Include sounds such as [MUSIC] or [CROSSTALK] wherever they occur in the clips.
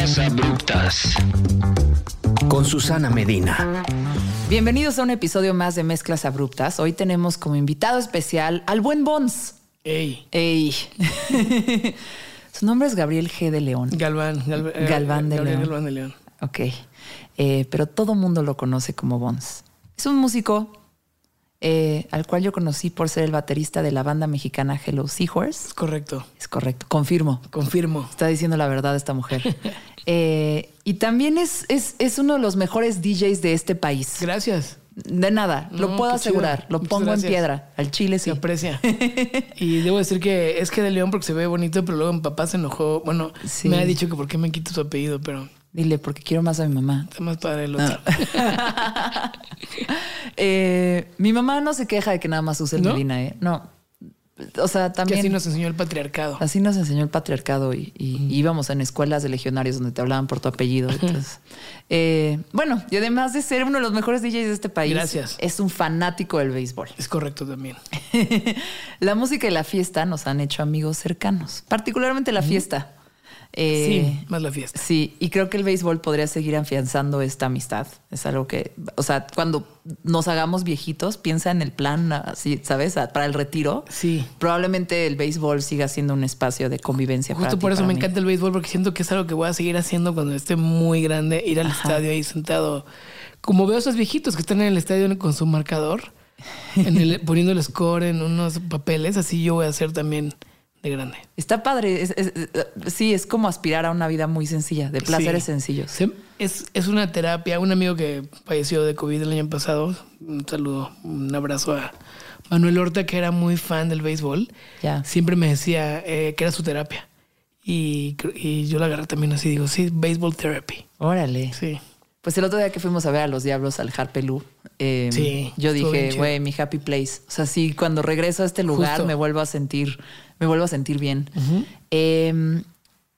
Mezclas abruptas. Con Susana Medina. Bienvenidos a un episodio más de Mezclas Abruptas. Hoy tenemos como invitado especial al buen Bons. Ey. Ey. [LAUGHS] Su nombre es Gabriel G. de León. Galván. Galv- eh, Galván de Gabriel León. Galván de León. Ok. Eh, pero todo mundo lo conoce como Bons. Es un músico eh, al cual yo conocí por ser el baterista de la banda mexicana Hello Seahorse. Es correcto. Es correcto, confirmo. Confirmo. Está diciendo la verdad esta mujer. [LAUGHS] Eh, y también es, es, es uno de los mejores DJs de este país. Gracias. De nada, lo puedo chido. asegurar. Lo Muchas pongo gracias. en piedra. Al chile sí. Se aprecia. [LAUGHS] y debo decir que es que de León porque se ve bonito, pero luego mi papá se enojó. Bueno, Sí. me ha dicho que por qué me quito su apellido, pero Dile, porque quiero más a mi mamá. está más padre el otro. [LAUGHS] Eh, mi mamá no se queja de que nada más use el ¿No? Medina, ¿eh? No. O sea, que también. así nos enseñó el patriarcado. Así nos enseñó el patriarcado y, y íbamos en escuelas de legionarios donde te hablaban por tu apellido. Entonces, eh, bueno, y además de ser uno de los mejores DJs de este país, Gracias. es un fanático del béisbol. Es correcto también. [LAUGHS] la música y la fiesta nos han hecho amigos cercanos, particularmente la fiesta. Eh, sí, más la fiesta. Sí, y creo que el béisbol podría seguir afianzando esta amistad. Es algo que, o sea, cuando nos hagamos viejitos, piensa en el plan, así, ¿sabes? Para el retiro. Sí. Probablemente el béisbol siga siendo un espacio de convivencia. para Justo ti, por eso para me mí. encanta el béisbol, porque siento que es algo que voy a seguir haciendo cuando esté muy grande, ir al estadio ahí sentado. Como veo a esos viejitos que están en el estadio con su marcador, en el, [LAUGHS] poniendo el score en unos papeles, así yo voy a hacer también de grande. Está padre. es- es- es- sí, es como aspirar a una vida muy sencilla, de placeres Sí. sencillos. Se- Es, es una terapia. Un amigo que falleció de COVID el año pasado, un saludo, un abrazo a Manuel Horta, que era muy fan del béisbol. Ya. Siempre me decía eh, que era su terapia. Y, yo la agarré también así, digo, sí, baseball therapy. Órale. Sí. Pues el otro día que fuimos a ver a los Diablos al Harpelú, eh, Sí, yo dije, güey, mi happy place. O sea, sí, cuando regreso a este lugar Justo. me vuelvo a sentir, me vuelvo a sentir bien. Eh,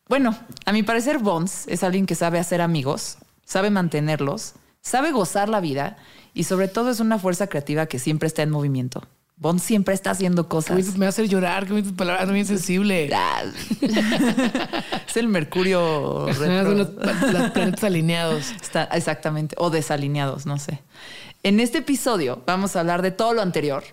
bueno, a mi parecer, Bones es alguien que sabe hacer amigos, sabe mantenerlos, sabe gozar la vida y sobre todo es una fuerza creativa que siempre está en movimiento. Bones siempre está haciendo cosas. Me va a hacer llorar, que me palabras ando bien sensible. Es el mercurio [LAUGHS] retro. los, planetas alineados. Está, exactamente, o desalineados, no sé. En este episodio vamos a hablar de todo lo anterior,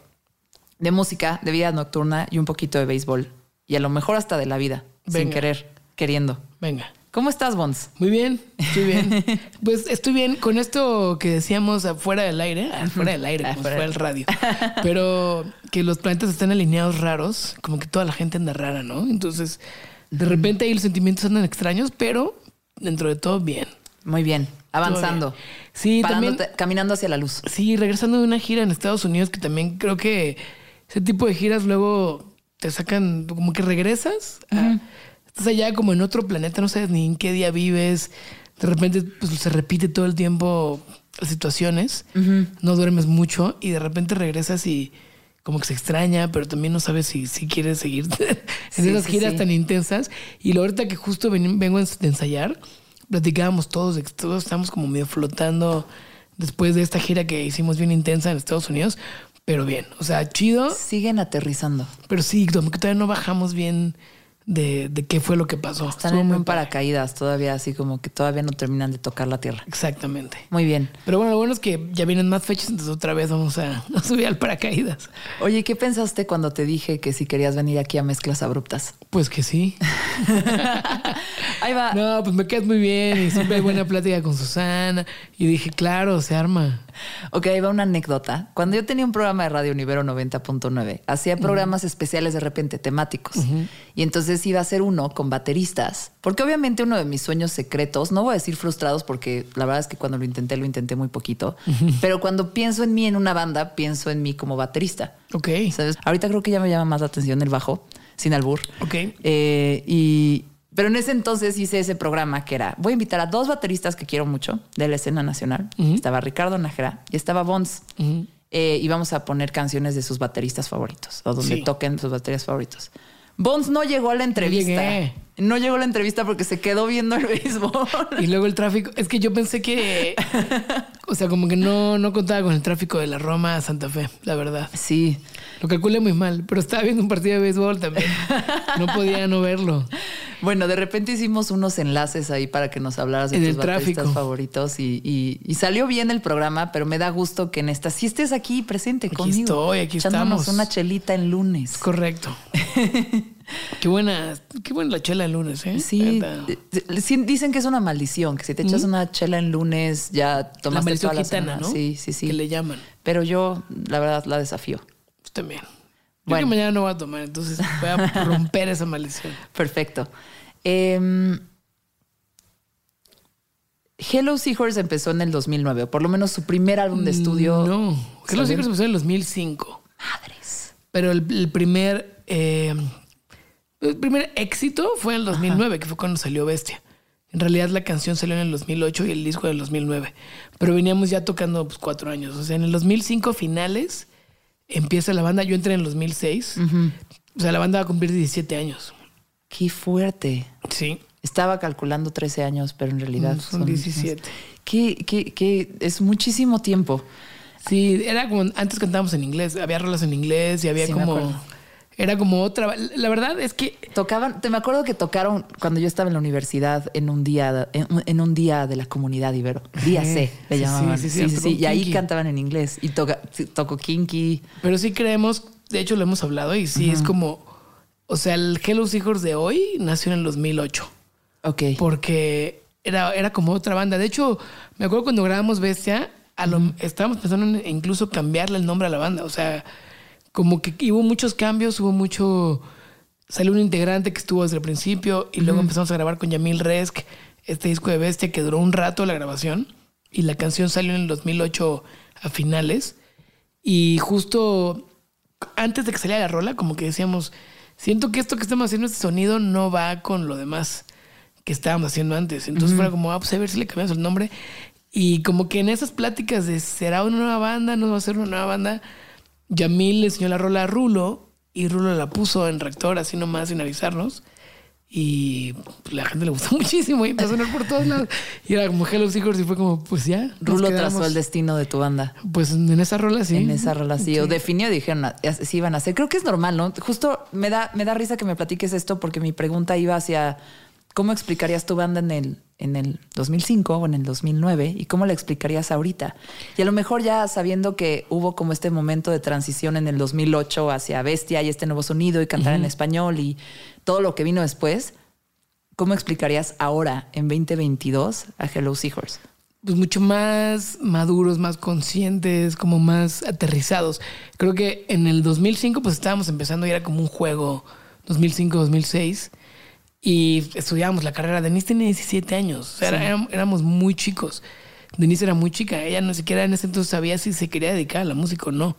de música, de vida nocturna y un poquito de béisbol. Y a lo mejor hasta de la vida, sin querer, queriendo. Venga. ¿Cómo estás, Bons? Muy bien, estoy bien. [LAUGHS] Pues estoy bien con esto que decíamos afuera del aire, afuera del aire, como si Afuera. fuera el radio. [LAUGHS] Pero que los planetas están alineados raros, como que toda la gente anda rara, ¿no? Entonces, de repente ahí los sentimientos andan extraños, pero dentro de todo bien. Muy bien, avanzando. Bien. Sí, también. Caminando hacia la luz. Sí, regresando de una gira en Estados Unidos, que también creo que ese tipo de giras luego te sacan, como que regresas. a- estás allá como en otro planeta, no sabes ni en qué día vives. De repente pues, se repite todo el tiempo las situaciones. No duermes mucho y de repente regresas y como que se extraña, pero también no sabes si, si quieres seguir [LAUGHS] en Sí, esas sí, giras sí. tan intensas. Y lo ahorita que justo ven- vengo de ensayar, platicábamos todos de que todos estamos como medio flotando después de esta gira que hicimos bien intensa en Estados Unidos, pero bien, o sea, chido, Siguen aterrizando. pero sí, como que todavía no bajamos bien de, de qué fue lo que pasó. Están en un paracaídas todavía, así como que todavía no terminan de tocar la tierra. Exactamente. Muy bien. Pero bueno, lo bueno es que ya vienen más fechas, entonces otra vez vamos a, [LAUGHS] a subir al paracaídas. Oye, ¿qué pensaste cuando te dije que si querías venir aquí a Mezclas Abruptas? Pues que sí. [LAUGHS] Ahí va. No, pues me quedas muy bien y siempre hay buena plática con Susana. Y dije, claro, se arma. Ok, ahí va una anécdota. Cuando yo tenía un programa de Radio Univero 90.9, hacía programas especiales de repente temáticos. Y entonces iba a ser uno con bateristas. Porque obviamente uno de mis sueños secretos, no voy a decir frustrados porque la verdad es que cuando lo intenté, lo intenté muy poquito. Pero cuando pienso en mí en una banda, pienso en mí como baterista. Ok. ¿Sabes? Ahorita creo que ya me llama más la atención el bajo, sin albur. Ok. Eh, y, pero en ese entonces hice ese programa que era, voy a invitar a dos bateristas que quiero mucho de la escena nacional. Estaba Ricardo Nájera y estaba Bons. Eh, y vamos a poner canciones de sus bateristas favoritos o donde Sí. toquen sus baterías favoritos. Bones no llegó a la entrevista. llegué. No llegó la entrevista porque se quedó viendo el [LAUGHS] béisbol. Y luego el tráfico. Es que yo pensé que. [LAUGHS] O sea, como que no, no contaba con el tráfico de la Roma a Santa Fe, la verdad. Sí. Lo calculé muy mal, pero estaba viendo un partido de béisbol también. No podía no verlo. Bueno, de repente hicimos unos enlaces ahí para que nos hablaras de tus bateristas favoritos y, y- y salió bien el programa, pero me da gusto que en esta sí estés aquí presente Aquí conmigo. estoy, aquí echándonos estamos. una chelita en lunes. Correcto. [LAUGHS] qué buena, qué buena la chela el lunes, ¿eh? Sí, dicen que es una maldición, que si te echas una chela en lunes ya La tomaste maldición toda la gitana, semana. ¿no? Sí, sí, sí. Que le llaman. Pero yo, la verdad, la desafío. También. Yo Bueno. que mañana no voy a tomar, entonces voy a [LAUGHS] romper esa maldición. Perfecto. Em, Hello Seahorse empezó en el 2009, o por lo menos su primer álbum de estudio. No, que los ¿Salió? hijos empezó en el 2005. Madres. Pero el, el primer eh, el primer éxito fue en el 2009, que fue cuando salió Bestia. En realidad la canción salió en el 2008 y el disco en el 2009. Pero veníamos ya tocando pues, cuatro años. O sea, en el 2005 finales empieza la banda. Yo entré en el 2006. O sea, la banda va a cumplir 17 años. Qué fuerte. Sí. Estaba calculando 13 años, pero en realidad Mm, son 17. ¿Qué, qué, qué? Es muchísimo tiempo. Sí, era como antes cantábamos en inglés, había rolas en inglés y había Sí, como. Era como otra. La verdad es que Tocaban, te me acuerdo que tocaron cuando yo estaba en la universidad en un día, en, en un día de la comunidad ibero. Día C, le llamaban. sí, Sí, sí. Y ahí cantaban en inglés. Y toca, tocó Kinky. Pero sí creemos, de hecho lo hemos hablado y sí es como, o sea, el Hello Seahorse de hoy nació en el 2008 Ok. porque era, era como otra banda. De hecho, me acuerdo cuando grabamos Bestia, a lo- estábamos pensando en incluso cambiarle el nombre a la banda. O sea, como que hubo muchos cambios, hubo mucho... Salió un integrante que estuvo desde el principio y luego empezamos a grabar con Yamil Resk este disco de Bestia que duró un rato la grabación y la canción salió en el 2008 a finales. Y justo antes de que saliera la rola, como que decíamos, siento que esto que estamos haciendo, este sonido, no va con lo demás que estábamos haciendo antes. Entonces fue como, ah, pues a ver si le cambiamos el nombre. Y como que en esas pláticas de será una nueva banda, no va a ser una nueva banda, Yamil le enseñó la rola a Rulo y Rulo la puso en rector así nomás sin avisarnos. Y pues, la gente le gustó [LAUGHS] muchísimo y empezó a sonar por todos lados. Y era como Hello Seekers y fue como, pues ya. Rulo trazó el destino de tu banda. Pues en esa rola sí. En esa relación. Definió y dijeron, así iban a hacer. Creo que es normal, ¿no? Justo me da, me da risa que me platiques esto porque mi pregunta iba hacia cómo explicarías tu banda en el, en el 2005 o en el 2009 y cómo la explicarías ahorita. Y a lo mejor ya sabiendo que hubo como este momento de transición en el 2008 hacia Bestia y este nuevo sonido y cantar en español y todo lo que vino después, ¿cómo explicarías ahora en 2022 a Hello Seahorse? pues mucho más maduros, más conscientes, como más aterrizados. Creo que en el 2005 pues estábamos empezando y era como un juego 2005-2006 y estudiábamos la carrera. Denise tenía 17 años, o sea, era- éram- éramos muy chicos. Denise era muy chica, ella no siquiera en ese entonces sabía si se quería dedicar a la música o no.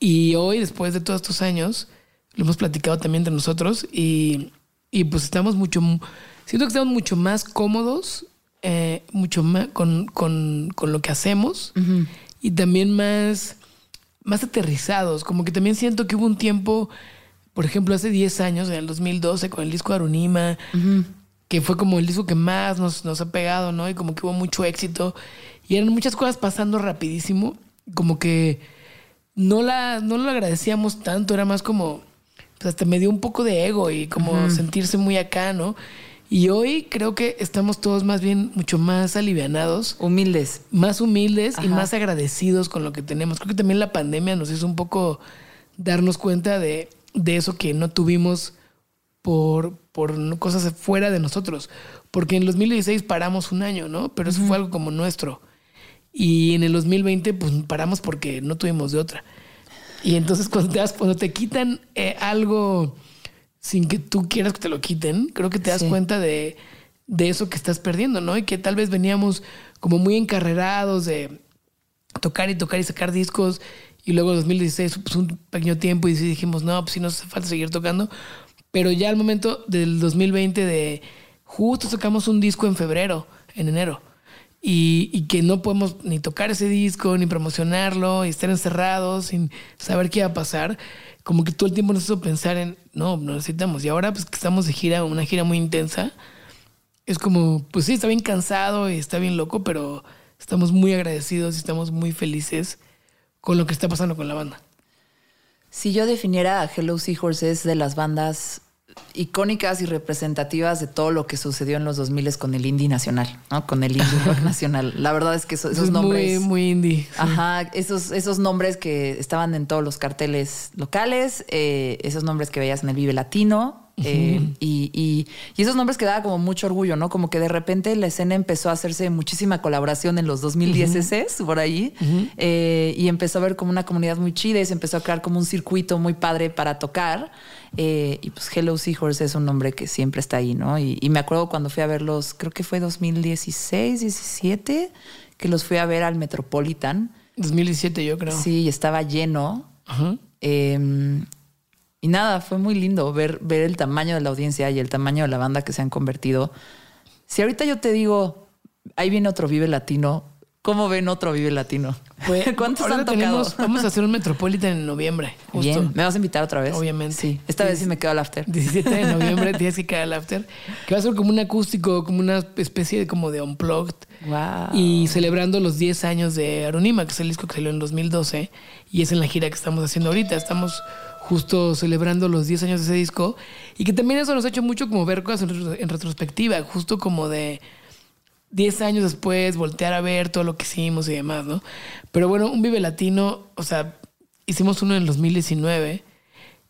Y hoy, después de todos estos años, lo hemos platicado también entre nosotros y, y pues estamos mucho, siento que estamos mucho más cómodos, eh, mucho más con, con- con lo que hacemos y también más, más aterrizados. Como que también siento que hubo un tiempo, por ejemplo, hace 10 años, en el 2012, con el disco Arunima, que fue como el disco que más nos, nos ha pegado, ¿no? Y como que hubo mucho éxito. Y eran muchas cosas pasando rapidísimo. Como que no la, no lo agradecíamos tanto, era más como, pues hasta me dio un poco de ego y como sentirse muy acá, ¿no? Y hoy creo que estamos todos más bien mucho más alivianados, Humildes. más humildes y más agradecidos con lo que tenemos. Creo que también la pandemia nos hizo un poco darnos cuenta de, de eso que no tuvimos por, por cosas fuera de nosotros. Porque en 2016 paramos un año, ¿no? Pero eso fue algo como nuestro. Y en el 2020 pues paramos porque no tuvimos de otra. Y entonces cuando te, das, cuando te quitan eh, algo sin que tú quieras que te lo quiten, creo que te das Sí. cuenta de, de eso que estás perdiendo, ¿no? Y que tal vez veníamos como muy encarrerados de tocar y tocar y sacar discos. Y luego en 2016 pues, un pequeño tiempo y dijimos, no, pues sí nos hace falta seguir tocando. Pero ya al momento del 2020 de justo sacamos un disco en febrero, en enero. y, y que no podemos ni tocar ese disco, ni promocionarlo, y estar encerrados sin saber qué va a pasar, como que todo el tiempo nos hizo pensar en, no, no necesitamos. Y ahora pues que estamos de gira, una gira muy intensa, es como, pues sí, está bien cansado y está bien loco, pero estamos muy agradecidos y estamos muy felices con lo que está pasando con la banda. Si yo definiera a Hello Seahorses de las bandas icónicas y representativas de todo lo que sucedió en los 2000 con el indie nacional, ¿no? Con el indie rock [LAUGHS] nacional. La verdad es que esos, esos es nombres... Muy, muy indie. sí. Ajá, esos, esos nombres que estaban en todos los carteles locales, eh, esos nombres que veías en el Vive Latino. eh, y, y- y esos nombres que daba como mucho orgullo, ¿no? Como que de repente la escena empezó a hacerse muchísima colaboración en los 2010 ss por ahí eh, y empezó a ver como una comunidad muy chida y se empezó a crear como un circuito muy padre para tocar. Eh, y pues Hello Seahorse es un nombre que siempre está ahí, ¿no? Y, y me acuerdo cuando fui a verlos, creo que fue 2016, 17, que los fui a ver al Metropolitan. 2017 yo creo. Sí, estaba lleno. Ajá. Eh, y nada, fue muy lindo ver, ver el tamaño de la audiencia y el tamaño de la banda que se han convertido. Si ahorita yo te digo, ahí viene otro Vive Latino, ¿cómo ven otro Vive Latino? Pues, [LAUGHS] ¿Cuántos han tocado? tenemos- [LAUGHS] vamos a hacer un Metropolitan en noviembre. Justo. Bien, ¿me vas a invitar otra vez? Obviamente. Sí, esta vez sí me quedo al after. 17 de noviembre [LAUGHS] tienes que caer al after. Que va a ser como un acústico, como una especie de como de unplugged. Wow. Y celebrando los 10 años de Aronima, que es el disco que salió en 2012. Y es en la gira que estamos haciendo ahorita. Estamos justo celebrando los 10 años de ese disco. Y que también eso nos ha hecho mucho como ver cosas en retrospectiva. Justo como de 10 años después, voltear a ver todo lo que hicimos y demás, ¿no? Pero bueno, un Vive Latino, o sea, hicimos uno en 2019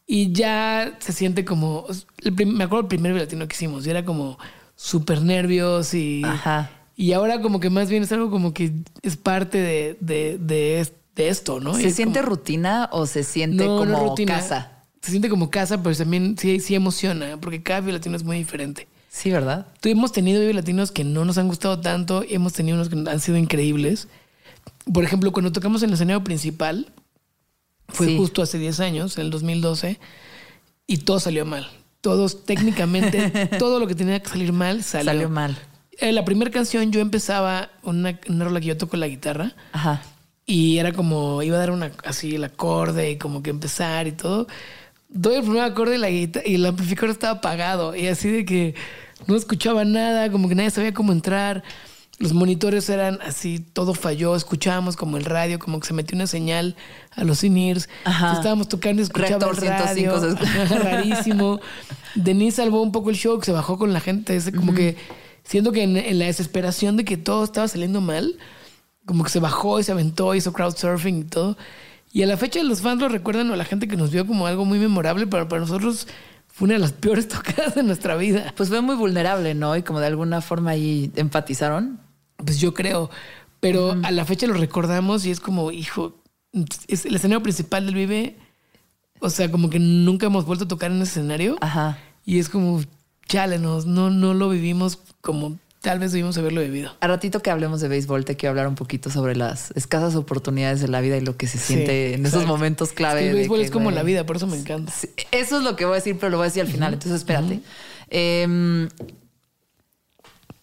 y ya se siente como. el me acuerdo el primer Vive Latino que hicimos y era como súper nervios y. Ajá. Y ahora, como que más bien es algo como que es parte de, de, de, es- de esto, ¿no? ¿Se es siente como- rutina o se siente no, como no rutina. casa? Se siente como casa, pero también sí, sí emociona, porque cada Vive Latino es muy diferente. Sí, ¿verdad? Tú hemos tenido Vive Latinos que no nos han gustado tanto y hemos tenido unos que han sido increíbles. Por ejemplo, cuando tocamos en el escenario principal, fue Sí. justo hace 10 años, en el 2012, y todo salió mal. Todos, técnicamente, [LAUGHS] todo lo que tenía que salir mal salió, Salió mal. Eh, la primera canción yo empezaba una, una rola que yo toco la guitarra Ajá. y era como, iba a dar una, así el acorde y como que empezar y todo. Doy el primer acorde y, la guita- y el amplificador estaba apagado y así de que no escuchaba nada, como que nadie sabía cómo entrar. Los monitores eran así, todo falló, escuchábamos como el radio, como que se metió una señal a los in-ears. Estábamos tocando y escuchaba Reactor el radio. 105 se escucha. [LAUGHS] Rarísimo. Denise salvó un poco el show, que se bajó con la gente. ese como que siento que en, en la desesperación de que todo estaba saliendo mal, como que se bajó y se aventó, hizo crowdsurfing y todo. Y a la fecha los fans lo recuerdan o la gente que nos vio como algo muy memorable, pero para nosotros fue una de las [LAUGHS] peores tocadas de nuestra vida. Pues fue muy vulnerable, ¿no? Y como de alguna forma ahí empatizaron. Pues yo creo. Pero a la fecha lo recordamos y es como, hijo, es el escenario principal del Vive. O sea, como que nunca hemos vuelto a tocar en ese escenario. Ajá. Y es como, chale, nos- no, no lo vivimos como tal vez debimos haberlo vivido. A ratito que hablemos de béisbol, te quiero hablar un poquito sobre las escasas oportunidades de la vida y lo que se Sí, siente en esos momentos clave. Es que el de béisbol que, es como la vida, por eso me encanta. Sí, Eso es lo que voy a decir, pero lo voy a decir al final. Entonces, espérate. Em,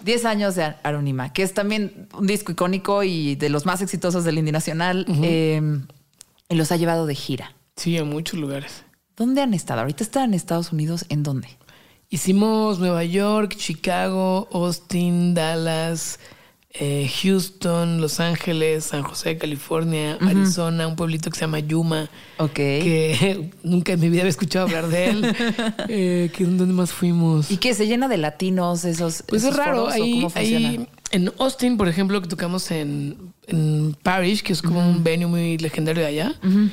10 años de Aronima, que es también un disco icónico y de los más exitosos del indie nacional. em, y los ha llevado de gira. Sí, en muchos lugares. ¿Dónde han estado? Ahorita están en Estados Unidos. ¿En dónde? Hicimos Nueva York, Chicago, Austin, Dallas, eh, Houston, Los Ángeles, San José, California, Arizona, un pueblito que se llama Yuma, Ok. que [LAUGHS] nunca en mi vida había escuchado hablar de él. [LAUGHS] Eh, que ¿Dónde más fuimos? ¿Y qué? ¿Se llena de latinos esos? Pues es raro. foros, Ahí, ahí en Austin, por ejemplo, que tocamos en, en Parish, que es como un venue muy legendario de allá. Estaba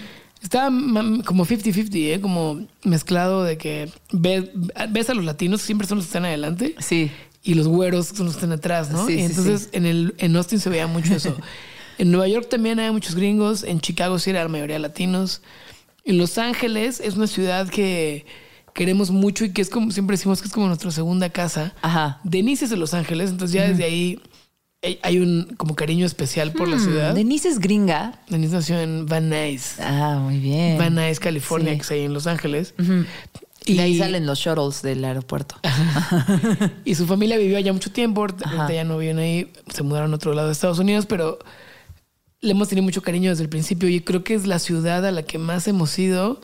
ma- como 50-50, ¿eh? como mezclado de que ves, ves a los latinos, siempre son los que están adelante, Sí. y los güeros son los que están atrás, ¿no? Sí, y entonces sí. En, el, en Austin se veía mucho eso. [LAUGHS] en Nueva York también hay muchos gringos, en Chicago sí era la mayoría latinos. En Los Ángeles es una ciudad que queremos mucho y que es como siempre decimos que es como nuestra segunda casa. Ajá. Denise es de Los Ángeles, entonces ya desde ahí hay- un como cariño especial por la ciudad. Mm, Denise es gringa. Denise nació en Van Nuys, Ah, muy bien. Van Nuys, California, Sí. que es ahí en Los Ángeles. Y de ahí salen los shuttles del aeropuerto. [LAUGHS] y su familia vivió allá mucho tiempo, ahorita ya no viven ahí, se mudaron a otro lado de Estados Unidos, pero le hemos tenido mucho cariño desde el principio y creo que es la ciudad a la que más hemos ido.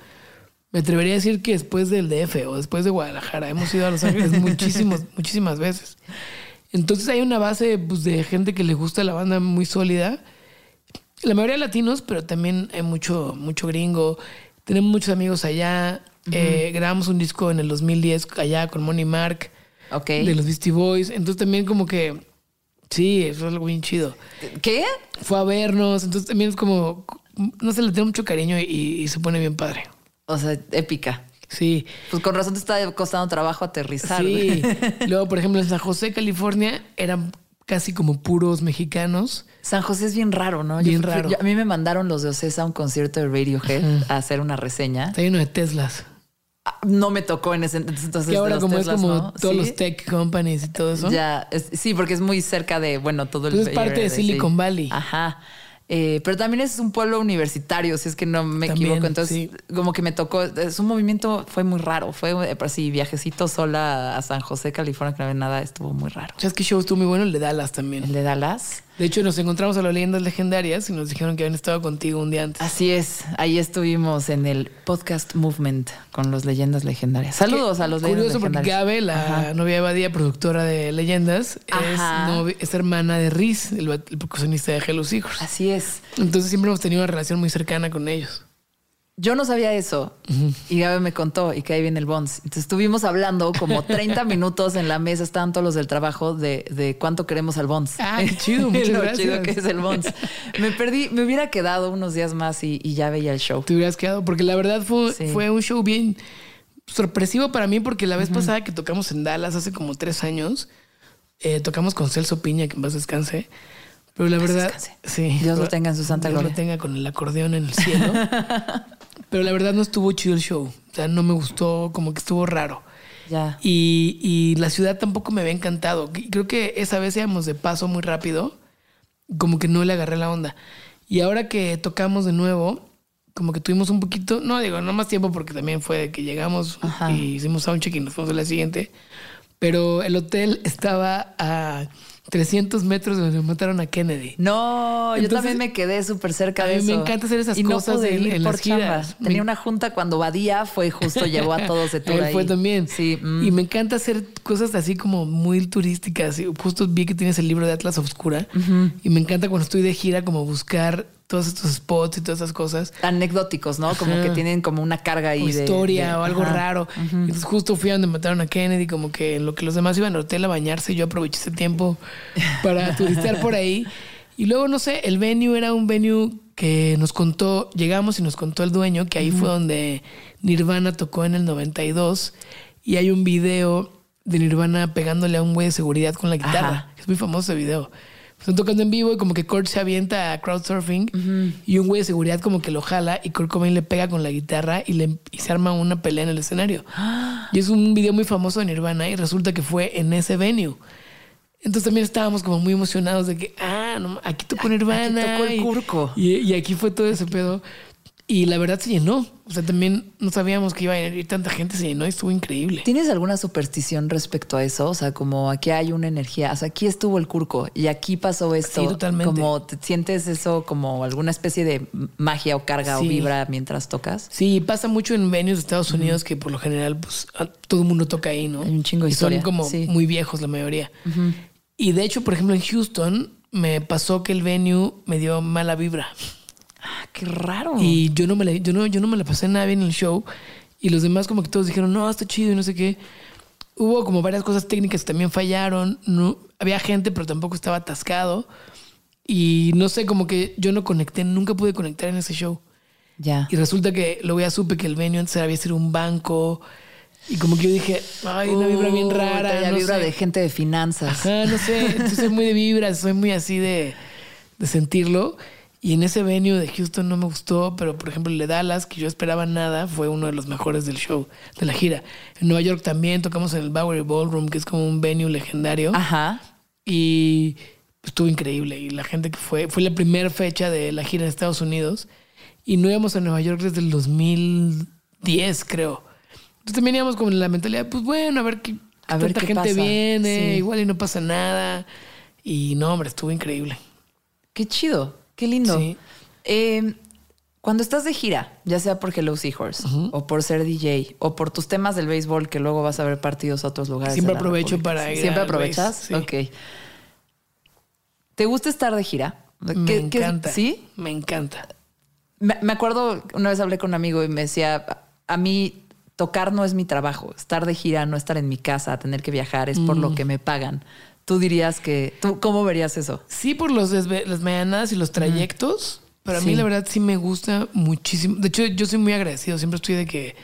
Me atrevería a decir que después del DF o después de Guadalajara hemos ido a Los Ángeles [LAUGHS] muchísimos, muchísimas veces. Entonces hay una base pues, de gente que le gusta la banda muy sólida. La mayoría latinos, pero también hay mucho, mucho gringo. Tenemos muchos amigos allá. Eh, grabamos un disco en el 2010 allá con Money Mark. De los Beastie Boys. Entonces también como que... Sí, eso es algo bien chido. ¿Qué? Fue a vernos. Entonces también es como... No sé, le tengo mucho cariño y, se pone bien padre. O sea, épica. Sí. Pues con razón te está costando trabajo aterrizar. Sí. [LAUGHS] Luego, por ejemplo, en San José, California, eran casi como puros mexicanos. San José es bien raro, ¿no? Bien raro. a mí me mandaron los de Ocesa a un concierto de Radiohead a hacer una reseña. Está lleno de Teslas. Ah, no me tocó en ese entonces. Que ahora como es como todos los tech companies y todo eso. Ya, sí, porque es muy cerca de, bueno, todo el... Pues es parte de Silicon Valley. Ajá. Eh, pero también es un pueblo universitario, si es que no me equivoco. Entonces, como que me tocó, es un movimiento, fue muy raro. Fue así, viajecito sola a San José, California, que no había nada, estuvo muy raro. ¿Sabes qué show estuvo muy bueno? El de Dallas también. El de Dallas. De hecho, nos encontramos a las leyendas legendarias y nos dijeron que habían estado contigo un día antes. Así es, ahí estuvimos en el podcast Movement con los leyendas legendarias. Saludos a los leyendas legendarias. Curioso porque Gabe, la novia de Badía, productora de leyendas, es, hermana de Riz, el, el percusionista de Hello Hijos. Así es. Entonces siempre hemos tenido una relación muy cercana con ellos. Yo no sabía eso y Gabe me contó y que ahí viene el Bonds. Entonces estuvimos hablando como 30 [LAUGHS] minutos en la mesa, estaban todos los del trabajo de, cuánto queremos al Bonds. Ah, qué [LAUGHS] chido, muchas Lo chido que es el Bonds. Me perdí, me hubiera quedado unos días más y, ya veía el show. Te hubieras quedado, porque la verdad fue, fue un show bien sorpresivo para mí, porque la vez pasada que tocamos en Dallas hace como tres años, eh, tocamos con Celso Piña, que en paz descanse. Pero la verdad, sí. Dios lo tenga en su santa Dios gloria. lo tenga con el acordeón en el cielo. [LAUGHS] Pero la verdad no estuvo chido el show. O sea, no me gustó, como que estuvo raro. Ya. Y, y la ciudad tampoco me había encantado. Creo que esa vez íbamos de paso muy rápido. Como que no le agarré la onda. Y ahora que tocamos de nuevo, como que tuvimos un poquito, no digo, no más tiempo porque también fue de que llegamos y hicimos soundcheck y nos fuimos a la siguiente. Pero el hotel estaba a 300 metros de donde mataron a Kennedy. No, yo también me quedé súper cerca de eso. A mí me encanta hacer esas cosas en, las giras. Tenía una junta cuando Badía fue justo, llevó a todos de [LAUGHS] tour ahí. fue también. Sí. Mm. Y me encanta hacer cosas así como muy turísticas. Justo vi que tienes el libro de Atlas Obscura. Y me encanta cuando estoy de gira como buscar todos estos spots y todas esas cosas. Anecdóticos, ¿no? Como que tienen como una carga ahí. O historia o algo raro. Entonces justo fui a donde mataron a Kennedy, como que lo que los demás iban al hotel a bañarse, yo aproveché ese tiempo [LAUGHS] para turistear por ahí. Y luego, no sé, el venue era un venue que nos contó, llegamos y nos contó el dueño que ahí fue donde Nirvana tocó en el 92 y hay un video de Nirvana pegándole a un güey de seguridad con la guitarra. Es muy famoso ese video. Están tocando en vivo y como que Kurt se avienta a crowdsurfing y un güey de seguridad como que lo jala y Kurt Cobain le pega con la guitarra y, le, se arma una pelea en el escenario. [GASPS] Y es un video muy famoso de Nirvana y resulta que fue en ese venue. Entonces también estábamos como muy emocionados de que, ah, no, aquí tocó Nirvana. Aquí tocó el curco. Y, y, aquí fue todo ese pedo. Y la verdad se llenó. O sea, también no sabíamos que iba a ir tanta gente, se llenó y estuvo increíble. ¿Tienes alguna superstición respecto a eso? O sea, como aquí hay una energía, o sea, aquí estuvo el curco y aquí pasó esto. Sí, totalmente. Como sientes eso como alguna especie de magia o carga o vibra mientras tocas. Sí, pasa mucho en venues de Estados Unidos que por lo general pues todo el mundo toca ahí, ¿no? Hay un chingo de historia. Son como muy viejos la mayoría. Y de hecho, por ejemplo, en Houston me pasó que el venue me dio mala vibra. Ah, qué raro. Y yo no me la, yo no, yo no me la pasé nada bien en el show. Y los demás como que todos dijeron, no, está chido y no sé qué. Hubo como varias cosas técnicas que también fallaron. No, había gente, pero tampoco estaba atascado. Y no sé, como que yo no conecté, nunca pude conectar en ese show. Ya. Y resulta que luego ya supe que el venue antes había sido un banco. Y como que yo dije, ay, una vibra bien rara. Una vibra de gente de finanzas. Ajá, no sé. Entonces soy muy de vibras, soy muy así de, de sentirlo. Y en ese venue de Houston no me gustó, pero por ejemplo el de Dallas, que yo esperaba nada, fue uno de los mejores del show, de la gira. En Nueva York también tocamos en el Bowery Ballroom, que es como un venue legendario. Ajá. Y estuvo increíble. Y la gente que fue, fue la primera fecha de la gira en Estados Unidos. Y no íbamos a Nueva York desde el 2010, creo. Entonces también íbamos con la mentalidad, pues bueno, a ver qué, A ver tanta qué gente pasa. viene, Sí. igual y no pasa nada. Y no, hombre, estuvo increíble. Qué chido, qué lindo. Sí. Eh, cuando estás de gira, ya sea por Hello Seahorse o por ser DJ o por tus temas del béisbol que luego vas a ver partidos a otros lugares. Siempre aprovecho República. para ir ¿Siempre aprovechas? sí. Ok. ¿Te gusta estar de gira? Me ¿Qué- qué- encanta. ¿Sí? Me encanta. Me, me acuerdo, una vez hablé con un amigo y me decía, a mí tocar no es mi trabajo, estar de gira, no estar en mi casa, tener que viajar, es por Mm. lo que me pagan. Tú dirías que, ¿tú cómo verías eso? Sí, por los las mañanas y los trayectos, pero a mí Sí. la verdad sí me gusta muchísimo. De hecho, yo soy muy agradecido. Siempre estoy de que,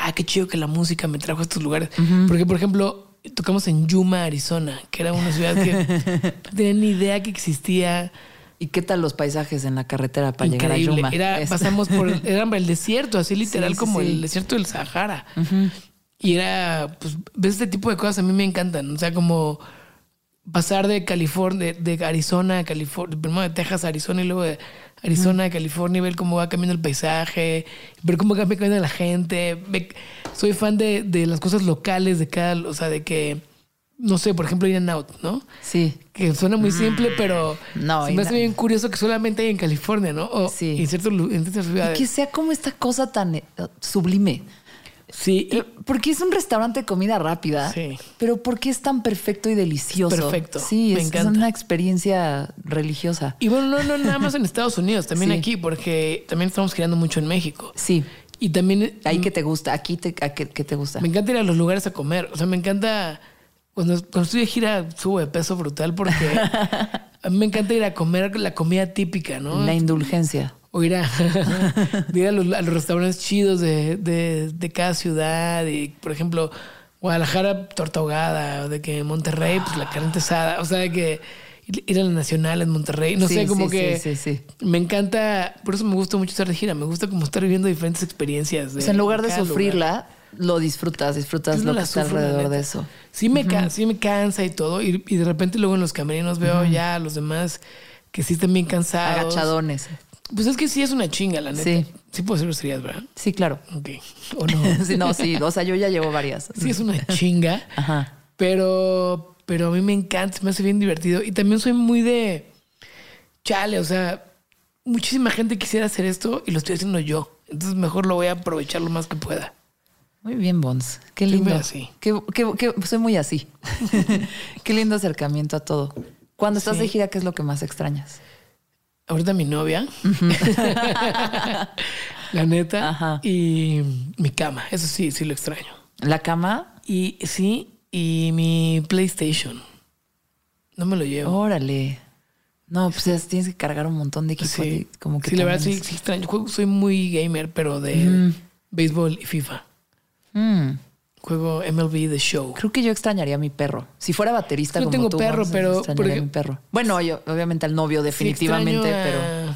ah, qué chido que la música me trajo a estos lugares. Porque, por ejemplo, tocamos en Yuma, Arizona, que era una ciudad que [LAUGHS] no tenía ni idea que existía. ¿Y qué tal los paisajes en la carretera para Increíble. llegar a Yuma? Era, Es- pasamos por el, [LAUGHS] era el desierto, así literal Sí, sí, como el desierto del Sahara. Y era, pues, ves este tipo de cosas a mí me encantan. O sea, como pasar de California, de, de Arizona a California, primero de Texas a Arizona y luego de Arizona a California y ver cómo va cambiando el paisaje, ver cómo cambia cambiando la gente. Soy fan de, de las cosas locales de cada, o sea, de que, no sé, por ejemplo, In and Out, ¿no? Sí. Que suena muy simple, pero Mm. No, se me hace bien curioso que solamente hay en California, ¿no? O Sí. en ciertos en ciertas Y que sea como esta cosa tan eh, sublime. Sí, y- Porque es un restaurante de comida rápida, Sí. pero porque es tan perfecto y delicioso. perfecto. Sí, es, es una experiencia religiosa. Y bueno, no, no nada más en [LAUGHS] Estados Unidos, también Sí. aquí, porque también estamos girando mucho en México. Sí. Y también Ahí mm, que te gusta, aquí te, a qué, qué te gusta. me encanta ir a los lugares a comer. O sea, me encanta. Cuando, cuando estoy de gira, subo de peso brutal porque a [LAUGHS] mí me encanta ir a comer la comida típica, ¿no? La indulgencia. O ir a, ir a, los, a los restaurantes chidos de, de, de cada ciudad. Y, por ejemplo, Guadalajara, torta ahogada. O de que Monterrey, pues la carne asada. O sea, de que ir a la Nacional en Monterrey. No Sí, sé, como sí, que sí, sí, sí. me encanta. Por eso me gusta mucho estar de gira. Me gusta como estar viviendo diferentes experiencias. O sea, en lugar de sufrirla, lo disfrutas, disfrutas no lo que está sufro, alrededor de eso. Sí me, ca- sí me cansa y todo. Y, y de repente luego en los camerinos veo ya a los demás que sí están bien cansados. Agachadones. Pues es que sí es una chinga, la neta. Sí. Sí puedo ser groserías, ¿verdad? Sí, claro. Ok. O no. [LAUGHS] sí, no, sí. O sea, yo ya llevo varias. sí es una chinga. [LAUGHS] Ajá. Pero, pero a mí me encanta, me hace bien divertido. Y también soy muy de chale, o sea, muchísima gente quisiera hacer esto y lo estoy haciendo yo. Entonces mejor lo voy a aprovechar lo más que pueda. Muy bien, Bons. Qué Soy muy lindo. así. Qué- qué- qué- soy muy así. [LAUGHS] Qué lindo acercamiento a todo. Cuando estás Sí. de gira, ¿qué es lo que más extrañas? Ahorita mi novia. [LAUGHS] la neta. Ajá. Y mi cama. Eso sí, sí lo extraño. La cama. Y sí, y mi PlayStation. No me lo llevo. Órale. No, pues ya tienes que cargar un montón de equipo. sí, de- como que sí, la verdad sí, sí extraño. Soy muy gamer, pero de béisbol y FIFA. Mm, Juego MLB The Show. creo que yo extrañaría a mi perro. Si fuera baterista No como tengo tú, perro, pero- extrañaría porque- a mi perro. Bueno, yo, obviamente al novio definitivamente, Sí pero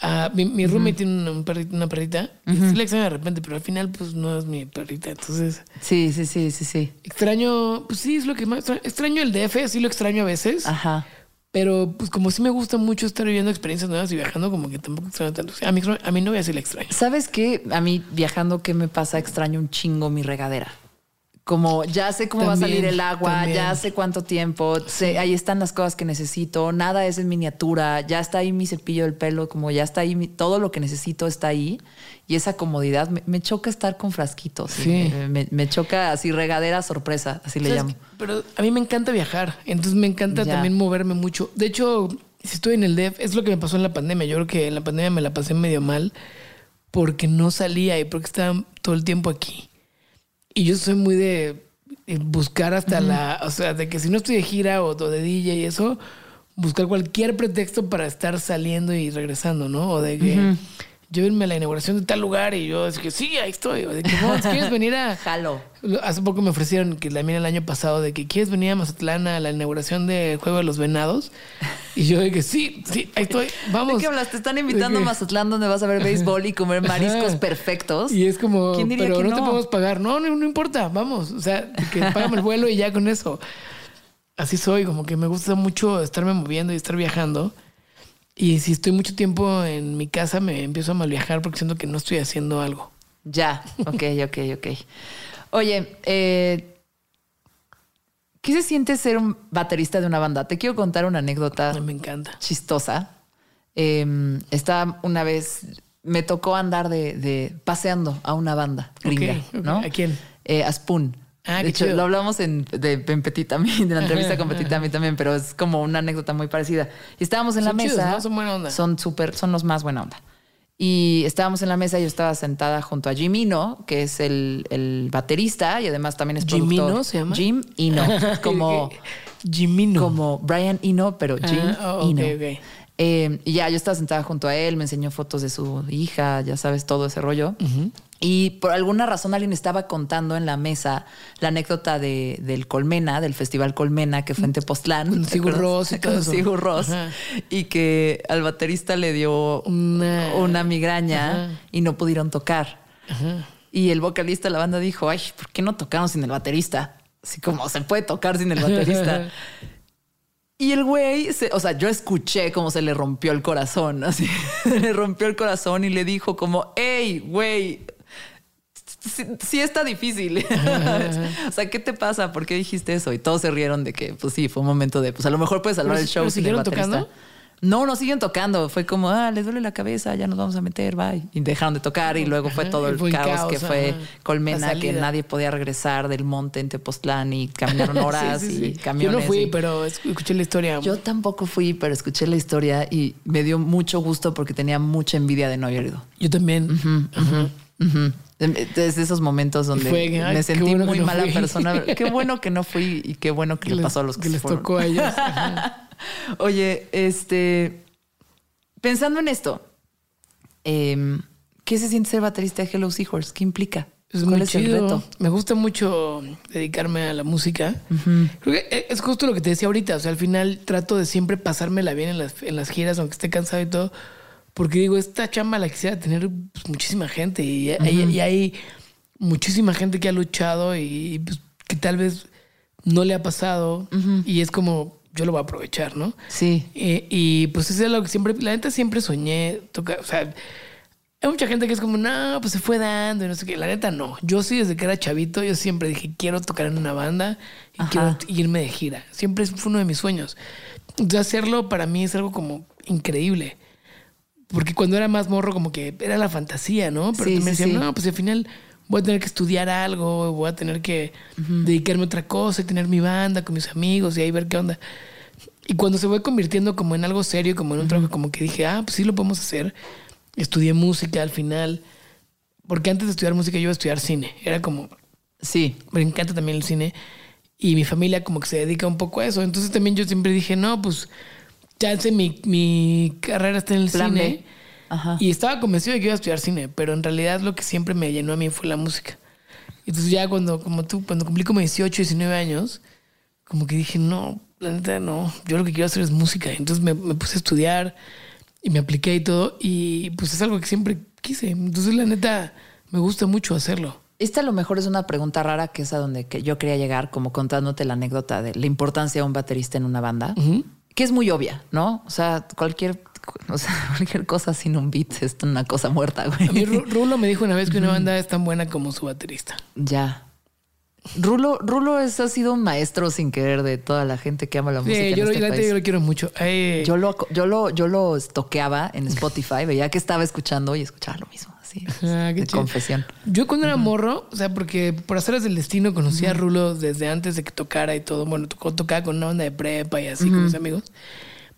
a- mi mi roommate tiene un perrito- una perrita. y Sí la extraño de repente, pero al final pues no es mi perrita. Entonces sí, sí, sí, sí, sí. extraño, pues sí, es lo que más extraño. Extraño el DF, sí lo extraño a veces. Ajá. Pero pues como sí me gusta mucho estar viviendo experiencias nuevas y viajando, como que tampoco extraño tanto. O sea, a, mi, a mi novia sí la extraño. ¿Sabes qué? A mí viajando, ¿qué me pasa? Extraño un chingo mi regadera. Como ya sé cómo va a salir el agua, también. ya sé cuánto tiempo, sé- ahí están las cosas que necesito, nada es en miniatura, ya está ahí mi cepillo del pelo, como ya está ahí, mi- todo lo que necesito está ahí. Y esa comodidad, me, me choca estar con frasquitos. Sí. Me, me- me choca así regadera sorpresa, así le ¿Sabes llamo. Pero a mí me encanta viajar, entonces me encanta Ya. también moverme mucho. De hecho, si estoy en el DF, es lo que me pasó en la pandemia. Yo creo que en la pandemia me la pasé medio mal porque no salía y porque estaba todo el tiempo aquí. Y yo soy muy de eh, buscar hasta la, o sea, de que si no estoy de gira o, o de DJ y eso, buscar cualquier pretexto para estar saliendo y regresando, ¿no? O de que llévenme a la inauguración de tal lugar y yo dije, sí, ahí estoy. De que, ¿quieres venir a, [LAUGHS] [LAUGHS] Jalo. Hace poco me ofrecieron que también el año pasado de que quieres venir a Mazatlán a la inauguración del Juego de los Venados. Y yo dije, sí, sí, ahí estoy, ¿De vamos. qué hablas? Te están invitando a ¿De? Mazatlán donde vas a ver béisbol y comer mariscos Ajá. perfectos. Y es como, ¿Quién diría pero que no, no? te podemos pagar. No, no, no importa, vamos. O sea, de que págame el vuelo y ya con eso. Así soy, como que me gusta mucho estarme moviendo y estar viajando. Y si estoy mucho tiempo en mi casa, me empiezo a mal viajar porque siento que no estoy haciendo algo. Ya, ok, [LAUGHS] ok, ok. Oye, eh, ¿qué se siente ser un baterista de una banda? Te quiero contar una anécdota me encanta. chistosa. Eh, estaba una vez, me tocó andar de, de- paseando a una banda gringa. ¿no? ¿A quién? Eh, a Spoon. Ah, de hecho, chido. lo hablamos en, de, en Petit Ami, [LAUGHS] de la entrevista con Petit Ami también, pero es como una anécdota muy parecida. Y estábamos en la chidos, mesa. ¿no? Son buena onda. Son súper, son los más buena onda. Y estábamos en la mesa, yo estaba sentada junto a Jim Ino, que es el, el baterista y además también es ¿Jim productor. Eno se llama? Jim Ino, [LAUGHS] como, Jimino. como Brian Ino, pero Jim Ah, oh, ok, Ino. ok. Eh, y ya yo estaba sentada junto a él, me enseñó fotos de su hija, ya sabes, todo ese rollo. Y por alguna razón alguien estaba contando en la mesa la anécdota de, del Colmena, del Festival Colmena, que fue en Tepoztlán. Con ¿te Sigur? Rós y Con. Sigur. Ajá. Y que al baterista le dio Una- una, migraña Ajá. y no pudieron tocar. Y el vocalista de la banda dijo, ay, ¿por qué no tocaron sin el baterista? Así como se puede tocar sin el baterista. Y el güey, se- o sea, yo escuché cómo se le rompió el corazón, así, [LAUGHS] se le rompió el corazón y le dijo como, hey, güey, sí, sí está difícil. [LAUGHS] o sea, ¿qué te pasa? ¿Por qué dijiste eso? Y todos se rieron de que, pues sí, fue un momento de, pues a lo mejor puedes salvar ¿Pero- el show pero siguieron tocando? No, no siguen tocando. Fue como, ah, les duele la cabeza, ya nos vamos a meter, bye. Y dejaron de tocar y luego fue todo el caos, caos, que fue ajá. Colmena, que nadie podía regresar del monte en Tepoztlán y caminaron [LAUGHS] horas Sí, sí, y sí. camiones. Yo no fui, y- pero escuché la historia. yo tampoco fui, pero escuché la historia y me dio mucho gusto porque tenía mucha envidia de no haber ido. Yo también. Ajá. Ujú. Desde esos momentos donde fue, me sentí bueno muy no mala fui. persona. [LAUGHS] Qué bueno que no fui y qué bueno que, le pasó a los que, que les fueron. tocó a ellos. [LAUGHS] Ajá. Oye, este, pensando en esto, em, ¿qué se siente ser baterista de Hello Seahorse? ¿Qué implica? Es ¿Cuál muy es el chido. reto? Me gusta mucho dedicarme a la música. Creo que e, es justo lo que te decía ahorita. O sea, al final trato de siempre pasármela bien en las, en las giras, aunque esté cansado y todo. Porque digo, esta chamba la quisiera tener pues, muchísima gente. Y, hay- y hay muchísima gente que ha luchado y pues, que tal vez no le ha pasado. Y es como, yo lo voy a aprovechar, ¿no? Sí. Y pues eso es lo que siempre, la neta siempre soñé tocar, o sea, hay mucha gente que es como, no, pues se fue dando y no sé qué. La neta no. Yo sí, desde que era chavito, yo siempre dije, quiero tocar en una banda y Ajá. quiero irme de gira. Siempre fue uno de mis sueños. Entonces hacerlo para mí es algo como increíble. Porque cuando era más morro, como que era la fantasía, ¿no? Pero Sí, también sí, decían, sí. no, pues al final voy a tener que estudiar algo, voy a tener que dedicarme a otra cosa y tener mi banda con mis amigos y ahí ver qué onda. Y cuando se fue convirtiendo como en algo serio, como en un trabajo, como que dije, ah, pues sí lo podemos hacer. Estudié música al final. Porque antes de estudiar música yo iba a estudiar cine. Era como, Sí. me encanta también el cine. Y mi familia como que se dedica un poco a eso. Entonces también yo siempre dije, no, pues ya sé, mi, mi carrera está en el Plan cine. Ajá. Y estaba convencido de que iba a estudiar cine, pero en realidad lo que siempre me llenó a mí fue la música. Entonces ya cuando, como tú, cuando cumplí como 18, 19 años, como que dije, no, la neta no, yo lo que quiero hacer es música. Entonces me, me puse a estudiar y me apliqué y todo, y pues es algo que siempre quise. Entonces la neta me gusta mucho hacerlo. Esta a lo mejor es una pregunta rara que es a donde que yo quería llegar, como contándote la anécdota de la importancia de un baterista en una banda, que es muy obvia, ¿no? O sea, cualquier, o sea, [LAUGHS] cualquier cosa sin un beat es una cosa muerta, A mí güey. Ru- Rulo me dijo una vez que una banda es tan buena como su baterista. Ya. Rulo, Rulo es, ha sido un maestro sin querer de toda la gente que ama la música. Sí, yo, lo- este país. yo lo quiero mucho. Ay, Yo lo, yo lo, yo lo estoqueaba en Spotify, veía que estaba escuchando y escuchaba lo mismo, así. Ah, qué de chido. confesión. Yo cuando era morro, o sea, porque por haceres del destino conocí a Rulo desde antes de que tocara y todo. Bueno, tocó, tocaba con una banda de prepa y así con mis amigos.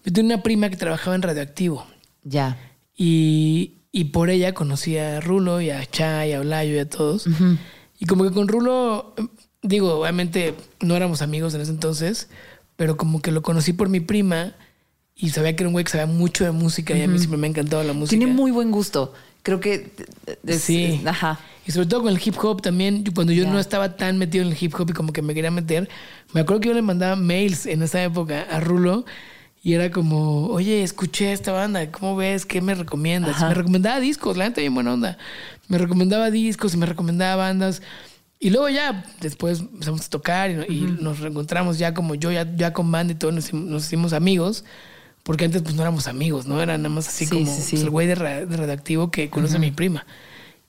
Yo tenía una prima que trabajaba en Radioactivo Ya. y, y por ella conocí a Rulo y a Chay, a Olayo y a todos. Y como que con Rulo, digo, obviamente no éramos amigos en ese entonces, pero como que lo conocí por mi prima y sabía que era un güey que sabía mucho de música y a mí siempre me ha encantado la música. Tiene muy buen gusto. Creo que es- Sí. es- ajá. Y sobre todo con el hip hop también, cuando yo Ya. no estaba tan metido en el hip hop y como que me quería meter, me acuerdo que yo le mandaba mails en esa época a Rulo y era como, oye, escuché esta banda, ¿cómo ves? ¿Qué me recomiendas? Ajá. Me recomendaba discos, la neta bien buena onda. Me recomendaba discos y me recomendaba bandas. Y luego ya, después empezamos a tocar y, no- y nos reencontramos ya como yo, ya, ya con banda y todo, nos hicimos amigos. Porque antes pues no éramos amigos, ¿no? Era nada más así Sí, como sí, sí. pues, el güey de, de redactivo que conoce a mi prima.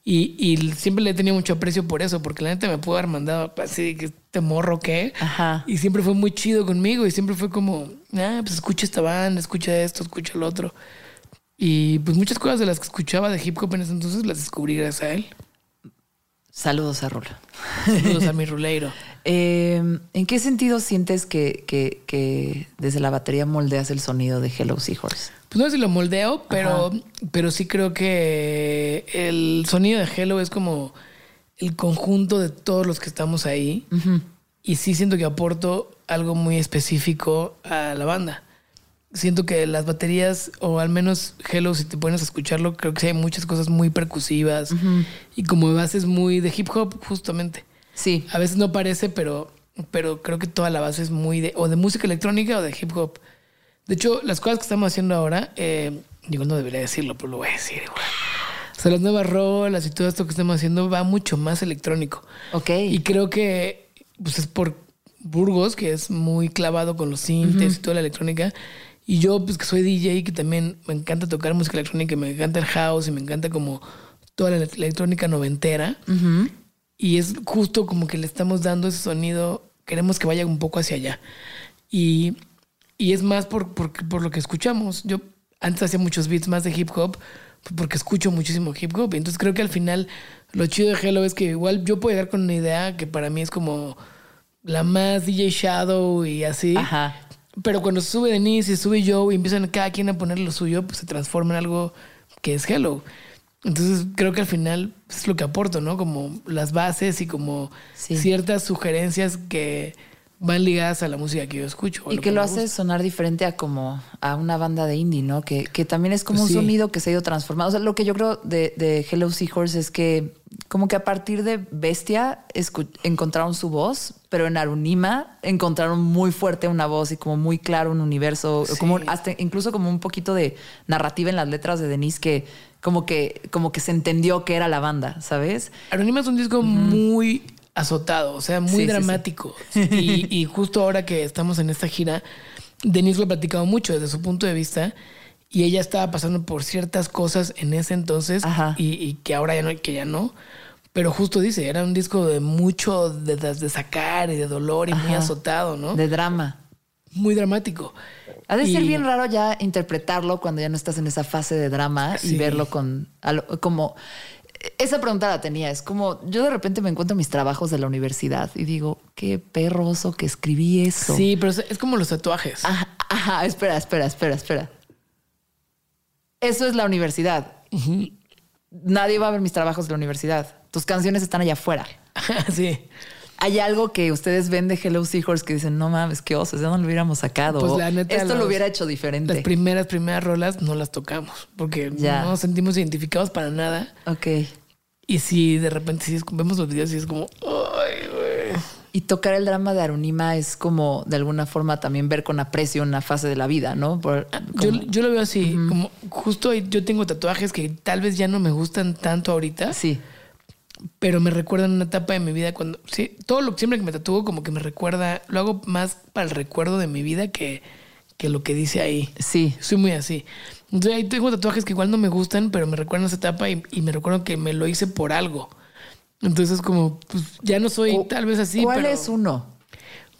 Y, y siempre le he tenido mucho aprecio por eso, porque la neta me pudo haber mandado así que este morro que. Ajá. Y siempre fue muy chido conmigo y siempre fue como, ah, pues escucha esta banda, escucha esto, escucha lo otro. Y pues muchas cosas de las que escuchaba de hip hop en ese entonces las descubrí gracias a él. Saludos a Rulo. Saludos a [LAUGHS] mi ruleiro. Eh, ¿En qué sentido sientes que, que- que desde la batería moldeas el sonido de Hello Seahorse? Pues no sé si lo moldeo, pero, pero sí creo que el sonido de Hello es como el conjunto de todos los que estamos ahí. Y sí siento que aporto algo muy específico a la banda. Siento que las baterías, o al menos Hello, si te pones a escucharlo, creo que sí hay muchas cosas muy percusivas y como bases muy de hip hop, justamente. Sí. A veces no parece, pero, pero creo que toda la base es muy de o de música electrónica o de hip hop. De hecho, las cosas que estamos haciendo ahora, eh, digo, no debería decirlo, pero lo voy a decir igual. O sea, las nuevas rolas y todo esto que estamos haciendo va mucho más electrónico. Ok. Y creo que pues es por Burgos, que es muy clavado con los sintes y toda la electrónica. Y yo, pues que soy DJ, que también me encanta tocar música electrónica, me encanta el house y me encanta como toda la electrónica noventera. Y es justo como que le estamos dando ese sonido, queremos que vaya un poco hacia allá. Y, y es más por, por, por lo que escuchamos. Yo antes hacía muchos beats más de hip hop porque escucho muchísimo hip hop. Y entonces creo que al final lo chido de Hello es que igual yo puedo llegar con una idea que para mí es como la más DJ Shadow y así. Ajá. Pero cuando sube Denise y sube Joe y empiezan cada quien a poner lo suyo, pues se transforma en algo que es Hello. Entonces creo que al final es lo que aporto, ¿no? Como las bases y como Sí. ciertas sugerencias que van ligadas a la música que yo escucho. Y lo que lo hace sonar diferente a como a una banda de indie, ¿no? Que, que también es como Pues un sonido que se ha ido transformando. O sea, lo que yo creo de, de Hello Seahorse es que como que a partir de Bestia encontraron su voz, pero en Arunima encontraron muy fuerte una voz y como muy claro un universo, Sí. como hasta incluso como un poquito de narrativa en las letras de Denise que como que como que se entendió que era la banda, ¿sabes? Anonima es un disco muy azotado, o sea, muy Sí, sí, sí. dramático. [LAUGHS] Y, y justo ahora que estamos en esta gira, Denise lo ha platicado mucho desde su punto de vista. Y ella estaba pasando por ciertas cosas en ese entonces y, y que ahora ya no, que ya no. Pero justo dice, era un disco de mucho de, de sacar y de dolor y muy Ajá. azotado, ¿no? De drama. Muy dramático. Ha de ser bien raro ya interpretarlo cuando ya no estás en esa fase de drama y verlo con como esa pregunta la tenía. Es como yo de repente me encuentro mis trabajos de la universidad y digo, qué perroso que escribí eso. Sí, pero es, es como los tatuajes. Ajá, ajá, espera, espera, espera, espera. Eso es la universidad. Nadie va a ver mis trabajos de la universidad. Tus canciones están allá afuera. [LAUGHS] sí. Hay algo que ustedes ven de Hello Seahorse que dicen, no mames, qué osos, ya no lo hubiéramos sacado. Pues la neta, Esto lo hubiera hecho diferente. Las primeras, primeras rolas no las tocamos porque Ya. no nos sentimos identificados para nada. ok. Y si de repente sí es- vemos los videos y es como, ay, güey. Y tocar el drama de Arunima es como de alguna forma también ver con aprecio una fase de la vida, ¿no? Por- Yo, como- yo lo veo así, como justo yo tengo tatuajes que tal vez ya no me gustan tanto ahorita, sí, pero me recuerdan una etapa de mi vida cuando, sí, todo lo siempre que me tatúo como que me recuerda, lo hago más para el recuerdo de mi vida que, que lo que dice ahí. sí. Soy muy así. Entonces ahí tengo tatuajes que igual no me gustan, pero me recuerdan esa etapa y, y me recuerdo que me lo hice por algo. Entonces como, pues ya no soy tal vez así, ¿Cuál pero es uno?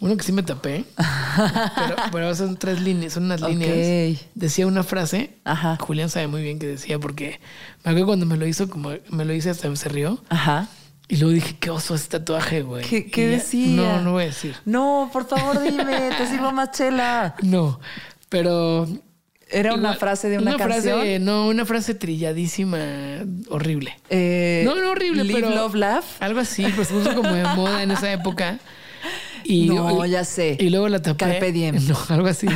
Uno que sí me tapé. [LAUGHS] pero, pero son tres líneas, son unas líneas. Decía una frase. Ajá. Julián sabe muy bien qué decía porque me acuerdo cuando me lo hizo, como me lo hice hasta se rió. Ajá. Y luego dije, qué oso ese tatuaje, güey. ¿Qué, qué decía? No, no voy a decir. No, por favor, dime, te sirvo más chela. [LAUGHS] No, pero Era una Igual, frase de una, canción. Frase, no, una frase trilladísima, horrible. Eh, no, no horrible, Live, pero. Love, Laugh. Algo así, pues puso como de moda en esa época. [LAUGHS] Y, No, y- ya sé. Y luego la tapé. Carpe diem. [LAUGHS] No, algo así.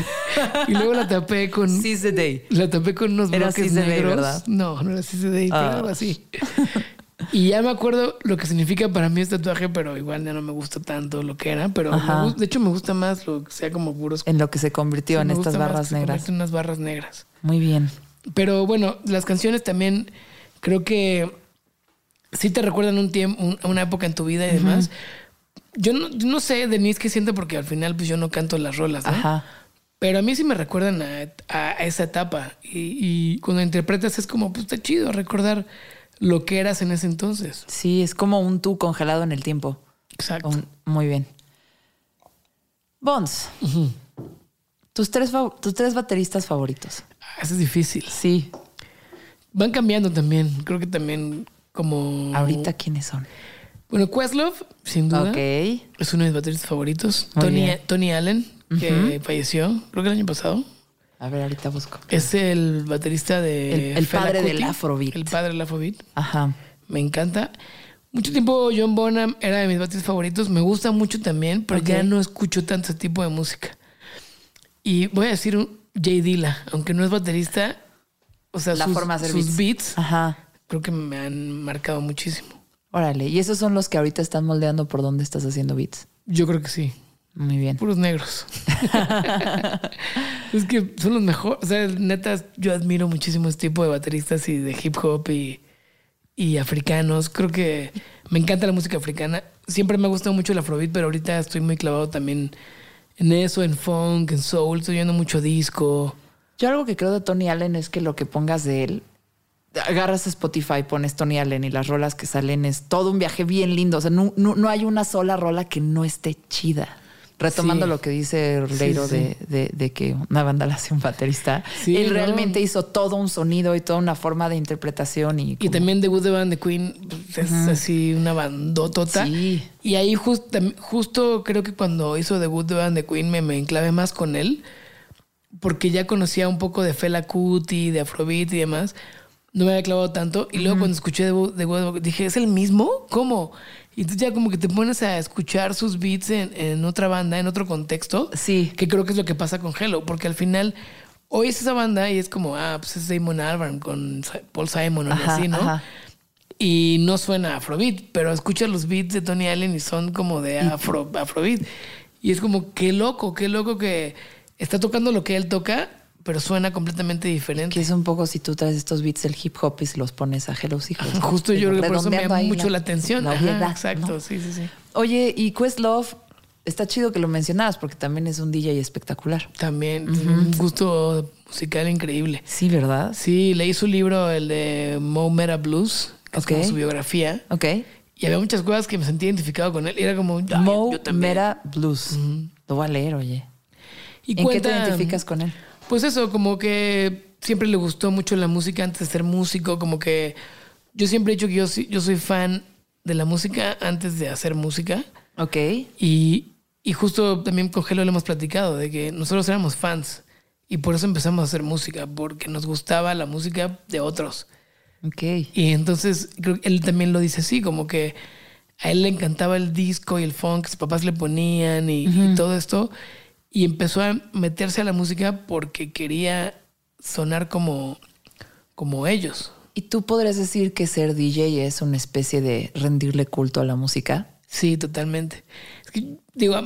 Y luego la tapé con. [LAUGHS] Seize the day. La tapé con unos Era bloques Day, negros. ¿verdad? No, no era Seize the Day, pero Ah. algo así. Y ya me acuerdo lo que significa para mí este tatuaje, pero igual ya no me gusta tanto lo que era. Pero me de hecho me gusta más lo que sea como puros. En lo que se convirtió Sí, en estas barras negras. en unas barras negras. Muy bien. Pero bueno, las canciones también creo que sí te recuerdan un tiempo, un- una época en tu vida y demás. Yo no, yo no sé, Denise, qué siente porque al final pues yo no canto las rolas, ¿no? Ajá. Pero a mí sí me recuerdan a, a esa etapa. Y, y cuando interpretas es como, pues está chido recordar lo que eras en ese entonces. Sí, es como un tú congelado en el tiempo. Exacto. Un- muy bien. Bones. tus, tres, tus tres bateristas favoritos. Ah, Eso es difícil. Sí. Van cambiando también. Creo que también como... Ahorita, ¿quiénes son? Bueno, Questlove, sin duda. Ok. Es uno de mis bateristas favoritos. Tony, Allen, que falleció, creo que el año pasado. A ver, ahorita busco. Es el baterista de... El- padre Kuti, del Afrobeat. El padre del Afrobeat. Ajá. Me encanta. Mucho tiempo John Bonham era de mis bateristas favoritos. Me gusta mucho también, pero ya no escucho tanto ese tipo de música. Y voy a decir un Jay Dilla, aunque no es baterista. O sea, La sus, forma de hacer sus beats Ajá. creo que me han marcado muchísimo. Órale. ¿Y esos son los que ahorita están moldeando por dónde estás haciendo beats? Yo creo que sí. Muy bien. Puros negros. [LAUGHS] es que son los mejores. O sea, neta, yo admiro muchísimo este tipo de bateristas y de hip hop y, y africanos. Creo que me encanta la música africana. Siempre me ha gustado mucho el afrobeat, pero ahorita estoy muy clavado también en eso, en funk, en soul. Estoy oyendo mucho disco. Yo algo que creo de Tony Allen es que lo que pongas de él, agarras Spotify, pones Tony Allen y las rolas que salen es todo un viaje bien lindo. O sea, no, no- no hay una sola rola que no esté chida. Retomando Sí. lo que dice Leiro Sí, sí. De, de- de que una banda la hace un baterista, él no. realmente hizo todo un sonido y toda una forma de interpretación. Y, también The Good, The Band, The Queen pues, es así una bandotota. Sí. Y ahí just- justo creo que cuando hizo The Good, The Band, The Queen me, me enclavé más con él. Porque ya conocía un poco de Fela Kuti, de Afrobeat y demás. No me había clavado tanto. Y luego cuando escuché The Band, dije, ¿es el mismo? ¿Cómo? Y entonces ya como que te pones a escuchar sus beats en, en otra banda, en otro contexto. Sí. Que creo que es lo que pasa con Hello. Porque al final... Hoy es esa banda y es como, ah, pues es Damon Albarn con Paul Simon o Ajá, así, ¿no? ajá. Y no suena Afrobeat, pero escuchas los beats de Tony Allen y son como de afro, Afrobeat. Y es como, qué loco, qué loco que está tocando lo que él toca, pero suena completamente diferente. Que es un poco si tú traes estos beats del hip hop y se los pones a Hello Hijos. ¿no? Justo yo creo que por eso me llama mucho la, atención. La Ajá, obviedad, exacto, ¿no? sí, sí, sí. Oye, y Questlove, está chido que lo mencionabas porque también es un DJ espectacular. También un gusto musical increíble. Sí, ¿verdad? Sí, leí su libro, el de Mo Mera Blues, que es como su biografía. Ok. Y había muchas cosas que me sentía identificado con él. Y era como, "Ay, Mo yo también". Mera Blues. Lo voy a leer, oye. Y ¿En qué te cuenta- identificas con él? Pues eso, como que siempre le gustó mucho la música antes de ser músico, como que yo siempre he dicho que yo, yo soy fan de la música antes de hacer música. Ok. Y, y justo también con Gelo le hemos platicado de que nosotros éramos fans y por eso empezamos a hacer música, porque nos gustaba la música de otros. Ok. Y entonces creo que él también lo dice así, como que a él le encantaba el disco y el funk que sus papás le ponían y, y todo esto. Y empezó a meterse a la música porque quería sonar como, como ellos. ¿Y tú podrías decir que ser DJ es una especie de rendirle culto a la música? Sí, totalmente. Es que, digo,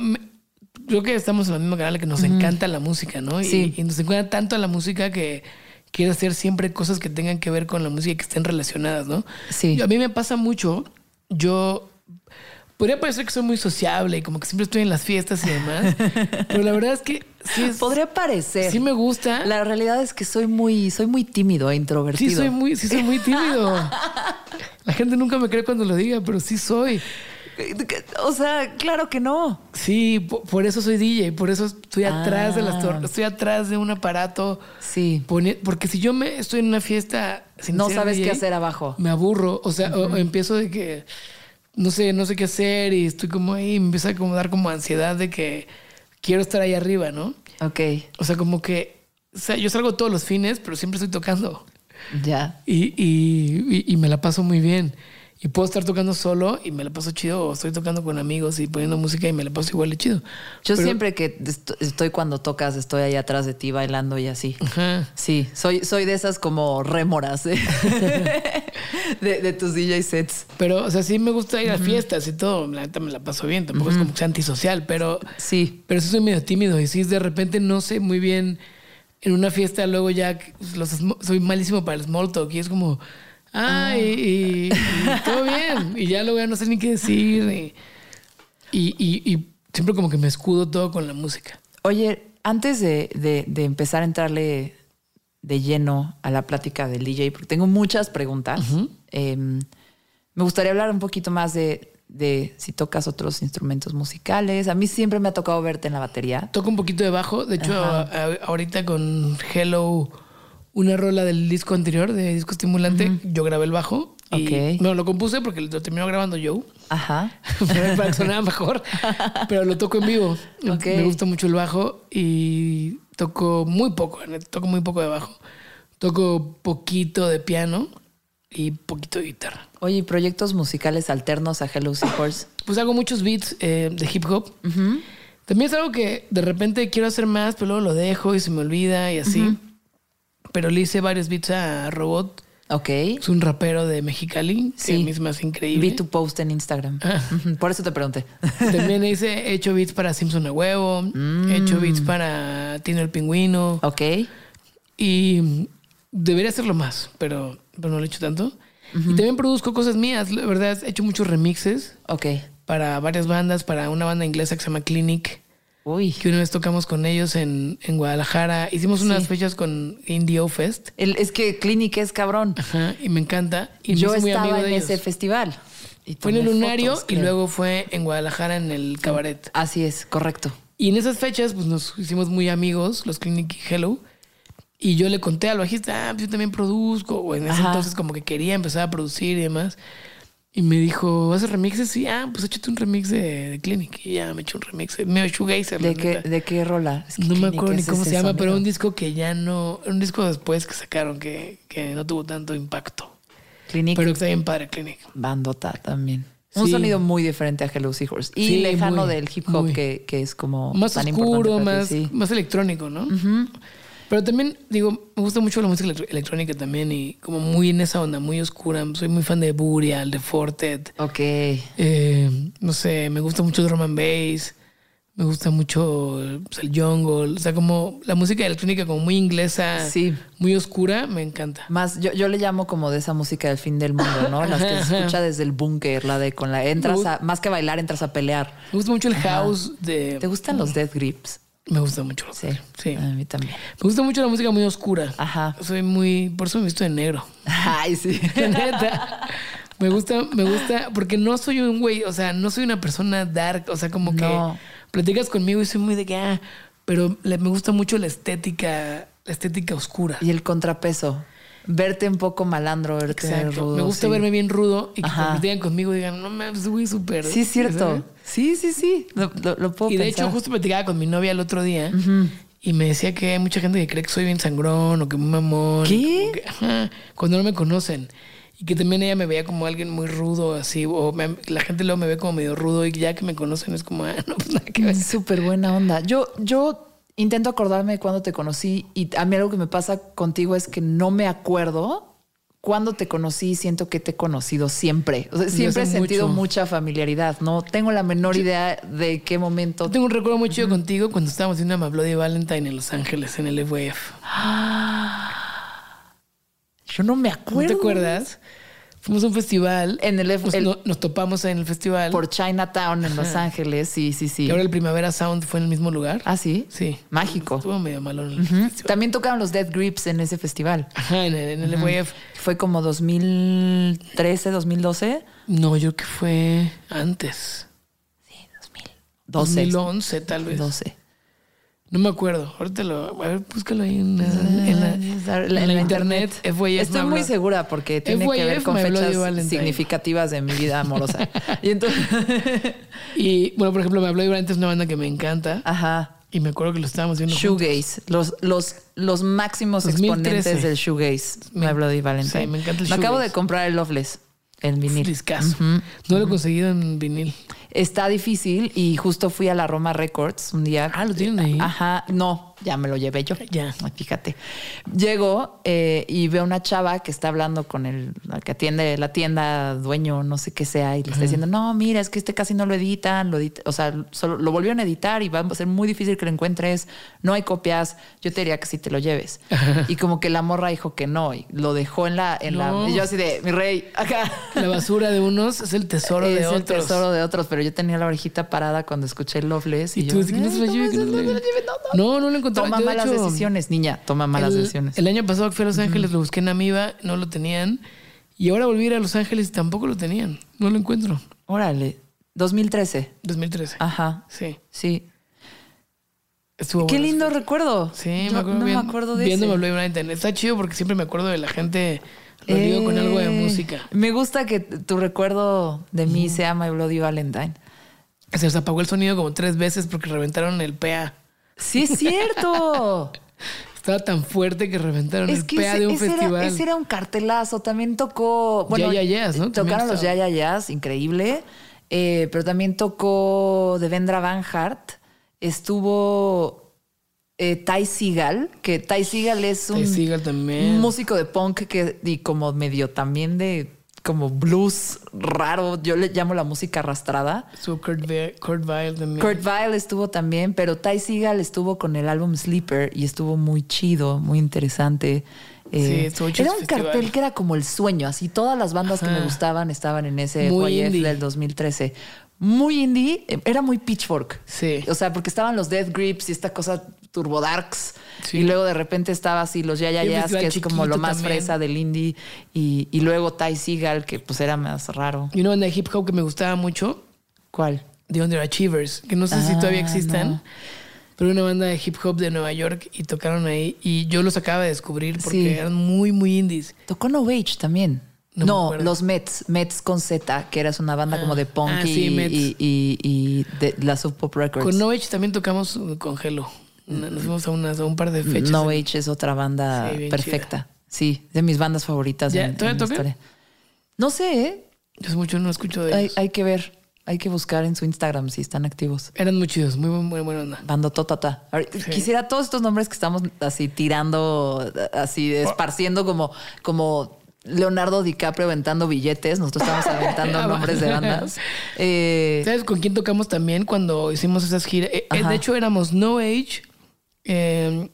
creo que estamos en la misma canal que nos encanta la música, ¿no? Y, Sí. y nos encanta tanto la música que quiero hacer siempre cosas que tengan que ver con la música y que estén relacionadas, ¿no? Sí. Yo- a mí me pasa mucho, yo podría parecer que soy muy sociable y como que siempre estoy en las fiestas y demás, [LAUGHS] pero la verdad es que sí, es- Podría parecer. sí me gusta. La realidad es que soy muy, soy muy tímido e introvertido. Sí soy muy, sí soy muy tímido. [LAUGHS] La gente nunca me cree cuando lo diga, pero sí soy. O sea, claro que no. Sí, po- por, eso soy DJ, por eso estoy atrás de las Ah. torres, estoy atrás de un aparato. Sí. porque si yo me estoy en una fiesta sin No sabes DJ, qué hacer abajo. me aburro, o sea, o- o empiezo de que no sé, no sé qué hacer y estoy como ahí, me empieza a como dar como ansiedad de que quiero estar ahí arriba, ¿no? Ok, O sea, como que o sea, yo salgo todos los fines, pero siempre estoy tocando ya. y, y- y- y me la paso muy bien. Y puedo estar tocando solo y me la paso chido, o estoy tocando con amigos y poniendo música y me la paso igual de chido. Yo Pero- siempre que est- estoy cuando tocas, estoy ahí atrás de ti bailando y así. Ajá. Sí, soy, soy de esas como rémoras ¿eh? [LAUGHS] de, de tus DJ sets. Pero, o sea, sí me gusta ir a fiestas y todo. La neta me la paso bien. Tampoco es como que sea antisocial, pero, Sí. pero sí soy medio tímido. Y sí, de repente no sé muy bien en una fiesta, luego ya pues, los soy malísimo para el small talk. Y es como, ah, y, y- y todo bien. Y ya luego ya no sé ni qué decir. Y, y- siempre como que me escudo todo con la música. Oye, antes de, de- de empezar a entrarle de lleno a la plática del DJ, porque tengo muchas preguntas. Eh, me gustaría hablar un poquito más de, de si tocas otros instrumentos musicales. A mí siempre me ha tocado verte en la batería. Toco un poquito de bajo. De hecho, a- a- ahorita con Hello, una rola del disco anterior, de disco estimulante, yo grabé el bajo. Y, Ok. Bueno, lo compuse porque lo terminó grabando Joe. Ajá. para que sonara mejor. [LAUGHS] Pero lo toco en vivo. Me gusta mucho el bajo y toco muy poco, toco muy poco de bajo. Toco poquito de piano y poquito de guitarra. Oye, ¿y proyectos musicales alternos a Hello Seahorse? [LAUGHS] Pues hago muchos beats eh, de hip hop. También es algo que de repente quiero hacer más, pero luego lo dejo y se me olvida y así. Pero le hice varios beats a Robot. Ok. Es un rapero de Mexicali, que a mí es increíble. Vi tu post en Instagram. Ujú, Por eso te pregunté. También hice, he hecho beats para Simpson a huevo, he hecho beats para Tino el Pingüino ok. y debería hacerlo más, pero, pero no lo he hecho tanto. Y también produzco cosas mías, la verdad, he hecho muchos remixes Ok. para varias bandas, para una banda inglesa que se llama Clinic, Uy. que una vez tocamos con ellos en, en Guadalajara. Hicimos unas fechas con Indie O Fest El- es que Clinic es cabrón. ajá, y me encanta. Y Yo muy amigo estaba en de ellos. ese festival. y Fue en el Lunario fotos, y creo. luego fue en Guadalajara en el Cabaret. Así es, correcto. Y en esas fechas, pues nos hicimos muy amigos, los Clinic y Hello. Y yo le conté al bajista, ah, pues yo también produzco. O en ese Ajá. entonces, como que quería empezar a producir y demás. Y me dijo, ¿haces remixes? Sí, ah, pues échate un remix de, de Clinic. Y ya me eché un remix. Me shoegazer. ¿De qué, neta. ¿De qué rola? Es que No me acuerdo ni cómo se llama, pero un disco que ya no. Un disco después que sacaron que, que no tuvo tanto impacto. Clinic, Pero que está bien padre, Clinic. bandota también. Un Sí. sonido muy diferente a Hello Seahorse. Y Sí, lejano muy, del hip hop que, que es como más tan oscuro, más, sí. más electrónico, ¿no? Pero también, digo, me gusta mucho la música electrónica también y como muy en esa onda, muy oscura. Soy muy fan de Burial, de Fortet. Ok. Eh, no sé, me gusta mucho drum and bass. Me gusta mucho pues, el jungle. O sea, como la música electrónica como muy inglesa, Sí. muy oscura, me encanta. Más, yo, yo le llamo como de esa música del fin del mundo, ¿no? Las que [LAUGHS] se escucha desde el búnker, la de con la entras a, más que bailar, entras a pelear. Me gusta mucho el house de... ¿Te gustan los Death Grips? Me gusta mucho. Sí. Sí. A mí también. Me gusta mucho la música muy oscura. Ajá. Soy muy... Por eso me he visto de negro. [LAUGHS] Ay, sí. La [LAUGHS] neta. Me gusta, me gusta, porque no soy un güey, o sea, no soy una persona dark, o sea, como que No. platicas conmigo y soy muy de que, ah, pero le- me gusta mucho la estética, la estética oscura. Y el contrapeso. Verte un poco malandro, verte Exacto. rudo. me gusta sí. verme bien rudo y que digan conmigo digan, no mames, güey, súper. Sí, es cierto. ¿sabes? Sí, sí, sí. Lo, lo- lo puedo Y de pensar. hecho, justo platicaba con mi novia el otro día y me decía que hay mucha gente que cree que soy bien sangrón o que muy mamón. ¿Qué? como que, ajá, cuando no me conocen. Y que también ella me veía como alguien muy rudo, así. O me- la gente luego me ve como medio rudo y ya que me conocen es como, ah, no, pues nada que ver. Es súper buena onda. Yo, yo intento acordarme de cuando te conocí y a mí algo que me pasa contigo es que no me acuerdo cuando te conocí. Siento que te he conocido siempre. O sea, Desde siempre he sentido mucho. mucha familiaridad. No tengo la menor idea de qué momento. Tengo un recuerdo muy chido contigo cuando estábamos haciendo una Bloody Valentine en Los Ángeles, en el FWF. Yo no me ¿No acuerdo. te acuerdas? Fuimos a un festival. En el, Nos, el- nos topamos en el festival. por Chinatown en Los Ángeles. Sí, sí, sí. Y ahora el Primavera Sound fue en el mismo lugar. Ah, sí. Sí. Mágico. Estuvo medio malo en el festival. También tocaron los Dead Grips en ese festival. Ajá, en el, en el FWF. Fue como 2013, 2012. No, yo creo que fue antes. 12. 2011, tal vez. 12. No me acuerdo. Ahorita lo. A ver, búscalo ahí en, la- en la, en la internet. Estoy me muy segura porque tiene que ver con me fechas Valentine. significativas de mi vida amorosa. [LAUGHS] y entonces, Y bueno, por ejemplo, me habló de antes una banda que me encanta. ajá. Y me acuerdo que lo estábamos viendo. Shoegaze, los, los, los máximos 2013. exponentes del shoegaze. Me Me- habló de Valentine. sí, me encanta el acabo shoegaze. de comprar el Loveless, el vinil. Discazo. No lo he conseguido en vinil. Está difícil y justo fui a la Roma Records un día. Ah, ¿lo tienen ahí? Ajá, no, ya me lo llevé yo. Ya. Fíjate. Llego eh, y veo una chava que está hablando con el que atiende la tienda, dueño, no sé qué sea, y le está diciendo, no, mira, es que este casi no lo editan, lo edit- o sea, solo lo volvieron a editar y va a ser muy difícil que lo encuentres, no hay copias, yo te diría que sí te lo lleves. y como que la morra dijo que no, y lo dejó en la, en No. la, y yo así de, mi rey, acá. La basura de unos es el tesoro es de el otros. tesoro de otros, pero yo tenía la orejita parada cuando escuché Loveless. Y Y, tú yo, dices que no se lo "Ay, lleve, que no no se lo me lo lleve". lleve, no, no". No, no lo encontré encontraba. Toma Yo, de malas hecho, decisiones, niña. Toma malas el, decisiones. El año pasado que fui a Los Ángeles, lo busqué en Amiba, no lo tenían. Y ahora volví a ir a Los Ángeles y tampoco lo tenían. No lo encuentro. Órale. 2013. 2013. Ajá. Sí. Sí. Estuvo Qué lindo recuerdo. Sí, Yo me acuerdo no bien. me acuerdo de Viéndome. Blue Valentine. Está chido porque siempre me acuerdo de la gente. Lo digo con algo de Eh, música. Me gusta que tu recuerdo de mí sea My Bloody Valentine. Se les apagó el sonido como tres veces porque reventaron el PA. Sí, es cierto. [LAUGHS] Estaba tan fuerte que reventaron es el que PA ese, de un ese era, festival. ese era un cartelazo. También tocó. Bueno, Ya, Ya, ¿no? Tocaron los. Ya, Ya, Yas, increíble. Eh, pero también tocó Devendra Van Hart. Estuvo eh, Ty Seagal, que Ty Seagal es un Ty Seagal también. un músico de punk que, y como medio también de como blues raro. Yo le llamo la música arrastrada. Estuvo Kurt, Weill también. Kurt Vile estuvo también, pero Ty Seagal estuvo con el álbum Sleeper y estuvo muy chido, muy interesante. Eh, Sí, era un festival. cartel que era como el sueño, así todas las bandas que me gustaban estaban en ese YF del 2013. Muy indie, eh, era muy pitchfork. Sí. O sea, porque estaban los Death Grips y esta cosa Turbo Darks. Sí. Y luego de repente estaba así los Ya Ya Y un Yas, que es como lo más también. fresa del indie. Y, y luego Ty Seagal, que pues era más raro. Y una banda de hip hop que me gustaba mucho, ¿Cuál? The Underachievers, que no sé si Ah, todavía existan. no. Pero una banda de hip hop de Nueva York y tocaron ahí. Y yo los acababa de descubrir porque Sí. eran muy, muy indies. Tocó No Age también. No No, me acuerdo. los Mets, Mets con Z, que era una banda como de punk ah, y, sí, y, y- y de la Sub Pop Records. Con No Age también tocamos con Hello. Nos fuimos a, unas, a un par de fechas. No Age es otra banda Sí, perfecta. Sí, de mis bandas favoritas. ¿Ya? en- ¿Todavía en historia. No sé, ¿eh? Yo hace mucho no escucho de Hay, ellos. hay que ver. Hay que buscar en su Instagram si están activos. Eran muy chidos, muy, muy, muy buena onda. Bando Totata. Ahorita- Sí. Quisiera todos estos nombres que estamos así tirando, así esparciendo como, como Leonardo DiCaprio aventando billetes. Nosotros estamos [LAUGHS] aventando Ah, nombres de bandas. [LAUGHS] Eh, ¿Sabes con quién tocamos también cuando hicimos esas giras? Eh, eh, Ajá. de hecho, éramos No Age, eh,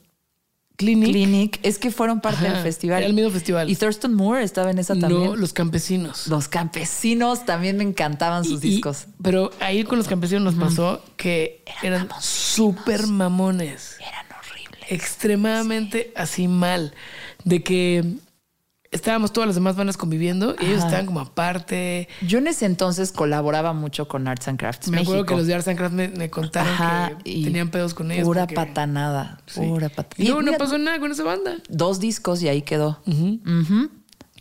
Clinic, Clinic. Es que fueron parte Ajá, del festival. era el mismo festival. Y Thurston Moore estaba en esa también. no, Los Campesinos. Los campesinos también me encantaban sus Y- y- discos. pero ahí con los campesinos nos pasó que eran súper mamones. Eran horribles. Extremadamente así mal. De que estábamos todas las demás bandas conviviendo y ellos Ajá. estaban como aparte. Yo en ese entonces colaboraba mucho con Arts and Crafts Me acuerdo que los de Arts and Crafts me, me contaron Ajá, que tenían pedos con ellos. Pura porque- patanada. Sí. Pura patanada. Y no pasó nada con esa banda. Dos discos y ahí quedó.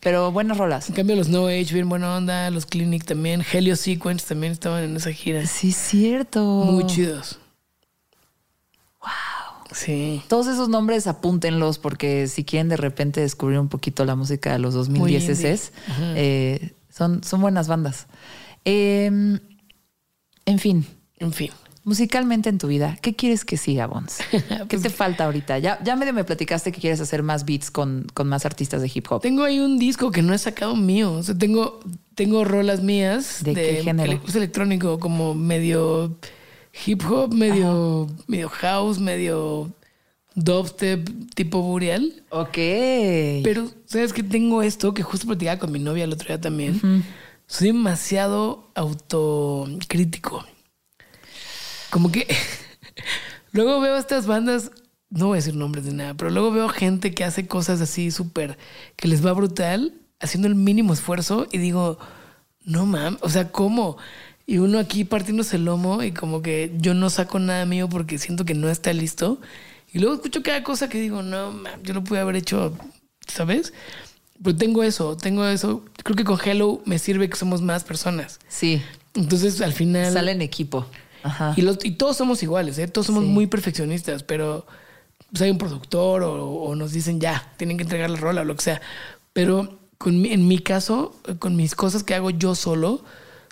Pero buenas rolas. En cambio, los No Age, bien buena onda. Los Clinic también. Helio Sequence también estaban en esa gira. Sí, cierto. Muy chidos. Wow. Sí. Todos esos nombres apúntenlos porque si quieren de repente descubrir un poquito la música de los Muy 2010 indie. s eh, son, son buenas bandas. Eh, en fin, En fin. musicalmente en tu vida, ¿qué quieres que siga, Bons? [LAUGHS] ¿Qué Pues te falta ahorita? Ya, ya medio me platicaste que quieres hacer más beats con, con más artistas de hip hop. Tengo ahí un disco que no he sacado mío. O sea, tengo, tengo rolas mías. ¿De qué género? ele- Es electrónico, como medio hip hop, medio, medio house, medio dubstep tipo burial. Ok. Pero, ¿sabes qué? Tengo esto que justo platicaba con mi novia el otro día también. Soy demasiado autocrítico. Como que [LAUGHS] luego veo estas bandas, no voy a decir nombres de nada, pero luego veo gente que hace cosas así súper, que les va brutal, haciendo el mínimo esfuerzo y digo, no mames, o sea, ¿cómo? Y uno aquí partiéndose el lomo y como que yo no saco nada mío porque siento que no está listo. Y luego escucho cada cosa que digo, no, mames, yo lo pude haber hecho, ¿sabes? Pero tengo eso, tengo eso. Creo que con Hello me sirve que somos más personas. Sí, Entonces al final... sale en equipo. Ajá. Y, los- y todos somos iguales, ¿eh? todos somos Sí. muy perfeccionistas, pero pues, hay un productor o, o nos dicen ya, tienen que entregar la rola o lo que sea. Pero con mi- en mi caso, con mis cosas que hago yo solo,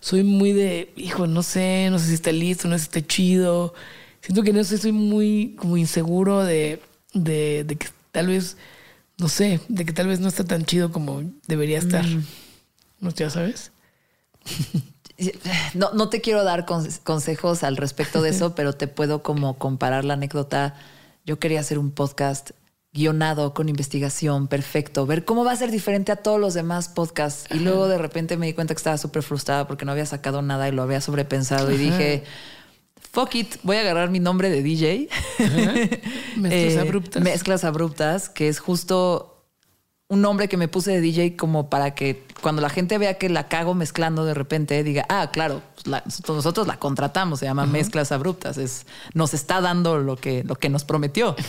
soy muy de, hijo, no sé, no sé si está listo, no sé si está chido. Siento que no sé, soy muy como inseguro de, de, de que tal vez, no sé, de que tal vez no está tan chido como debería estar. Mm. ¿No ya sabes? [LAUGHS] No, no te quiero dar conse- consejos al respecto de [LAUGHS] eso, pero te puedo como comparar la anécdota. Yo quería hacer un podcast guionado con investigación, perfecto, ver cómo va a ser diferente a todos los demás podcasts. Y luego de repente me di cuenta que estaba súper frustrada porque no había sacado nada y lo había sobrepensado y dije, fuck it, voy a agarrar mi nombre de DJ. [LAUGHS] Mezclas Eh, abruptas. Mezclas abruptas, que es justo un nombre que me puse de DJ como para que cuando la gente vea que la cago mezclando de repente diga, ah, claro, pues la- nosotros la contratamos, se llama Mezclas Abruptas, es, nos está dando lo que, lo que nos prometió. [LAUGHS]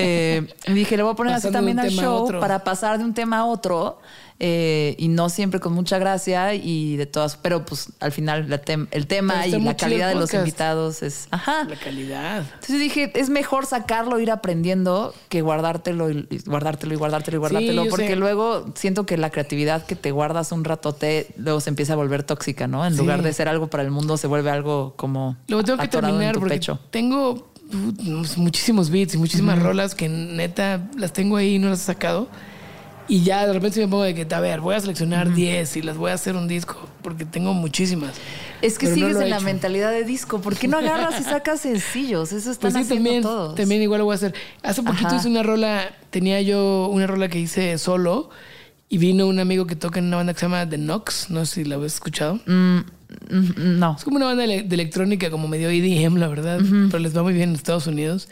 Eh, dije, le voy a poner así Pasando también al show para pasar de un tema a otro eh, y no siempre con mucha gracia y de todas, pero pues al final la tem- el tema y la calidad de los invitados es, ajá. La calidad. Entonces dije, es mejor sacarlo, ir aprendiendo, que guardártelo y guardártelo y guardártelo y guardártelo. porque sé. luego siento que la creatividad que te guardas un ratote, luego se empieza a volver tóxica, ¿no? En Sí. lugar de ser algo para el mundo, se vuelve algo como Luego tengo que terminar porque pecho. tengo uh, muchísimos beats y muchísimas rolas que neta las tengo ahí y no las he sacado. Y ya de repente me pongo de que, a ver, voy a seleccionar 10 y las voy a hacer un disco porque tengo muchísimas. Es que Pero no sigues he en la hecho. mentalidad de disco. ¿Por qué no agarras y sacas sencillos? Eso están Pues sí, haciendo también, todos. también igual lo voy a hacer. Hace poquito Ajá. hice una rola, tenía yo una rola que hice solo y vino un amigo que toca en una banda que se llama The Knox, no sé si la habéis escuchado. Mm, no. Es como una banda de de electrónica, como medio EDM, la verdad, pero les va muy bien en Estados Unidos.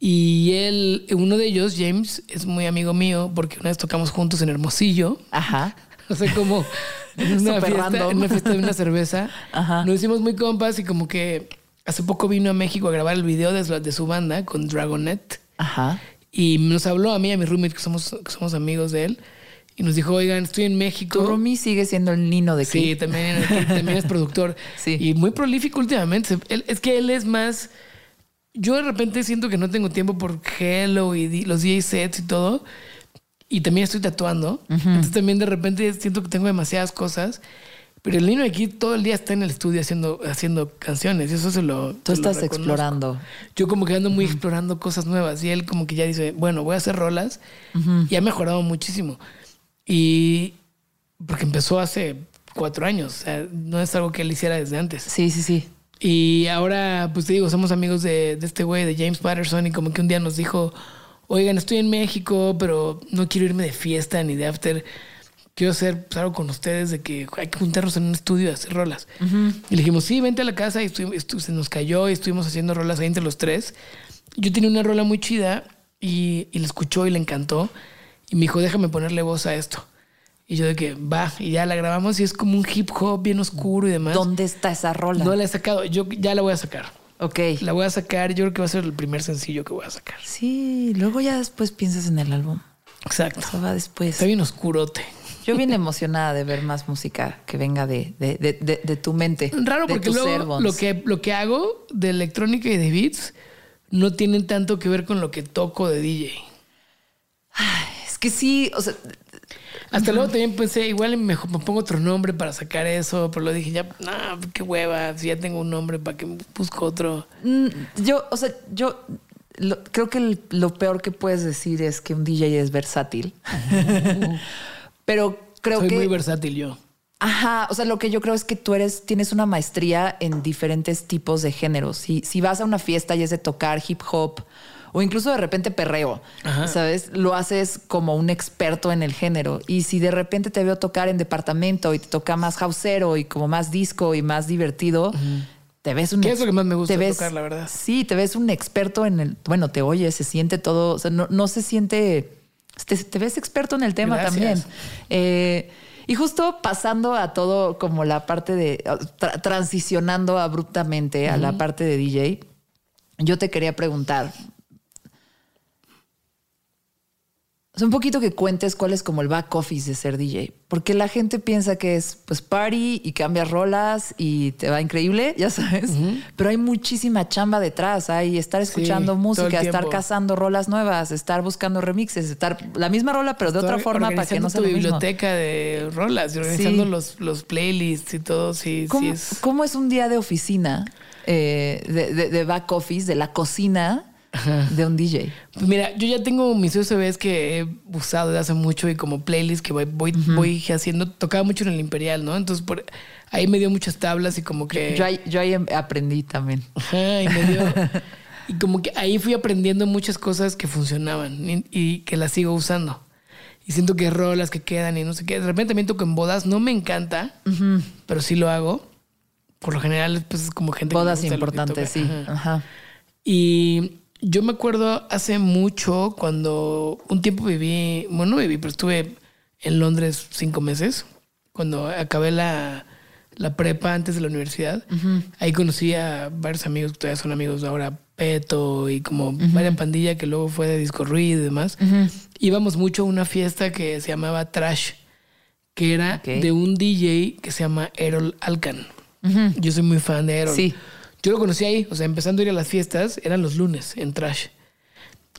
Y él, uno de ellos, James, es muy amigo mío porque una vez tocamos juntos en Hermosillo. Ajá. [LAUGHS] O sea, como en una, fiesta, en una fiesta de una cerveza. Ajá. Nos hicimos muy compas y como que hace poco vino a México a grabar el video de su, de su banda con Dragonet. Ajá. Y nos habló a mí a mi roommate, que somos, que somos amigos de él. Y nos dijo, oigan, estoy en México. Tu Rumi sigue siendo el nino de Sí, aquí. también, también es productor. [LAUGHS] Sí. Y muy prolífico últimamente. Él- es que él es más. Yo de repente siento que no tengo tiempo por Hello y los DJ sets y todo. Y también estoy tatuando. Entonces también de repente siento que tengo demasiadas cosas. Pero el niño aquí todo el día está en el estudio haciendo, haciendo canciones. Y eso se lo. Tú se estás explorando. Yo como que ando muy explorando cosas nuevas. Y él como que ya dice, bueno, voy a hacer rolas. Y ha mejorado muchísimo. Y porque empezó hace cuatro años. O sea, no es algo que él hiciera desde antes. Sí, sí, sí. Y ahora, pues te digo, somos amigos de, de este güey, de James Patterson, y como que un día nos dijo, oigan, estoy en México, pero no quiero irme de fiesta ni de after. Quiero hacer pues, algo con ustedes de que hay que juntarnos en un estudio a hacer rolas. Y le dijimos, sí, vente a la casa. Y se nos cayó y estuvimos haciendo rolas ahí entre los tres. Yo tenía una rola muy chida y, y la escuchó y le encantó. Y me dijo, déjame ponerle voz a esto. Y yo de que va, y ya la grabamos y es como un hip hop bien oscuro y demás. ¿Dónde está esa rola? No la he sacado, yo ya la voy a sacar. Ok. La voy a sacar, yo creo que va a ser el primer sencillo que voy a sacar. Sí, luego ya después piensas en el álbum. Exacto. Eso va después. Está bien oscurote. Yo bien emocionada de ver más música que venga de, de, de, de- tu mente. Raro porque luego servons. lo que, lo que hago de electrónica y de beats no tienen tanto que ver con lo que toco de DJ. Es que sí, o sea, Hasta luego también pensé, igual me, me pongo otro nombre para sacar eso, pero lo dije ya, no, qué hueva, si ya tengo un nombre, ¿para que busco otro? mm, yo, o sea, yo lo- creo que el- lo peor que puedes decir es que un DJ es versátil. [LAUGHS] Pero creo Soy que. muy versátil yo. Ajá, o sea, lo que yo creo es que tú eres, tienes una maestría en diferentes tipos de géneros. Si, si vas a una fiesta y es de tocar hip hop o incluso de repente perreo, Ajá. ¿sabes? Lo haces como un experto en el género. Y si de repente te veo tocar en departamento y te toca más houseero y como más disco y más divertido, te ves un Que es lo que más me gusta te ves- tocar, la verdad. Sí, te ves un experto en el, bueno, te oyes, se siente todo, o sea, no, no se siente, te, te ves experto en el tema Gracias. también. Eh, y justo pasando a todo como la parte de, tra- transicionando abruptamente a la parte de DJ, yo te quería preguntar, o sea, un poquito que cuentes cuál es como el back office de ser DJ. Porque la gente piensa que es pues party y cambias rolas y te va increíble, [LAUGHS] ya sabes. Pero hay muchísima chamba detrás. Hay estar escuchando música, estar cazando rolas nuevas, estar buscando remixes, estar la misma rola, pero de otra forma para que no sea tu lo mismo. biblioteca de rolas y organizando Sí. los, los playlists y todo. Sí, ¿Cómo, sí es. cómo es un día de oficina, eh, de, de- de back office, de la cocina de un DJ? Pues mira, yo ya tengo mis USBs que he usado desde hace mucho y como playlist que voy, voy, voy haciendo. Tocaba mucho en el Imperial, ¿no? Entonces por ahí me dio muchas tablas y como que. Yo ahí, yo ahí em- aprendí también. Ajá, y me dio. y como que ahí fui aprendiendo muchas cosas que funcionaban y, y que las sigo usando. Y siento que rolas que quedan y no sé qué. De repente también toco en bodas. No me encanta, pero sí lo hago. por lo general pues es como gente Bodas que importantes, sí. Ajá. Ajá. Y yo me acuerdo hace mucho cuando un tiempo viví, bueno, no viví, pero estuve en Londres cinco meses, cuando acabé la, la prepa antes de la universidad. Ahí conocí a varios amigos que todavía son amigos ahora, Peto y como varias pandilla que luego fue de Disco Ruido y demás. Íbamos mucho a una fiesta que se llamaba Trash, que era de un DJ que se llama Errol Alcan. Yo soy muy fan de Errol. Sí. Yo lo conocí ahí, o sea, empezando a ir a las fiestas, eran los lunes en Trash.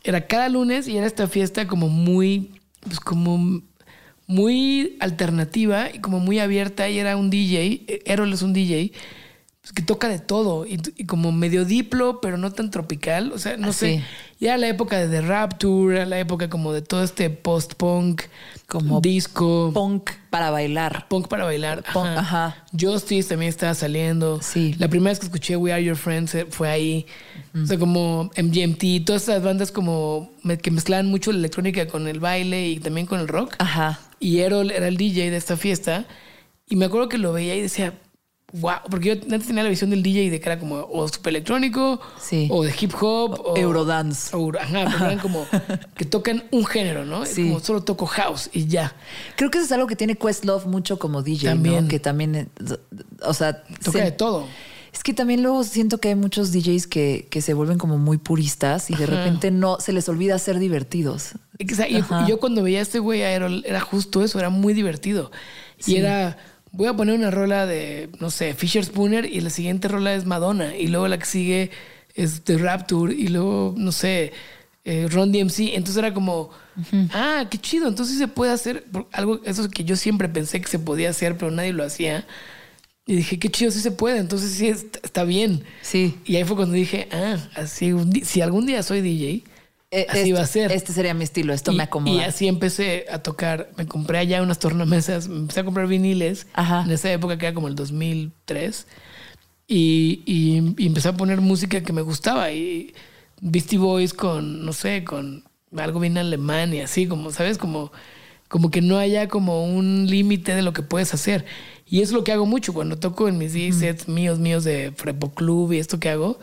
Era cada lunes y era esta fiesta como muy, pues como muy alternativa y como muy abierta. Y era un DJ, Errol es un DJ, pues, que toca de todo y, y como medio diplo, pero no tan tropical. O sea, no Ah, sé. sí. Y era la época de The Rapture, era la época como de todo este post-punk, Como disco, Punk para bailar. punk para bailar. Punk, ajá. Justice también estaba saliendo. Sí. La primera vez que escuché We Are Your Friends eh, fue ahí. O sea, como MGMT, todas esas bandas como que mezclaban mucho la electrónica con el baile y también con el rock. Ajá. Y Errol era el DJ de esta fiesta. Y me acuerdo que lo veía y decía, wow, porque yo antes tenía la visión del DJ de que era como o super electrónico, Sí. o de hip hop, o Eurodance. o- ajá, pero eran como [LAUGHS] que tocan un género, ¿no? Sí. como solo toco house y ya. Creo que eso es algo que tiene Questlove mucho como DJ, También. ¿no? Que también, eh, o sea, Toca se- de todo. Es que también luego siento que hay muchos DJs que, que se vuelven como muy puristas y de repente no se les olvida ser divertidos. Exacto. Y Ajá. yo cuando veía a este güey a Errol, era justo eso, era muy divertido. Sí. Y era, voy a poner una rola de, no sé, Fisher Spooner y la siguiente rola es Madonna. Y luego la que sigue es The Rapture y luego, no sé, eh, Ron DMC. Entonces era como, ah, qué chido. Entonces se puede hacer algo, eso que yo siempre pensé que se podía hacer, pero nadie lo hacía. Y dije, qué chido, sí se puede. Entonces sí está, está bien. Sí. Y ahí fue cuando dije, ah, así, si algún día soy DJ, Eh, así este, va a ser. Este sería mi estilo, esto y, me acomoda. Y así empecé a tocar. Me compré allá unas tornamesas, me empecé a comprar viniles Ajá. en esa época que era como el 2003. Y, y- y empecé a poner música que me gustaba. Y Beastie Boys con, no sé, con algo bien alemán y así, como, ¿sabes? Como, como que no haya como un límite de lo que puedes hacer. Y es lo que hago mucho cuando toco en mis DJ sets míos, míos de Frepo Club y esto que hago.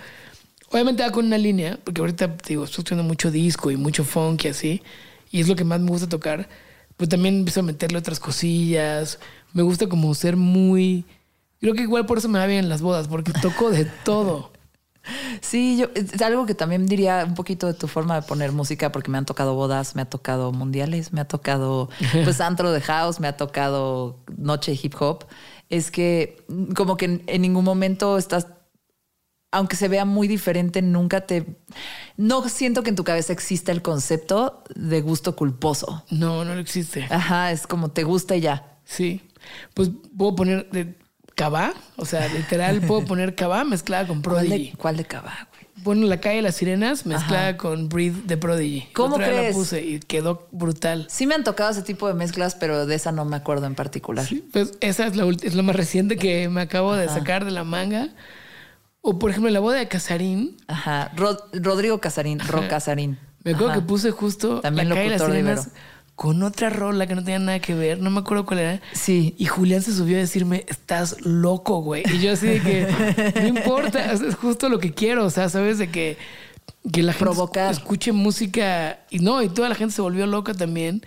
Obviamente va con una línea, porque ahorita digo, estoy escuchando mucho disco y mucho funk y así, y es lo que más me gusta tocar. Pero también empiezo a meterle otras cosillas. Me gusta como ser muy. Creo que igual por eso me va bien en las bodas, porque toco de [LAUGHS] todo. Sí, yo es algo que también diría un poquito de tu forma de poner música, porque me han tocado bodas, me ha tocado mundiales, me ha tocado pues [LAUGHS] antro de house, me ha tocado noche hip hop. Es que como que en, en ningún momento estás, aunque se vea muy diferente, nunca te, no siento que en tu cabeza exista el concepto de gusto culposo. No, no existe. Ajá, es como te gusta y ya. Sí. Pues puedo poner de cabá, o sea, literal, puedo [LAUGHS] poner cabá mezclada con ¿Cuál Prodigy. cuál de cava, güey? Bueno, la calle de las sirenas mezclada con Breathe de Prodigy. ¿Cómo Otra crees? la puse y quedó brutal. Sí me han tocado ese tipo de mezclas, pero de esa no me acuerdo en particular. Pues esa es la, es la más reciente que me acabo de sacar de la manga. O por ejemplo, en la boda de Casarín, Ajá. Rod- Rodrigo Casarín, Ro Casarín. me acuerdo Ajá. que puse justo También la calle las sirenas con otra rola que no tenía nada que ver, no me acuerdo cuál era. Sí. Y Julián se subió a decirme, estás loco, güey. Y yo así de que, [LAUGHS] no importa, es justo lo que quiero, o sea, sabes de que, que la gente escuche música y no, y toda la gente se volvió loca también.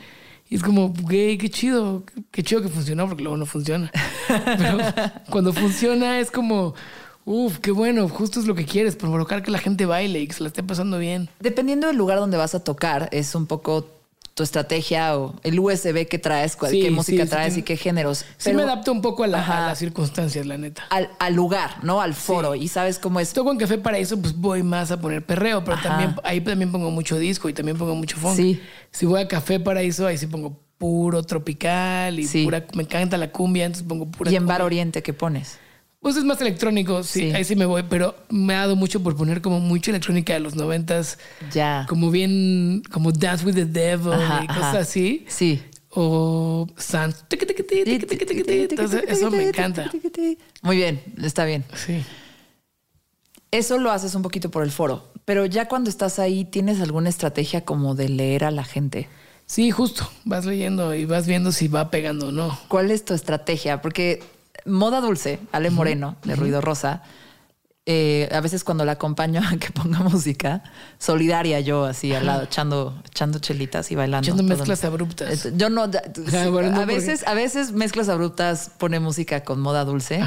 Y es como, güey, qué chido, qué chido que funcionó, porque luego no funciona. [LAUGHS] Pero cuando funciona es como, uff, qué bueno, justo es lo que quieres, provocar que la gente baile y que se la esté pasando bien. Dependiendo del lugar donde vas a tocar, es un poco tu estrategia o el USB que traes, cuál, Sí, qué música sí, traes y qué géneros. Sí me adapto un poco a, la- a Ajá. las circunstancias, la neta. al, al lugar, ¿no? Al foro. Y sabes cómo es. Toco en Café Paraíso, pues voy más a poner perreo, pero Ajá. también ahí también pongo mucho disco y también pongo mucho funk. Sí. Si voy a Café Paraíso, ahí sí pongo puro tropical y pura, me encanta la cumbia, entonces pongo pura Y en Bar cumbia. Oriente, ¿qué pones? Pues es más electrónico, sí, Sí. ahí sí me voy, pero me ha dado mucho por poner como mucha electrónica de los noventas, Ya. como bien, como Dance with the Devil Ajá, y cosas ajá. así. Sí. O Sans. Entonces, eso me encanta. Muy bien, está bien. Sí. Eso lo haces un poquito por el foro, pero ya cuando estás ahí, ¿tienes alguna estrategia como de leer a la gente? Sí, justo. Vas leyendo y vas viendo si va pegando o no. ¿Cuál es tu estrategia? Porque Moda Dulce, Ale Moreno, de Ruido Rosa. eh, a veces cuando la acompaño [LAUGHS] a que ponga música, solidaria yo así al lado, echando, echando chelitas y bailando. Echando mezclas abruptas. Yo no, [LAUGHS] Ah, bueno, no, a porque- veces, a veces mezclas abruptas pone música con moda dulce,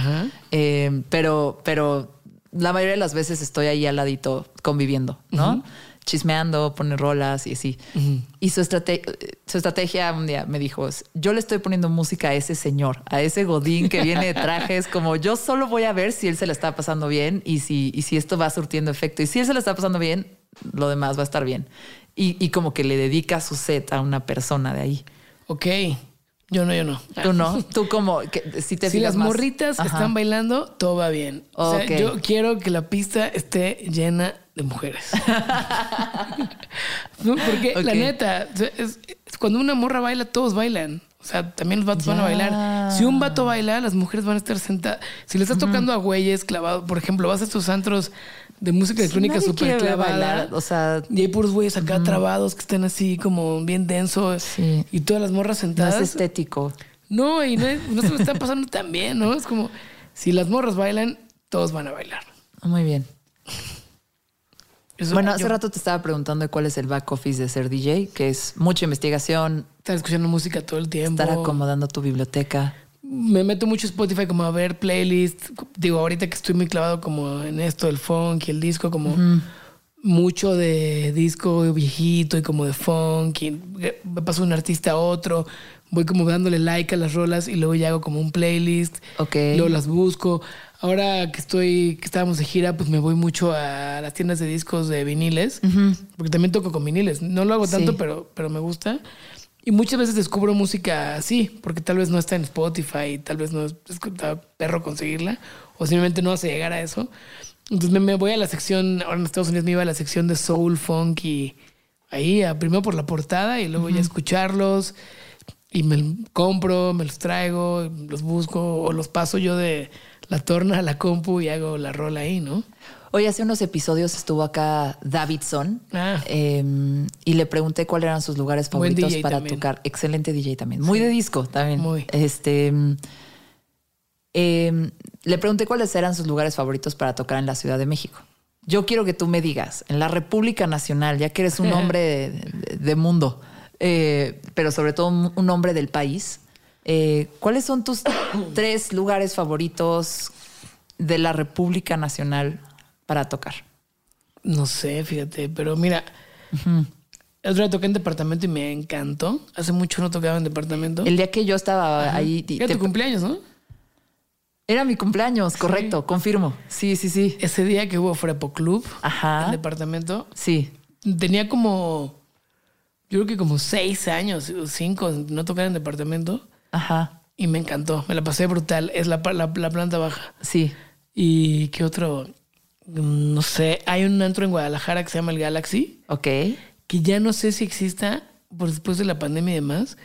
eh, pero, pero la mayoría de las veces estoy ahí al ladito conviviendo, ¿no? Chismeando, pone rolas y así. Y su, estrate- su estrategia un día me dijo, yo le estoy poniendo música a ese señor, a ese godín que viene de trajes, como yo solo voy a ver si él se la está pasando bien y si, y si esto va surtiendo efecto. Y si él se la está pasando bien, lo demás va a estar bien. Y, y como que le dedica su set a una persona de ahí. Ok. Yo no, yo no. Tú no, tú como que si te si las más- morritas Ajá. están bailando, todo va bien. O Ok. sea, yo quiero que la pista esté llena de mujeres. [LAUGHS] No, Porque la neta, es- es cuando una morra baila, todos bailan. O sea, también los vatos van a bailar. Si un vato baila, las mujeres van a estar sentadas. Si le estás tocando a güeyes clavados, por ejemplo, vas a estos antros de música electrónica súper clavada. bailar, o sea- y hay puros güeyes acá trabados que están así como bien densos. Sí. Y todas las morras No sentadas. es estético. No, y no, no se lo están pasando tan bien, ¿no? Es como, si las morras bailan, todos van a bailar. Muy bien. Eso- Bueno, hace yo rato te estaba preguntando de cuál es el back office de ser DJ, que es mucha investigación, Estar escuchando música todo el tiempo. estar acomodando tu biblioteca. Me meto mucho Spotify como a ver playlists. Digo, ahorita que estoy muy clavado como en esto del funk y el disco, como mucho de disco viejito y como de funk. Y me paso de un artista a otro. Voy como dándole like a las rolas y luego ya hago como un playlist. Ok. Luego las busco. Ahora que estoy, que estábamos de gira, pues me voy mucho a las tiendas de discos de viniles, porque también toco con viniles. No lo hago tanto, Sí. pero, pero me gusta. Y muchas veces descubro música así, porque tal vez no está en Spotify, tal vez no es, está perro conseguirla, o simplemente no vas a llegar a eso. Entonces me, me voy a la sección, ahora en Estados Unidos me iba a la sección de soul, funk y ahí, a- primero por la portada y luego ya escucharlos. Y me compro, me los traigo, los busco o los paso yo de la torna a la compu y hago la rola ahí, ¿no? Hoy hace unos episodios estuvo acá Davidson Ah. eh, y le pregunté cuáles eran sus lugares favoritos para también. tocar. Excelente DJ también. Muy de disco también. Muy. Este. eh, le pregunté cuáles eran sus lugares favoritos para tocar en la Ciudad de México. Yo quiero que tú me digas, en la República Nacional, ya que eres un [LAUGHS] hombre de, de- de mundo, eh, pero sobre todo un hombre del país, eh, ¿cuáles son tus [COUGHS] tres lugares favoritos de la República Nacional para tocar? No sé, fíjate, pero mira, el otro día toqué en departamento y me encantó. Hace mucho no tocaba en departamento. El día que yo estaba ahí, Era te- tu cumpleaños, ¿no? era mi cumpleaños, correcto, confirmo. Sí, sí, sí. Ese día que hubo Frepo Club Ajá. en departamento, Sí. tenía como, yo creo que como seis años o cinco no tocar en departamento Ajá. y me encantó. Me la pasé brutal. Es la, la, la planta baja. Sí. ¿Y qué otro? Mm, No sé. Hay un antro en Guadalajara que se llama el Galaxy, Ok. que ya no sé si exista por después de la pandemia y demás.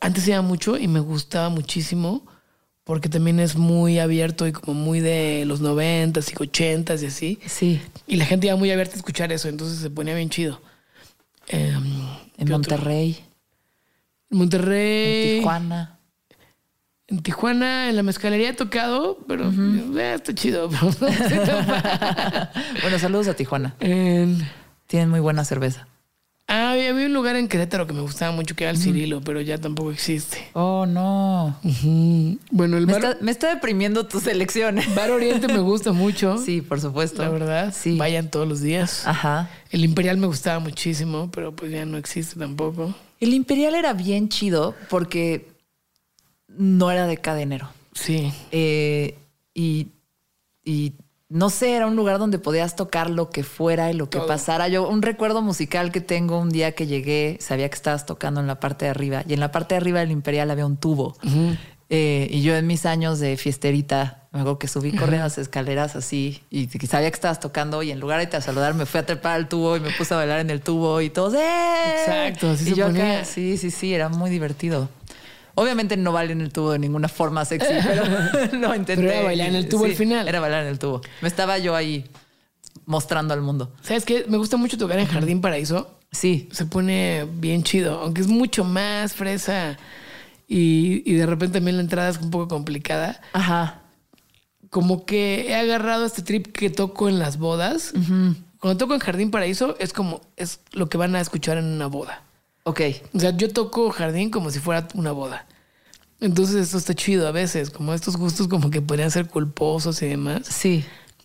Antes iba mucho y me gustaba muchísimo porque también es muy abierto y como muy de los noventas y ochentas y así. Sí. Y la gente iba muy abierta a escuchar eso, entonces se ponía bien chido. Em, En. Monterrey, En Monterrey. en Tijuana. En Tijuana, en la mezcalería he tocado, pero eh, está chido. [LAUGHS] pero [LAUGHS] bueno, saludos a Tijuana. En- Tienen muy buena cerveza. Ah, había un lugar en Querétaro que me gustaba mucho, que era el Cirilo, pero ya tampoco existe. Oh, no. Bueno, el Me bar, está, me está deprimiendo tu selección. [LAUGHS] Bar Oriente me gusta mucho. Sí, por supuesto. La verdad. Sí. Vayan todos los días. Ajá. El Imperial me gustaba muchísimo, pero pues ya no existe tampoco. El Imperial era bien chido porque no era de cadenero. Sí. Eh, y, y no sé, era un lugar donde podías tocar lo que fuera y lo que Todo. pasara. Yo, un recuerdo musical que tengo un día que llegué, sabía que estabas tocando en la parte de arriba y en la parte de arriba del Imperial había un tubo. Eh, y yo en mis años de fiesterita, me acuerdo que subí corriendo las escaleras así y sabía que estabas tocando y en lugar de a saludar me fui a trepar al tubo y me puse a bailar en el tubo y todos ¡eh! Exacto, así y se yo ponía. acá, sí, sí, sí, era muy divertido. Obviamente no bailé en el tubo de ninguna forma sexy, [LAUGHS] pero [LAUGHS] lo intenté. Pero era bailar en el tubo al final. Era bailar en el tubo. Me estaba yo ahí mostrando al mundo. ¿Sabes qué? Me gusta mucho tocar en Jardín Paraíso. Sí, Se pone bien chido, aunque es mucho más fresa y, y de repente también la entrada es un poco complicada. Ajá. Como que he agarrado este trip que toco en las bodas. Cuando toco en Jardín Paraíso es como es lo que van a escuchar en una boda. Ok. O sea, yo toco jardín como si fuera una boda. Entonces esto está chido a veces, como estos gustos como que podrían ser culposos y demás. Sí.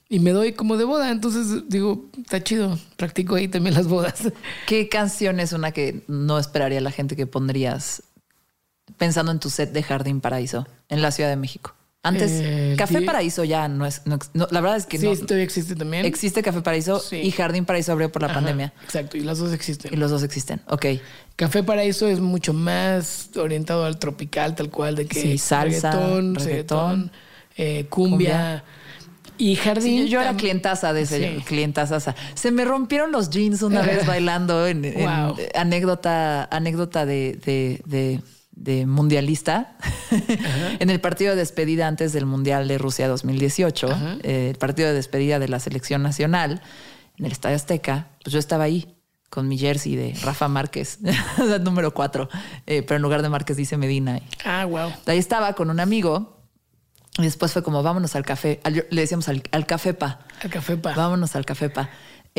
Y me doy como de boda, entonces digo, está chido, practico ahí también las bodas. [LAUGHS] ¿Qué canción es una que no esperaría la gente que pondrías pensando en tu set de Jardín Paraíso en la Ciudad de México? Antes, Eh, Café Paraíso ya no es. no la verdad es que Sí, no. todavía existe también. Existe Café Paraíso Sí. y Jardín Paraíso abrió por la Ajá, pandemia. Exacto, y las dos existen. Y los dos existen. Ok. Café Paraíso es mucho más orientado al tropical, tal cual, de que Sí, salsa, reggaetón, reggaetón, reggaetón, eh, cumbia, y jardín. Sí, yo, era clientaza de ese, Sí. clientazaza. Se me rompieron los jeans una vez [LAUGHS] bailando en, en- Wow. anécdota, anécdota de, de- de- de mundialista. [LAUGHS] en el partido de despedida antes del Mundial de Rusia 2018, eh, el partido de despedida de la selección nacional en el Estadio Azteca, pues yo estaba ahí con mi jersey de Rafa Márquez, [LAUGHS] número 4, pero en lugar de Márquez dice Medina. Ah, wow. Ahí estaba con un amigo y después fue como, vámonos al café. Al- Le decíamos al, al café pa. El café pa. Vámonos al café pa.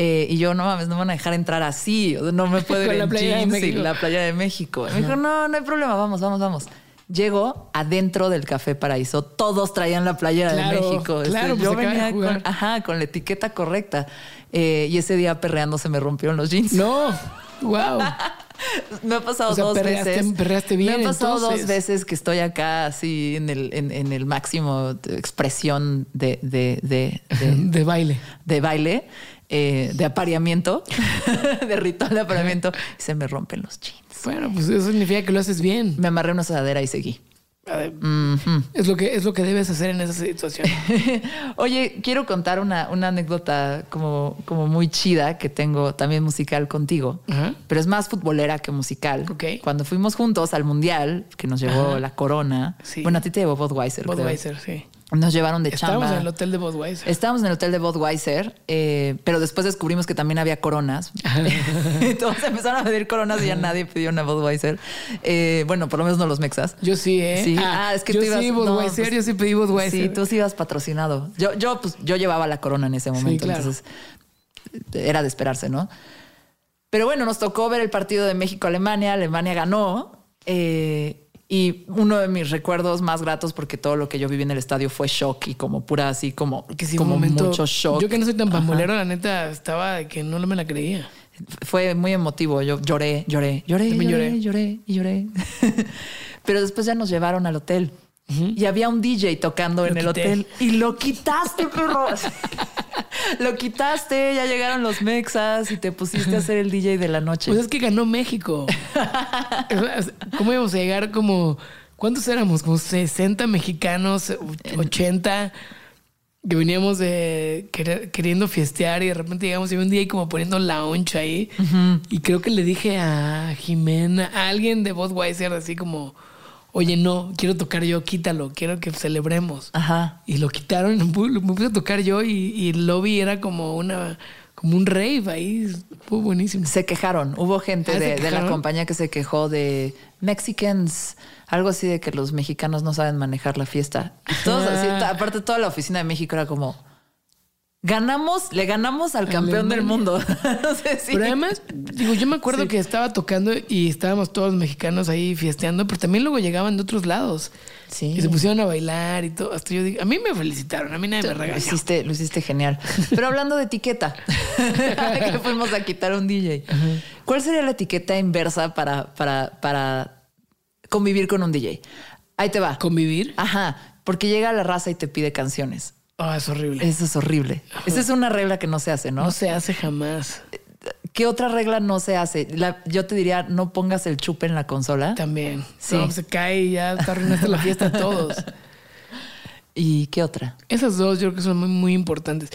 Eh, y yo, no mames, no me van a dejar entrar así. No me puedo [LAUGHS] ir la en playera de jeans y México. la playa de México. Me dijo, no, no hay problema, vamos, vamos, vamos. Llego adentro del Café Paraíso, todos traían la playera Claro, de México. Este, claro, pues yo de venía con, ajá, con la etiqueta correcta. Eh, y ese día perreando se me rompieron los jeans. No, wow. [LAUGHS] Me ha pasado O sea, dos perreaste- veces. perreaste bien, Me ha pasado entonces. dos veces que estoy acá así en el, en, en el máximo de expresión de, de, de, de, [LAUGHS] De baile. de baile, eh, de apareamiento, [LAUGHS] de ritual de apareamiento, y se me rompen los jeans. Bueno, pues eso significa que lo haces bien. Me amarré una sudadera y seguí. Es lo que es lo que debes hacer en esa situación. [LAUGHS] Oye, quiero contar una, una anécdota como, como muy chida que tengo también musical contigo, pero es más futbolera que musical. Ok. Cuando fuimos juntos al Mundial, que nos llevó la corona, Sí. bueno, a ti te llevó Budweiser. Budweiser, sí. Nos llevaron de Estábamos chamba. en el hotel de Budweiser. Estábamos en el hotel de Budweiser, eh, pero después descubrimos que también había coronas. [LAUGHS] [LAUGHS] Entonces empezaron a pedir coronas y ya nadie pidió una Budweiser. Eh, bueno, por lo menos no los mexas. Yo sí, ¿eh? Sí. Ah, es que yo tú ibas. sí, no, Budweiser, pues, yo sí pedí Budweiser. Sí, tú sí ibas patrocinado. Yo, yo, pues, yo llevaba la corona en ese momento, claro. entonces era de esperarse, ¿no? Pero bueno, nos tocó ver el partido de México-Alemania. Alemania ganó. eh, y uno de mis recuerdos más gratos, porque todo lo que yo viví en el estadio fue shock y como pura así, como, Que sí, como momento, mucho shock. Yo que no soy tan pambolero, la neta, estaba de que no me la creía. Fue muy emotivo. Yo lloré, lloré, lloré, lloré, lloré. lloré y lloré. [LAUGHS] Pero después ya nos llevaron al hotel. Y había un DJ tocando en el hotel. Y lo quitaste, perro. [LAUGHS] [LAUGHS] lo quitaste, ya llegaron los mexas y te pusiste a ser el DJ de la noche. Pues es que ganó México. [LAUGHS] ¿Cómo íbamos a llegar como... ¿Cuántos éramos? Como 60 mexicanos, 80, que veníamos de querer- queriendo fiestear y de repente llegamos y un día ahí como poniendo lounge ahí. Y creo que le dije a Jimena, a alguien de Budweiser, así como, oye, no, quiero tocar yo, quítalo, quiero que celebremos. Ajá. Y lo quitaron, [LAUGHS] me puse a tocar yo y, y el lobby era como una como un rave ahí. Fue buenísimo. Se quejaron. Hubo gente Ah, ¿se de, de la compañía que se quejó de Mexicans, algo así de que los mexicanos no saben manejar la fiesta. Y todos así, aparte toda la oficina de México era como ganamos, le ganamos al campeón del mundo. no sé si. Pero además, digo, yo me acuerdo Sí. que estaba tocando y estábamos todos mexicanos ahí fiesteando, pero también luego llegaban de otros lados. Sí. Y se pusieron a bailar y todo. Hasta yo digo, a mí me felicitaron, a mí nadie me Lo regañó. hiciste, lo hiciste genial. Pero hablando de etiqueta, [LAUGHS] que fuimos a quitar un DJ. ¿Cuál sería la etiqueta inversa para, para, para convivir con un DJ? Ahí te va. ¿Convivir? Ajá, porque llega la raza y te pide canciones. Ah, es horrible. Eso es horrible. Esa es una regla que no se hace, ¿no? No se hace jamás. ¿Qué otra regla no se hace? La- yo te diría, no pongas el chupe en la consola. También. Sí. No, se cae y ya está arruinaste la fiesta a todos. [LAUGHS] ¿Y qué otra? Esas dos yo creo que son muy, muy importantes.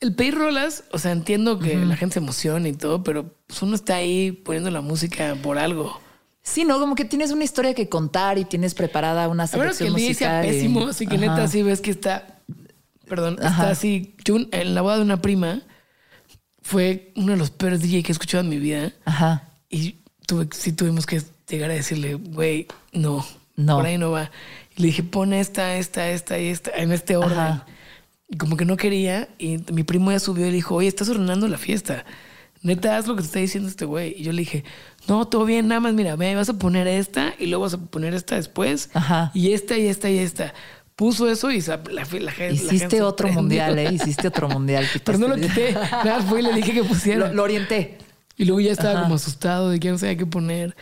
El pedir rolas, o sea, entiendo que la gente se emociona y todo, pero pues uno está ahí poniendo la música por algo. Sí, no, como que tienes una historia que contar y tienes preparada una A menos que selección el DJ sea y- pésimo, así que neta así ves que está, perdón, Ajá. está así. Yo en la boda de una prima fue uno de los peores DJ que he escuchado en mi vida Ajá. y tuve, sí tuvimos que llegar a decirle, güey, no, No. Por ahí no va. Y le dije, pon esta, esta, esta y esta, en este orden. Ajá. Y como que no quería. Y mi primo ya subió y le dijo, oye, estás ordenando la fiesta. Neta, haz lo que te está diciendo este güey. Y yo le dije, no, todo bien, nada más, mira, ve, vas a poner esta y luego vas a poner esta después. Ajá. Y esta y esta y esta. Puso eso y la, la, la gente Hiciste otro prendió. mundial, ¿eh? Hiciste otro mundial. [LAUGHS] Pero no lo quité. Nada, fui y le dije que pusiera. Lo, lo orienté. Y luego ya estaba Ajá. como asustado de que no sabía qué poner.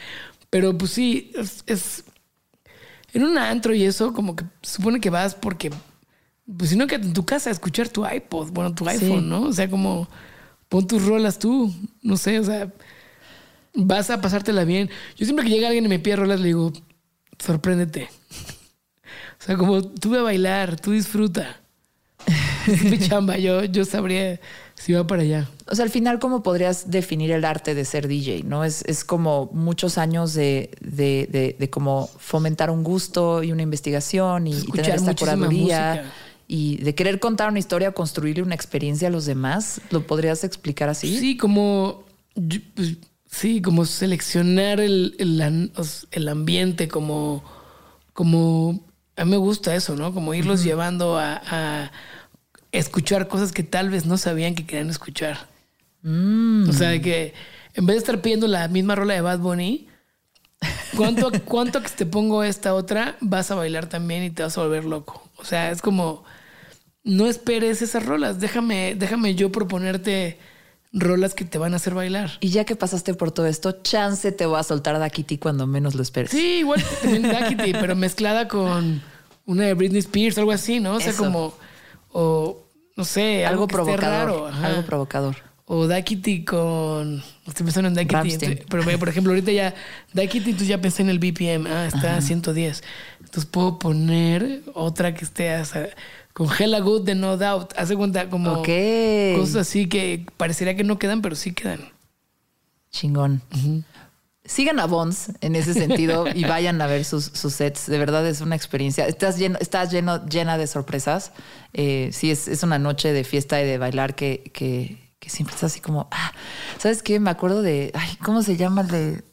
Pero pues sí, es, es- en un antro y eso, como que supone que vas porque, pues si no, que en tu casa a escuchar tu iPod, bueno, tu iPhone, ¿no? O sea, como pon tus rolas tú, no sé, o sea, vas a pasártela bien. Yo siempre que llega alguien y me pide rolas, le digo, sorpréndete. O sea, como tú ve a bailar, tú disfruta. Es mi [LAUGHS] chamba, yo, yo sabría si va para allá. O sea, al final, ¿cómo podrías definir el arte de ser DJ? ¿No? Es, es como muchos años de, de, de, de como fomentar un gusto y una investigación y, y tener esta curaduría música. y de querer contar una historia, construirle una experiencia a los demás. ¿Lo podrías explicar así? Sí, como. pues, sí, como seleccionar el, el, el ambiente, como. Como. A mí me gusta eso, ¿no? Como irlos llevando a, a escuchar cosas que tal vez no sabían que querían escuchar. O sea, de que en vez de estar pidiendo la misma rola de Bad Bunny, ¿cuánto, [LAUGHS] cuánto que te pongo esta otra, vas a bailar también y te vas a volver loco? O sea, es como, no esperes esas rolas, déjame, déjame yo proponerte rolas que te van a hacer bailar. Y ya que pasaste por todo esto, chance te voy a soltar a Kitty cuando menos lo esperes. Sí, igual también Daquiti, [LAUGHS] pero mezclada con una de Britney Spears, algo así, ¿no? O sea, Eso. como, o no sé, algo, provocador. raro. ajá. Algo provocador. O Daquiti con. Estoy pensando en entonces- Pero por ejemplo, ahorita ya. Daquiti, entonces ya pensé en el BPM. Ah, está a 110. Entonces puedo poner otra que esté hasta- con Hella Good de No Doubt. Hace cuenta como. Cosas así que parecería que no quedan, pero sí quedan. Chingón. Sigan a Bones en ese sentido y vayan a ver sus, sus sets. De verdad es una experiencia. Estás lleno, estás lleno, llena de sorpresas. Eh, sí, es, es una noche de fiesta y de bailar que, que, que siempre estás así como, ah, ¿sabes qué? Me acuerdo de, ay, ¿cómo se llama el de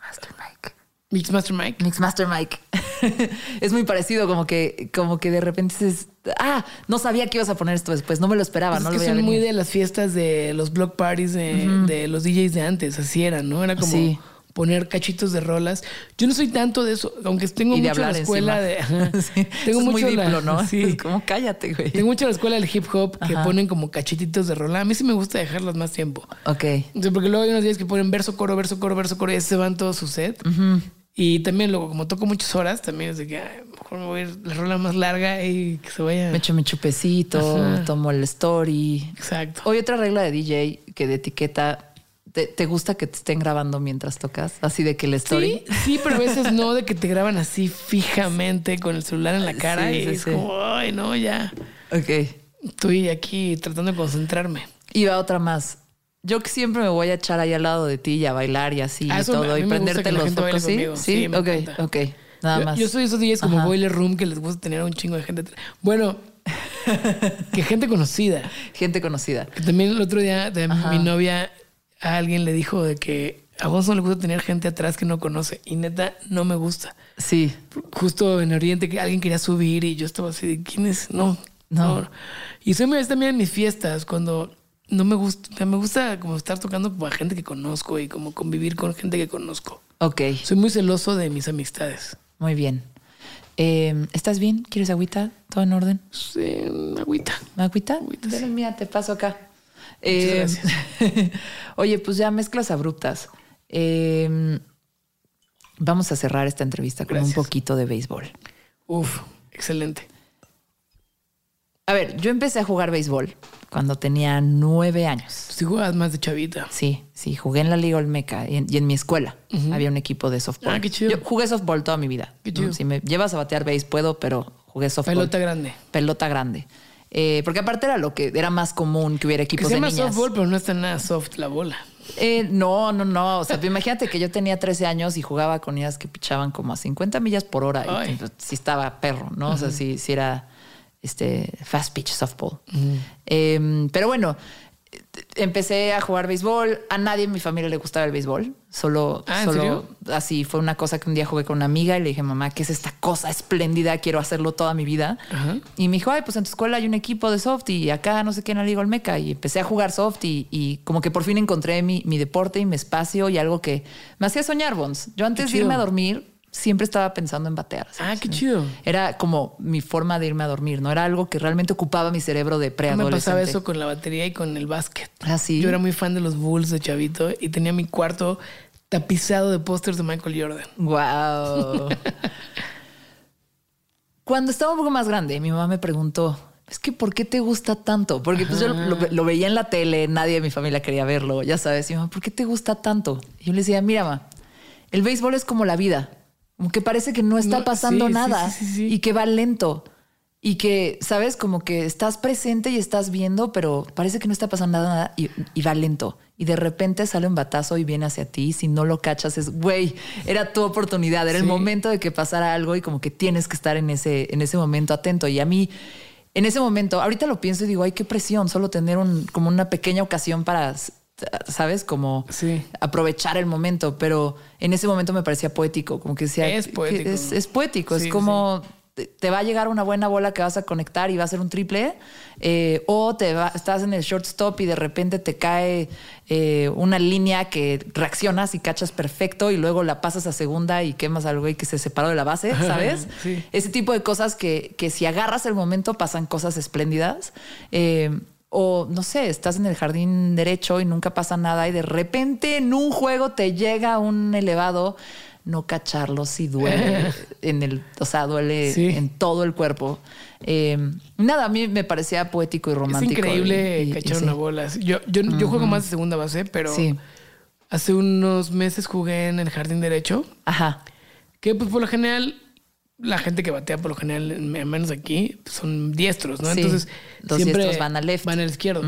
Master Mike? Mixmaster Mike. Mixmaster Mike. [LAUGHS] es muy parecido, como que, como que de repente dices, ah, no sabía que ibas a poner esto después, no me lo esperaba, Pues no es lo que son muy de las fiestas de los block parties de, de los DJs de antes, así eran, ¿no? Era como Sí. poner cachitos de rolas. Yo no soy tanto de eso, aunque tengo Y de mucho la hablar escuela de. [LAUGHS] encima. Sí, Tengo eso es mucho muy la- diplo, ¿no? [LAUGHS] Sí. Como cállate, güey. Tengo mucho la escuela del hip hop que ponen como cachetitos de rola. A mí sí me gusta dejarlas más tiempo. Ok. O sea, porque luego hay unos días que ponen verso, coro, verso, coro, verso, coro y se van todo su set. Y también luego, como toco muchas horas, también es de que ay, mejor me voy a ir la rola más larga y que se vaya. Me echo mi chupecito, Ajá. tomo el story. Exacto. Hoy otra regla de DJ que de etiqueta, ¿te, te gusta que te estén grabando mientras tocas? Así de que el story. Sí, sí, pero a veces no, de que te graban así fijamente con el celular en la cara Sí, y sí, es como, ay, no, ya. Ok. Estoy aquí tratando de concentrarme. Y va otra más. Yo que siempre me voy a echar ahí al lado de ti y a bailar y así Ah, y me- todo y prenderte los focos, ¿sí? Sí, Sí, ok, encanta. ok. Nada yo, más. yo soy esos días como Ajá. Boiler Room que les gusta tener a un chingo de gente. Bueno, [LAUGHS] que gente conocida. Gente conocida. Que también el otro día de Ajá. mi novia a alguien le dijo de que a vos no le gusta tener gente atrás que no conoce. Y neta, no me gusta. Sí. Justo en Oriente que alguien quería subir y yo estaba así de ¿quién es? No, No. no. Y me es también en mis fiestas cuando no me gusta, me gusta como estar tocando con gente que conozco y como convivir con gente que conozco. Ok, Soy muy celoso de mis amistades. muy bien. Eh, ¿Estás bien? ¿Quieres agüita? ¿Todo en orden? Sí, agüita. ¿Agüita? Agüita, sí. mía, te paso acá. Eh, gracias. [LAUGHS] oye, pues ya mezclas abruptas. Eh, vamos a cerrar esta entrevista con Gracias. un poquito de béisbol. Uf, excelente. A ver, yo empecé a jugar béisbol cuando tenía nueve años. Si jugabas más de chavita. Sí, sí, jugué en la Liga Olmeca y en, y en mi escuela había un equipo de softball. Ah, qué chido. Yo jugué softball toda mi vida. Qué chido. Si me llevas a batear béis, puedo, pero jugué softball. Pelota grande. Pelota grande. Eh, porque aparte era lo que era más común que hubiera Que equipos se de llama niñas. softball, pero no está nada soft la bola. Eh, no, no, no. O sea, [LAUGHS] imagínate que yo tenía 13 años y jugaba con niñas que pichaban como a 50 millas por hora. Ay. Y pues, sí estaba perro, ¿no? O sea, sí, sí era este fast pitch softball. Eh, pero bueno, empecé a jugar béisbol. A nadie en mi familia le gustaba el béisbol. Solo, Ah, ¿en solo serio? así fue una cosa que un día jugué con una amiga y le dije, mamá, ¿qué es esta cosa espléndida? Quiero hacerlo toda mi vida. Y me dijo, ay, pues en tu escuela hay un equipo de soft y acá no sé qué en la Liga Olmeca. Y empecé a jugar soft y, y como que por fin encontré mi, mi deporte y mi espacio y algo que me hacía soñar, Bons. Yo antes de irme a dormir siempre estaba pensando en batear. Ah, qué chido. Era como mi forma de irme a dormir, ¿no? Era algo que realmente ocupaba mi cerebro de Me preadolescente. pasaba eso con la batería y con el básquet. Ah, sí. Yo era muy fan de los Bulls de Chavito y tenía mi cuarto tapizado de pósters de Michael Jordan. Wow. [LAUGHS] Cuando estaba un poco más grande, mi mamá me preguntó, es que ¿por qué te gusta tanto? Porque pues yo lo, lo veía en la tele, nadie de mi familia quería verlo, ya sabes. Y mi mamá, ¿por qué te gusta tanto? Y yo le decía, mira, ma, el béisbol es como la vida, como que parece que no está No, pasando sí, nada sí, sí, sí. y que va lento. Y que, ¿sabes? Como que estás presente y estás viendo, pero parece que no está pasando nada y, y va lento. Y de repente sale un batazo y viene hacia ti. Si no lo cachas, es, güey, era tu oportunidad, era el momento de que pasara algo y como que tienes que estar en ese, en ese momento atento. Y a mí, en ese momento, ahorita lo pienso y digo, ay, qué presión, solo tener un, como una pequeña ocasión para, ¿sabes? Como Sí. aprovechar el momento. Pero en ese momento me parecía poético, como que decía, Es poético. Es, es poético, Sí, es como te, te va a llegar una buena bola que vas a conectar y va a ser un triple, eh, o te va, estás en el shortstop y de repente te cae eh, una línea que reaccionas y cachas perfecto y luego la pasas a segunda y quemas al güey que se separó de la base, [LAUGHS] ¿sabes? Sí. Ese tipo de cosas que, que si agarras el momento pasan cosas espléndidas. Eh, o no sé, estás en el jardín derecho y nunca pasa nada y de repente en un juego te llega un elevado, no cacharlo si duele [LAUGHS] en el, o sea, duele Sí. en todo el cuerpo. Eh, nada, a mí me parecía poético y Es romántico. increíble y- y- cachar y sí. una bola. Yo, yo, yo juego más de segunda base, pero Sí. hace unos meses jugué en el jardín derecho, Ajá. que pues por lo general, la gente que batea por lo general, al menos aquí, son diestros, ¿no? Sí. Entonces, Los siempre diestros van al left. Van al izquierdo.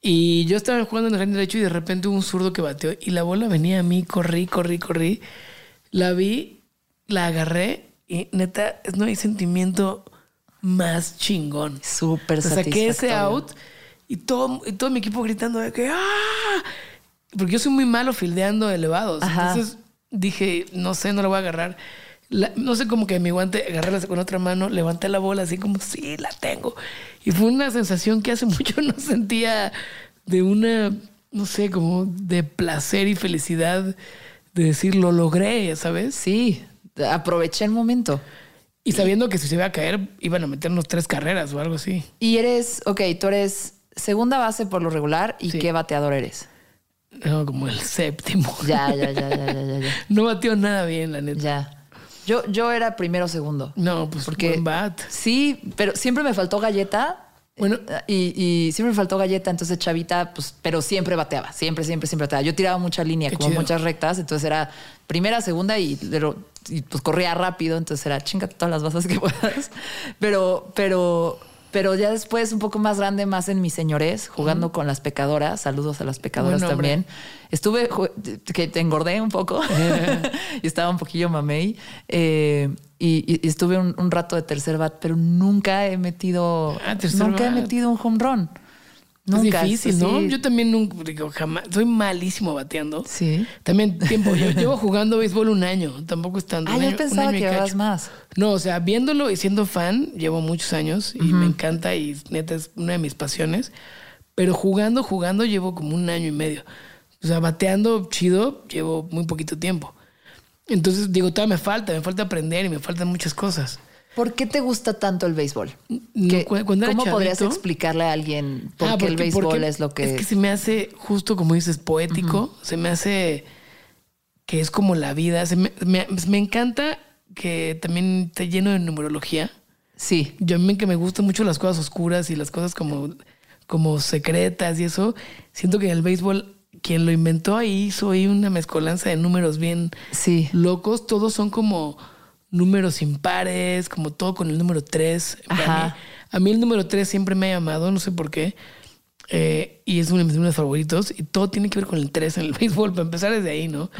Y yo estaba jugando en el jardín derecho y de repente hubo un zurdo que bateó y la bola venía a mí, corrí, corrí, corrí. La vi, la agarré y neta, no hay sentimiento más chingón. Súper O sea, saqué ese satisfactorio. out y todo, y todo mi equipo gritando de que ¡ah! Porque yo soy muy malo fildeando elevados. Ajá. Entonces dije, no sé, no la voy a agarrar. La- no sé, como que mi guante, agarrarla con otra mano, levanté la bola así como, sí, la tengo. Y fue una sensación que hace [LAUGHS] mucho no sentía de una, no sé, como de placer y felicidad de decir, lo logré, ¿sabes? Sí, aproveché el momento. Y sabiendo que si se iba a caer, iban a meternos tres carreras o algo así. Y eres, ok, tú eres segunda base por lo regular y Sí. qué bateador eres. No, como el séptimo. Ya, ya, ya, ya, ya, ya. [LAUGHS] No batió nada bien, la neta. Ya. Yo, yo era primero o segundo. No, pues Porque- buen bat. Sí, pero siempre me faltó galleta. Bueno. Eh, y, y siempre me faltó galleta, entonces chavita, pues, pero siempre bateaba, siempre, siempre, siempre bateaba. Yo tiraba mucha línea, como chido. muchas rectas, entonces era primera, segunda y, pues corría rápido, entonces era chingate todas las bases que puedas. [LAUGHS] Pero, pero, pero ya después, un poco más grande, más en mi señores, jugando con las pecadoras. Saludos a las pecadoras también. Estuve, que te engordé un poco [LAUGHS] [LAUGHS] y estaba un poquillo mamey. eh, y, y- estuve un, un rato de tercer bat, pero nunca he metido, Ah, nunca he bat. metido un home run. Nunca. es difícil, ¿no? sí. Yo también nunca, digo, jamás, soy malísimo bateando. Sí. También tiempo, yo [LAUGHS] llevo jugando béisbol un año, tampoco es tanto. Ah, yo pensaba que llevabas más. No, o sea, viéndolo y siendo fan, llevo muchos años y me encanta y neta es una de mis pasiones. Pero jugando, jugando, llevo como un año y medio. O sea, bateando chido, llevo muy poquito tiempo. Entonces, digo, todavía me falta, me falta aprender y me faltan muchas cosas. ¿Por qué te gusta tanto el béisbol? No, ¿Qué- cu- cuando era ¿Cómo podrías explicarle a alguien por Ah, qué el béisbol es lo que... Es que se me hace, justo como dices, poético. Se me hace que es como la vida. Se me, me- me encanta que también esté lleno de numerología. Sí, Yo a mí que me gustan mucho las cosas oscuras y las cosas como, como secretas y eso. Siento que en el béisbol, quien lo inventó ahí hizo ahí una mezcolanza de números bien sí. locos. Todos son como números impares, como todo con el número 3. A Ajá. mí, a mí el número 3 siempre me ha llamado, no sé por qué. Eh, y es uno de mis números favoritos. Y todo tiene que ver con el 3 en el [LAUGHS] béisbol, para empezar desde ahí, ¿no?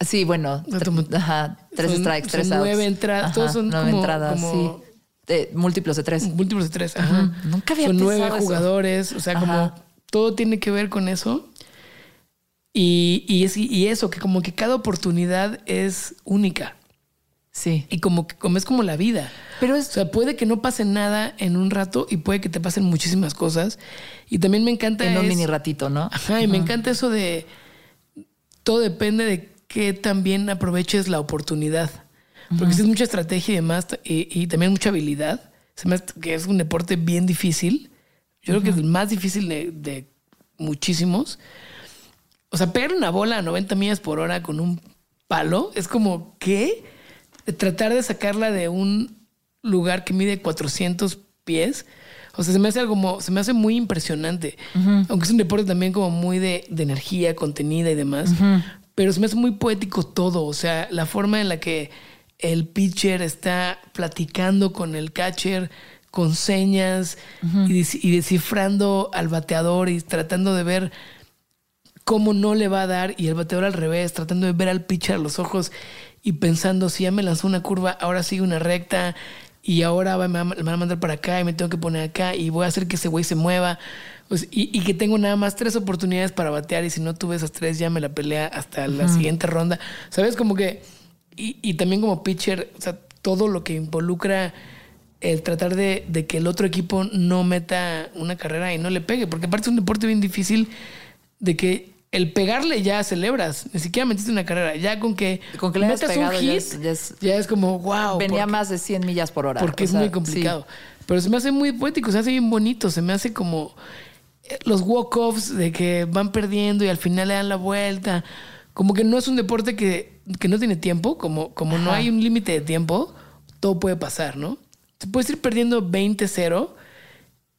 Sí, bueno, O sea, como- tr- ajá, tres son- strikes, son tres outs. nueve entradas, todos son nueve como- entradas, como- sí. Eh, múltiplos de tres. Múltiplos de 3, ajá. Nunca había Son nueve eso. jugadores, o sea, Ajá. como todo tiene que ver con eso. Y, y, es, y eso, que como que cada oportunidad es única. Sí. Y como que como es como la vida. Pero O es, sea, puede que no pase nada en un rato y puede que te pasen muchísimas cosas. Y también me encanta. en un mini ratito, ¿no? Ajá, y me encanta eso de. Todo depende de qué también aproveches la oportunidad. Porque si es mucha estrategia y demás, y, y también mucha habilidad. Se me hace que es un deporte bien difícil. Yo creo que es el más difícil de, de muchísimos. O sea, pegar una bola a 90 millas por hora con un palo es como que tratar de sacarla de un lugar que mide 400 pies. O sea, se me hace algo como, se me hace muy impresionante. Aunque es un deporte también como muy de, de energía contenida y demás. Pero se me hace muy poético todo. O sea, la forma en la que el pitcher está platicando con el catcher con señas y descifrando al bateador y tratando de ver cómo no le va a dar y el bateador al revés, tratando de ver al pitcher a los ojos y pensando si ya me lanzó una curva, ahora sigue una recta y ahora me va- me van a mandar para acá y me tengo que poner acá y voy a hacer que ese güey se mueva. Pues, y, y que tengo nada más tres oportunidades para batear y si no tuve esas tres ya me la pelea hasta la siguiente ronda. ¿Sabes? Como que... Y, y también como pitcher, o sea, todo lo que involucra el tratar de, de que el otro equipo no meta una carrera y no le pegue, porque aparte es un deporte bien difícil de que el pegarle ya celebras, ni siquiera metiste una carrera, ya con que, Con que le metas pegado un ya hit, es- ya es- ya es como wow. Venía porque- más de 100 millas por hora. porque o es sea, muy sí. complicado. Pero se me hace muy poético, se hace bien bonito, se me hace como eh, los walk-offs de que van perdiendo y al final le dan la vuelta. Como que no es un deporte que, que no tiene tiempo, como, como no hay un límite de tiempo, todo puede pasar, ¿no? Te puedes ir perdiendo 20-0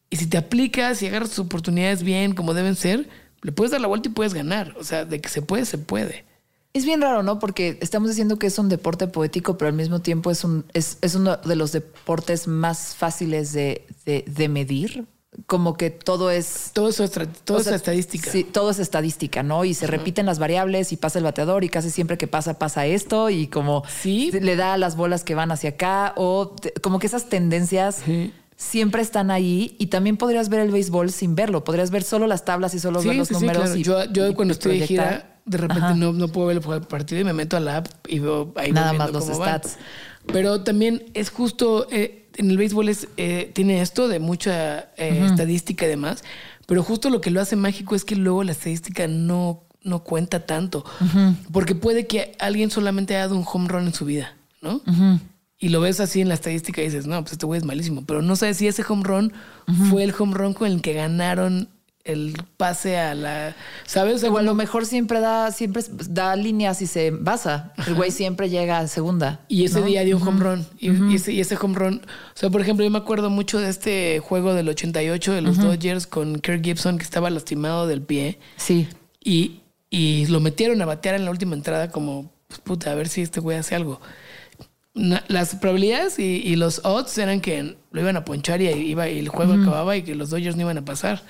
y si te aplicas y agarras tus oportunidades bien, como deben ser, le puedes dar la vuelta y puedes ganar. O sea, de que se puede, se puede. Es bien raro, ¿no? Porque estamos diciendo que es un deporte poético, pero al mismo tiempo es, un, es, es uno de los deportes más fáciles de, de- de medir. Como que todo es... Todo eso es, todo o es estadística. Sí, todo es estadística, ¿no? Y se repiten las variables y pasa el bateador y casi siempre que pasa, pasa esto y como Sí. le da las bolas que van hacia acá o te- como que esas tendencias. Siempre están ahí y también podrías ver el béisbol sin verlo. Podrías ver solo las tablas y solo ver los sí, sí, números. claro. y- yo yo y- cuando estoy de gira, de repente no, no puedo ver el partido y me meto a la app y veo ahí Nada más los van. stats. Pero también es justo, eh, en el béisbol es, eh, tiene esto de mucha eh, estadística y demás, pero justo lo que lo hace mágico es que luego la estadística no, no cuenta tanto, porque puede que alguien solamente haya dado un home run en su vida, ¿no? Y lo ves así en la estadística y dices, no, pues este güey es malísimo. Pero no sabes si ese home run fue el home run con el que ganaron el pase a la. ¿Sabes? O sea, O a lo mejor siempre da, siempre da líneas y se basa. El güey siempre llega a segunda. Y ese ¿no? día dio un home run. Y, y ese, y ese home run. O sea, por ejemplo, yo me acuerdo mucho de este juego del 88 de los Dodgers con Kirk Gibson que estaba lastimado del pie. Sí. Y, y lo metieron a batear en la última entrada como, pues, puta, a ver si este güey hace algo. Las probabilidades y, y los odds eran que lo iban a ponchar y, iba, y el juego acababa y que los Dodgers no iban a pasar.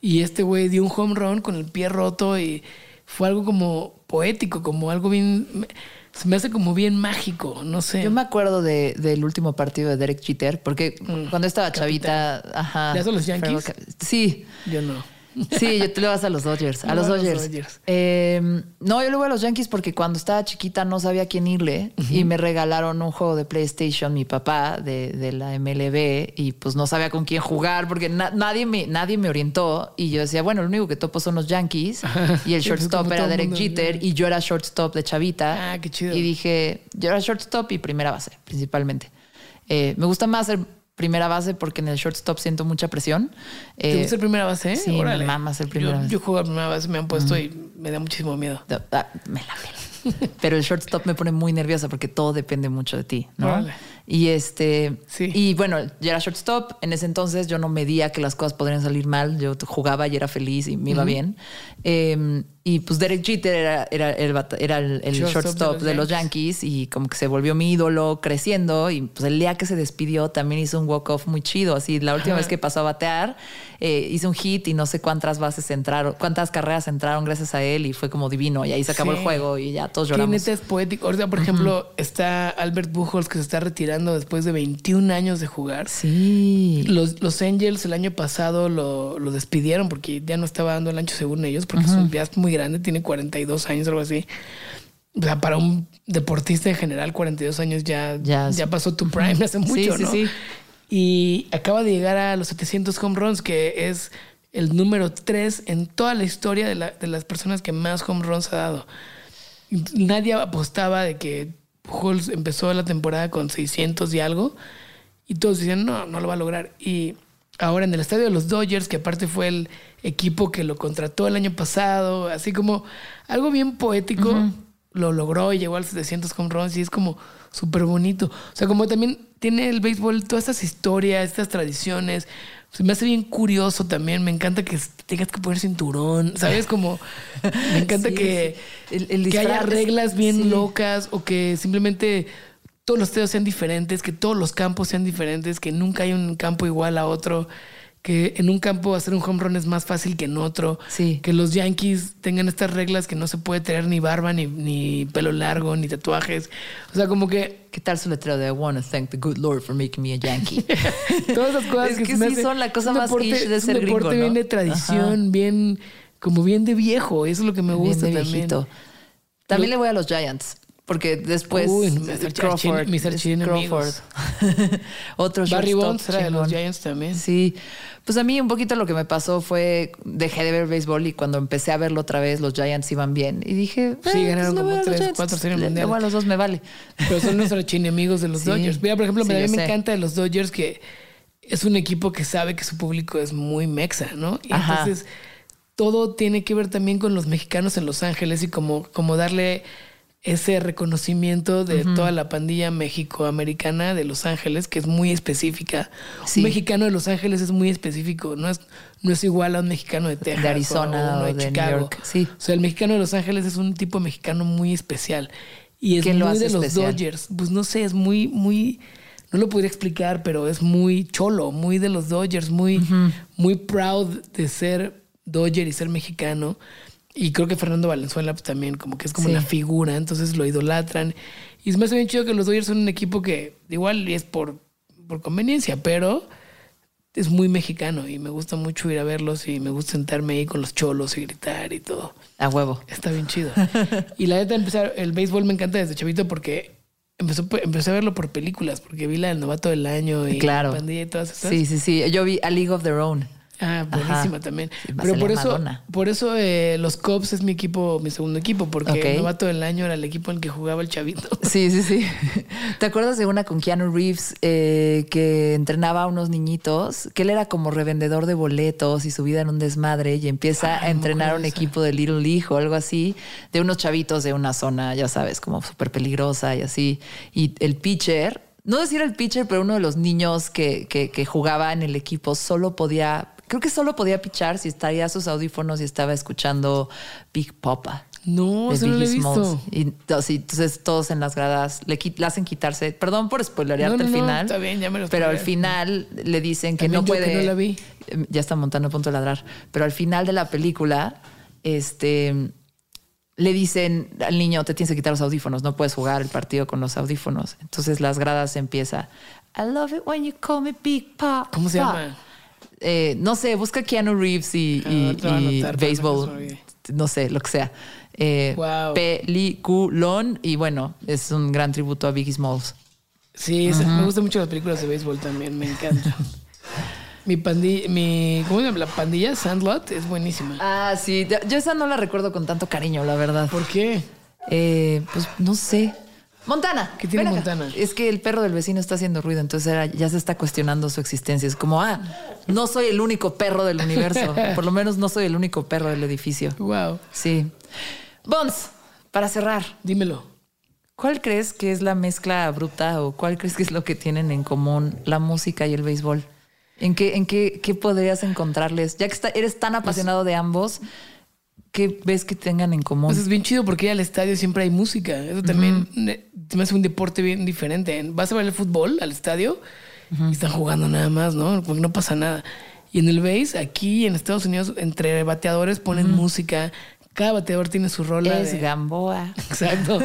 Y este güey dio un home run con el pie roto y fue algo como poético, como algo bien... Se me hace como bien mágico, no sé. Yo me acuerdo de, del último partido de Derek Jeter, porque cuando estaba chavita, ajá. ¿Le vas a los Yankees? Sí, Yo no. Sí, yo te le vas a los Dodgers, a los Dodgers. Eh, no, yo le voy a los Yankees porque cuando estaba chiquita no sabía a quién irle y me regalaron un juego de PlayStation mi papá de, de la MLB y pues no sabía con quién jugar porque na- nadie, me, nadie me orientó y yo decía, bueno, lo único que topo son los Yankees y el [LAUGHS] pues, shortstop era Derek mundo, Jeter y yo era shortstop de chavita. Ah, qué chido. Y dije, yo era shortstop y primera base, principalmente. Eh, me gusta más ser primera base porque en el shortstop siento mucha presión. ¿Te Eh, gusta el primera base? sí, me mama ser primera yo, base. Yo juego a primera base, me han puesto y me da muchísimo miedo. Ah, me la pela. [LAUGHS] Pero el shortstop me pone muy nerviosa porque todo depende mucho de ti, ¿no? Órale. Y este, Sí. y bueno, yo era shortstop. En ese entonces yo no medía que las cosas podrían salir mal. Yo jugaba y era feliz y me iba bien. Eh, Y pues Derek Jeter era, era, el bata- era el, el Shortstop de los Yankees y como que se volvió mi ídolo creciendo. Y pues el día que se despidió también hizo un walk-off muy chido. Así, la última Ajá. vez que pasó a batear, eh, hizo un hit y no sé cuántas bases entraron, cuántas carreras entraron gracias a él y fue como divino. Y ahí se acabó Sí. el juego y ya todos lloramos. neta es poético. Ahorita, por ejemplo, está Albert Pujols que se está retirando después de 21 años de jugar. Sí. Los, los Angels el año pasado lo, lo despidieron porque ya no estaba dando el ancho según ellos, porque es un muy grande, tiene 42 años, algo así. O sea, para un deportista en general, 42 años ya, Ya pasó tu prime [LAUGHS] hace mucho, sí, ¿no? sí. Y acaba de llegar a los 700 home runs, que es el número 3 en toda la historia de, la- de las personas que más home runs ha dado. Nadie apostaba de que Pujols empezó la temporada con 600 y algo y todos decían, no, no lo va a lograr. Y ahora en el estadio de los Dodgers, que aparte fue el equipo que lo contrató el año pasado, así como algo bien poético, lo logró y llegó a los 700 home runs y es como súper bonito. O sea, como también tiene el béisbol todas estas historias, estas tradiciones. Se me hace bien curioso también. Me encanta que tengas que poner cinturón, ¿sabes? [LAUGHS] Como me encanta Sí, que, sí. El- el que haya reglas bien sí. locas o que simplemente todos los estadios sean diferentes, que todos los campos sean diferentes, que nunca hay un campo igual a otro, que en un campo hacer un home run es más fácil que en otro, Sí. que los Yankees tengan estas reglas que no se puede tener ni barba, ni, ni pelo largo, ni tatuajes. O sea, como que ¿Qué tal su letrero de I want to thank the good Lord for making me a Yankee? [LAUGHS] todas esas cosas Es que, que se me sí hace- son la cosa más deporte- ish de es ser un deporte gringo, bien ¿no? de tradición, bien como bien de viejo, eso es lo que me Bien gusta de también. viejito. También Lo- le voy a los Giants. Porque después Uy, archi- Crawford, es archienemigos. Crawford. [LAUGHS] Otro Barry Bonds era de los. Giants también. Sí, pues a mí un poquito lo que me pasó fue dejé de ver béisbol y cuando empecé a verlo otra vez los Giants iban bien y dije Sí, eh, ganaron pues como tres, cuatro series Le- le mundiales. a los dos me vale. Pero son nuestros [LAUGHS] archienemigos de los Sí. Dodgers. Mira, por ejemplo, Sí, a mí me sé. encanta de los Dodgers que es un equipo que sabe que su público es muy mexa, ¿no? Y Ajá. entonces todo tiene que ver también con los mexicanos en Los Ángeles y como, como darle ese reconocimiento de toda la pandilla mexicoamericana de Los Ángeles, que es muy específica. Sí. Un mexicano de Los Ángeles es muy específico, no es, no es igual a un mexicano de Texas. De Arizona uno o de New Chicago. York, sí. O sea, el mexicano de Los Ángeles es un tipo mexicano muy especial. Y es ¿Qué muy lo de los especial? Dodgers. Pues no sé, es muy, muy. No lo podría explicar, pero es muy cholo, muy de los Dodgers, muy, muy proud de ser Dodger y ser mexicano. Y creo que Fernando Valenzuela pues, también, como que es como Sí. la figura, entonces lo idolatran. Y me hace bien chido que los Dodgers son un equipo que igual es por, por conveniencia, pero es muy mexicano y me gusta mucho ir a verlos y me gusta sentarme ahí con los cholos y gritar y todo. A huevo. Está bien chido. y la neta, empezar, el béisbol me encanta desde chavito porque empezó, empecé a verlo por películas, porque vi la del novato del año y Claro. la pandilla y todas esas. Sí, sí, sí. Yo vi A League of Their Own. Ah, buenísima Ajá. también. Sí, Pero por eso, Madonna. por eso eh, los Cubs es mi equipo, mi segundo equipo, porque Ok. el novato del año era el equipo en el que jugaba el chavito. [LAUGHS] Sí, sí, sí. [LAUGHS] ¿Te acuerdas de una con Keanu Reeves eh, que entrenaba a unos niñitos? Que él era como revendedor de boletos y su vida en un desmadre y empieza Ay, a entrenar a un equipo de Little League o algo así, de unos chavitos de una zona, ya sabes, como súper peligrosa y así. Y el pitcher, no decir el pitcher, pero uno de los niños que, que, que jugaba en el equipo solo podía, creo que solo podía pichar si estaría sus audífonos y estaba escuchando Big Papa. No, no lo he visto. Y entonces todos en las gradas le, hacen quitarse. Perdón por spoilerearte No, no, final. está bien, ya me lo Pero al final le dicen que También no yo que puede. no la vi. Eh, Ya está montando a punto de ladrar. Pero al final de la película, este le dicen al niño, te tienes que quitar los audífonos, no puedes jugar el partido con los audífonos. Entonces las gradas empieza. I love it when you call me Big Pop. ¿Cómo se llama? Eh, no sé, busca Keanu Reeves y, Ah, y- béisbol. No sé, lo que sea. Eh, Wow. Peliculón. Y bueno, es un gran tributo a Biggie Smalls. Sí, es- me gustan mucho las películas de béisbol también, me encantan. [LAUGHS] mi pandilla, mi, ¿cómo se llama? La pandilla Sandlot es buenísima. Ah, sí. Yo esa no la recuerdo con tanto cariño, la verdad. ¿Por qué? Eh, pues no sé. Montana. ¿Qué tiene. Montana? Es que el perro del vecino está haciendo ruido, entonces era- ya se está cuestionando su existencia. Es como, ah, no soy el único perro del universo. [LAUGHS] Por lo menos no soy el único perro del edificio. Wow. Sí. Bons, para cerrar, Dímelo. ¿cuál crees que es la mezcla bruta o cuál crees que es lo que tienen en común la música y el béisbol? ¿En qué, en qué, qué podrías encontrarles? Ya que está- eres tan apasionado de ambos, qué ves que tengan en común? Pues es bien chido porque al estadio siempre hay música. Eso también eh, me hace un deporte bien diferente. Vas a ver el fútbol al estadio y están jugando nada más, ¿no? Porque no pasa nada. Y en el base, aquí en Estados Unidos, entre bateadores ponen música. Cada bateador tiene su rola. es de- Gamboa. [LAUGHS] Exacto.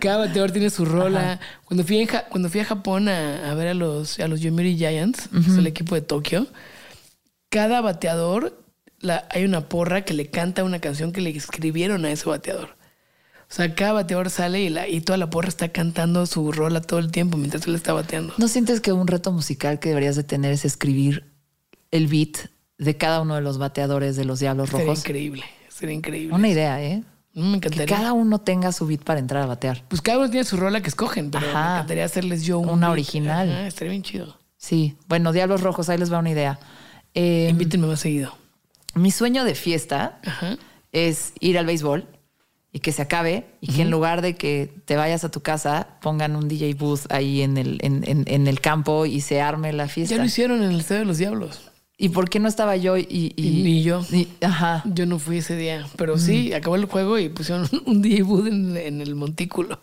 Cada bateador tiene su rola. Cuando fui, en Ja- cuando fui a Japón a, a ver a los, a los Yomiuri Giants, que es el equipo de Tokio, cada bateador la- hay una porra que le canta una canción que le escribieron a ese bateador. O sea, cada bateador sale y, la, y toda la porra está cantando su rola todo el tiempo mientras él está bateando. ¿No sientes que un reto musical que deberías de tener es escribir el beat de cada uno de los bateadores de los Diablos Sería Rojos? increíble. Sería increíble. Una idea, ¿eh? Me Que encantaría. cada uno tenga su beat para entrar a batear. Pues cada uno tiene su rola que escogen, pero Ajá. me encantaría hacerles yo un Una beat. original. Ajá, estaría bien chido. Sí. Bueno, Diablos Rojos, ahí les va una idea. Eh, Invítenme más seguido. Mi sueño de fiesta Ajá. es ir al béisbol y que se acabe y que en lugar de que te vayas a tu casa pongan un DJ booth ahí en el, en, en- en el campo y se arme la fiesta. Ya lo hicieron en el Estadio de los Diablos. ¿Y por qué no estaba yo y... y, Y ni yo. y- ajá. Yo no fui ese día, pero sí, acabó el juego y pusieron [LAUGHS] un DJ booth en, en el montículo.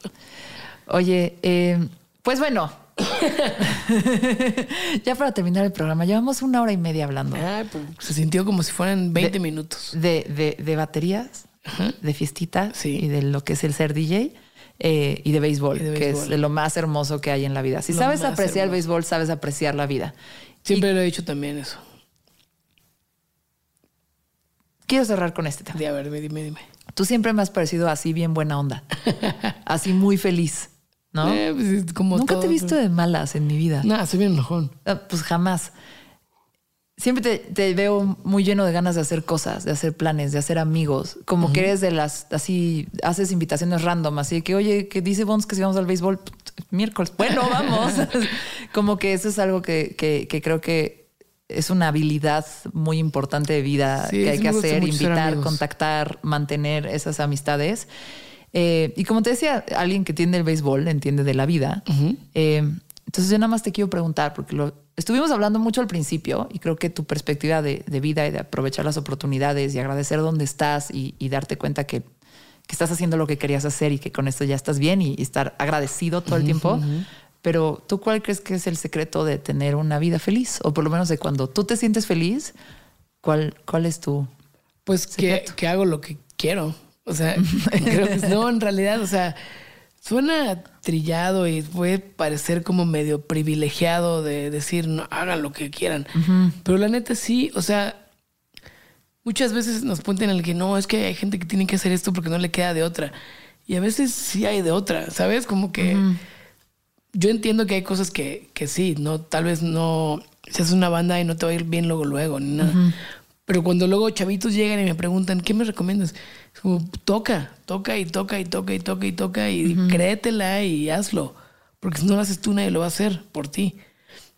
Oye, eh, pues bueno. [LAUGHS] ya para terminar el programa, llevamos una hora y media hablando pues, se sintió como si fueran 20 minutos. de, de- de baterías, de fiestita Sí. y de lo que es el ser DJ. eh, y de béisbol, Y de que es de lo más hermoso que hay en la vida. Si Lo sabes apreciar el béisbol, sabes apreciar la vida. Siempre lo he dicho también eso. Quiero cerrar con este tema. De, a ver, dime, dime. Tú siempre me has parecido así bien buena onda, [LAUGHS] así muy feliz, ¿no? Eh, pues, es como Nunca te he visto de malas en mi vida. Nada, soy bien enojón. Ah, Pues jamás. Siempre te, te veo muy lleno de ganas de hacer cosas, de hacer planes, de hacer amigos. Como que eres de las, así, haces invitaciones random, así que, oye, que dice Bones que si vamos al béisbol miércoles. Bueno, [LAUGHS] vamos. [LAUGHS] Como que eso es algo que, que- que creo que es una habilidad muy importante de vida Sí, que hay que hacer, invitar, contactar, mantener esas amistades. Eh, y como te decía, alguien que entiende el béisbol, entiende de la vida. Eh, entonces yo nada más te quiero preguntar, porque lo estuvimos hablando mucho al principio y creo que tu perspectiva de, de vida y de aprovechar las oportunidades y agradecer dónde estás y, y darte cuenta que, que estás haciendo lo que querías hacer y que con esto ya estás bien y, y estar agradecido todo el tiempo. Pero tú cuál crees que es el secreto de tener una vida feliz? O por lo menos de cuando tú te sientes feliz, ¿cuál, cuál es tu... Pues que, que hago lo que quiero. O sea, [LAUGHS] creo que no, en realidad, o sea, suena trillado y puede parecer como medio privilegiado de decir, no, hagan lo que quieran. Pero la neta sí, o sea, muchas veces nos ponen el que no, es que hay gente que tiene que hacer esto porque no le queda de otra. Y a veces sí hay de otra, ¿sabes? Como que yo entiendo que hay cosas que, que sí, no, tal vez no seas una banda y no te va a ir bien luego, luego, ni nada. Pero cuando luego chavitos llegan y me preguntan, ¿qué me recomiendas? Como, toca, toca y toca y toca y toca y toca y créetela y hazlo. Porque si no lo haces tú, nadie lo va a hacer por ti.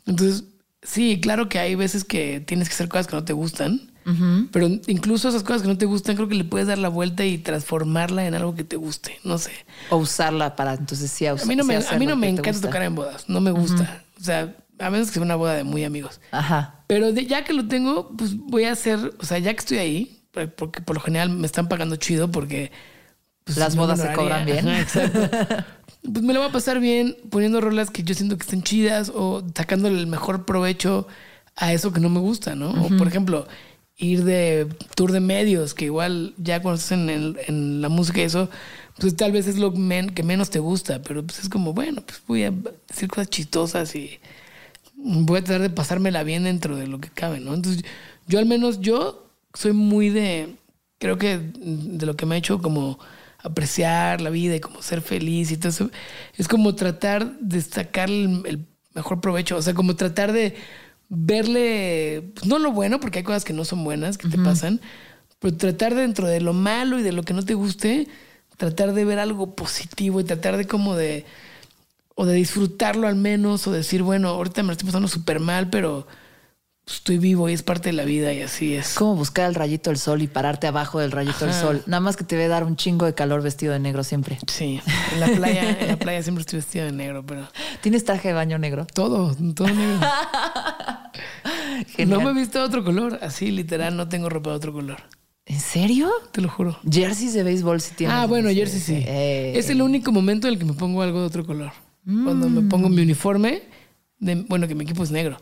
Entonces, sí, claro que hay veces que tienes que hacer cosas que no te gustan. Pero incluso esas cosas que no te gustan, creo que le puedes dar la vuelta y transformarla en algo que te guste. No sé. O usarla para entonces sí A mí no me, a mí no me encanta gusta. tocar en bodas. No me gusta. O sea, a menos que sea una boda de muy amigos. Ajá. Pero de- ya que lo tengo, pues voy a hacer, o sea, ya que estoy ahí, porque por lo general me están pagando chido porque... pues, Las no, bodas se cobran bien. Ajá, exacto. [LAUGHS] pues me lo voy a pasar bien poniendo rolas que yo siento que estén chidas o sacándole el mejor provecho a eso que no me gusta, ¿no? O por ejemplo, ir de tour de medios, que igual ya cuando estás en, el- en la música y eso, pues tal vez es lo men- que menos te gusta, pero pues es como, bueno, pues voy a decir cosas chistosas y voy a tratar de pasármela bien dentro de lo que cabe, ¿no? Entonces, yo al menos, yo soy muy de, creo que de lo que me ha hecho como apreciar la vida y como ser feliz y todo eso, es como tratar de sacar el, el mejor provecho, o sea, como tratar de verle, pues, no lo bueno, porque hay cosas que no son buenas, que te pasan, pero tratar dentro de lo malo y de lo que no te guste, tratar de ver algo positivo y tratar de como de o de disfrutarlo al menos, o decir, bueno, ahorita me lo estoy pasando súper mal, pero estoy vivo y es parte de la vida y así es. Como buscar el rayito del sol y pararte abajo del rayito del sol. Nada más que te ve dar un chingo de calor vestido de negro siempre. Sí, en la playa, [LAUGHS] en la playa siempre estoy vestido de negro, pero ¿Tienes traje de baño negro? todo, todo negro. [LAUGHS] Genial. No me he visto de otro color, así literal, no tengo ropa de otro color. ¿En serio? Te lo juro. Jerseys de béisbol sí tienen. Ah, bueno, jersey sí. Eh, es el único momento en el que me pongo algo de otro color. Cuando me pongo mi uniforme, de- bueno, que mi equipo es negro,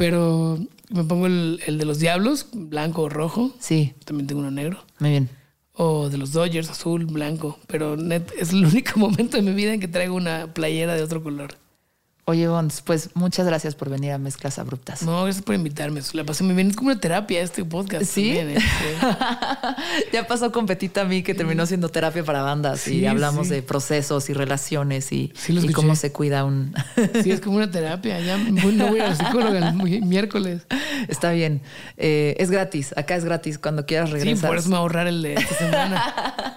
pero me pongo el, el de los Diablos, blanco o rojo. Sí, También tengo uno negro. muy bien. O de los Dodgers, azul, blanco. Pero net, es el [LAUGHS] único momento de mi vida en que traigo una playera de otro color. Oye, Bons, pues muchas gracias por venir a Mezclas Abruptas. No, gracias por invitarme. La pasé muy bien. Es como una terapia este podcast. ¿Sí? también, ¿eh? Sí. [LAUGHS] ya pasó con Petita a mí que terminó siendo terapia para bandas y Sí, hablamos sí. de procesos y relaciones y, Sí, cómo se cuida un... Sí, es como una terapia. Ya no voy a la psicóloga el mi- miércoles. [LAUGHS] Está bien. Eh, es gratis. Acá es gratis. Cuando quieras Sí, regresar. por eso me ahorrar el de esta semana. [LAUGHS]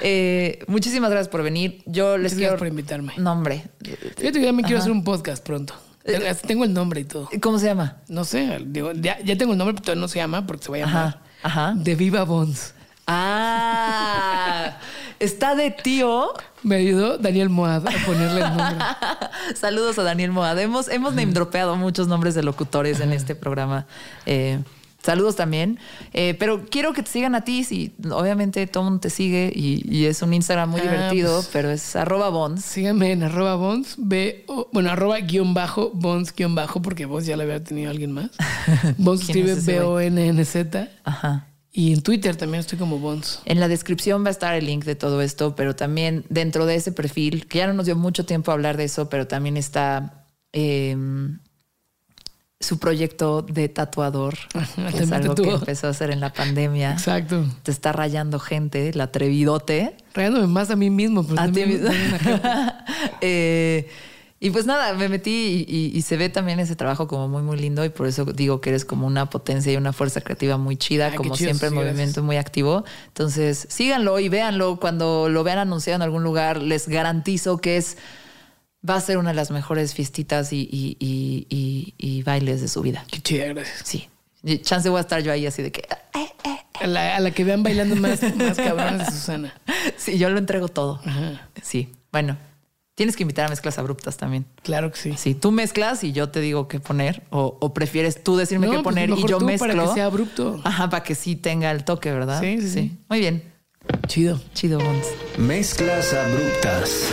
Eh, muchísimas gracias por venir. Yo les quiero... gracias por invitarme. No, hombre. Fíjate que ya me quiero hacer un podcast pronto. Ya Tengo el nombre y todo. ¿Cómo se llama? No sé, digo, ya, ya tengo el nombre, pero todavía no se llama porque se va a llamar Ajá, ajá. De Viva Bonds. Ah, está de tío. Me ayudó Daniel Moad a ponerle el nombre. [LAUGHS] Saludos a Daniel Moad. Hemos, hemos name dropeado muchos nombres de locutores en este programa. Eh, saludos también. Eh, pero quiero que te sigan a ti. Si, obviamente todo mundo te sigue y, y es un Instagram muy Ah, divertido, pues. pero es arroba bonds. Síganme en arroba Bonds, B, o- bueno, arroba guion bajo, Bonds guion bajo, porque Bonds ya le había tenido alguien más. [LAUGHS] Bonds ¿Quién escribe es? B-O-N-N-Z. Ajá. Y en Twitter también estoy como Bonds. En la descripción va a estar el link de todo esto, pero también dentro de ese perfil, que ya no nos dio mucho tiempo a hablar de eso, pero también está eh, su proyecto de tatuador, [LAUGHS] que es algo que empezó a hacer en la pandemia. Exacto. Te está rayando gente, el atrevidote. Rayándome más a mí mismo. Pero A ti mismo. [LAUGHS] Eh, y pues nada, me metí y, y- y se ve también ese trabajo como muy, muy lindo y por eso digo que eres como una potencia y una fuerza creativa muy chida, Ay, como chido, siempre, sí, movimiento gracias. muy activo. Entonces, síganlo y véanlo. Cuando lo vean anunciado en algún lugar, les garantizo que es va a ser una de las mejores fiestitas y, y- y- y- y bailes de su vida. Qué chida, gracias. Sí. Y chance voy a estar yo ahí así de que... eh, eh. A la, a la que vean bailando más, más cabrones de Susana. [LAUGHS] Sí, yo lo entrego todo. Ajá. Sí. Bueno, tienes que invitar a mezclas abruptas también. Claro que sí. Sí, tú mezclas y yo te digo qué poner, o, o prefieres tú decirme No, qué pues poner y yo tú mezclo. para que sea abrupto. Ajá, para que sí tenga el toque, ¿verdad? Sí, sí, sí. Muy bien. Chido. Chido, Bones. Mezclas abruptas.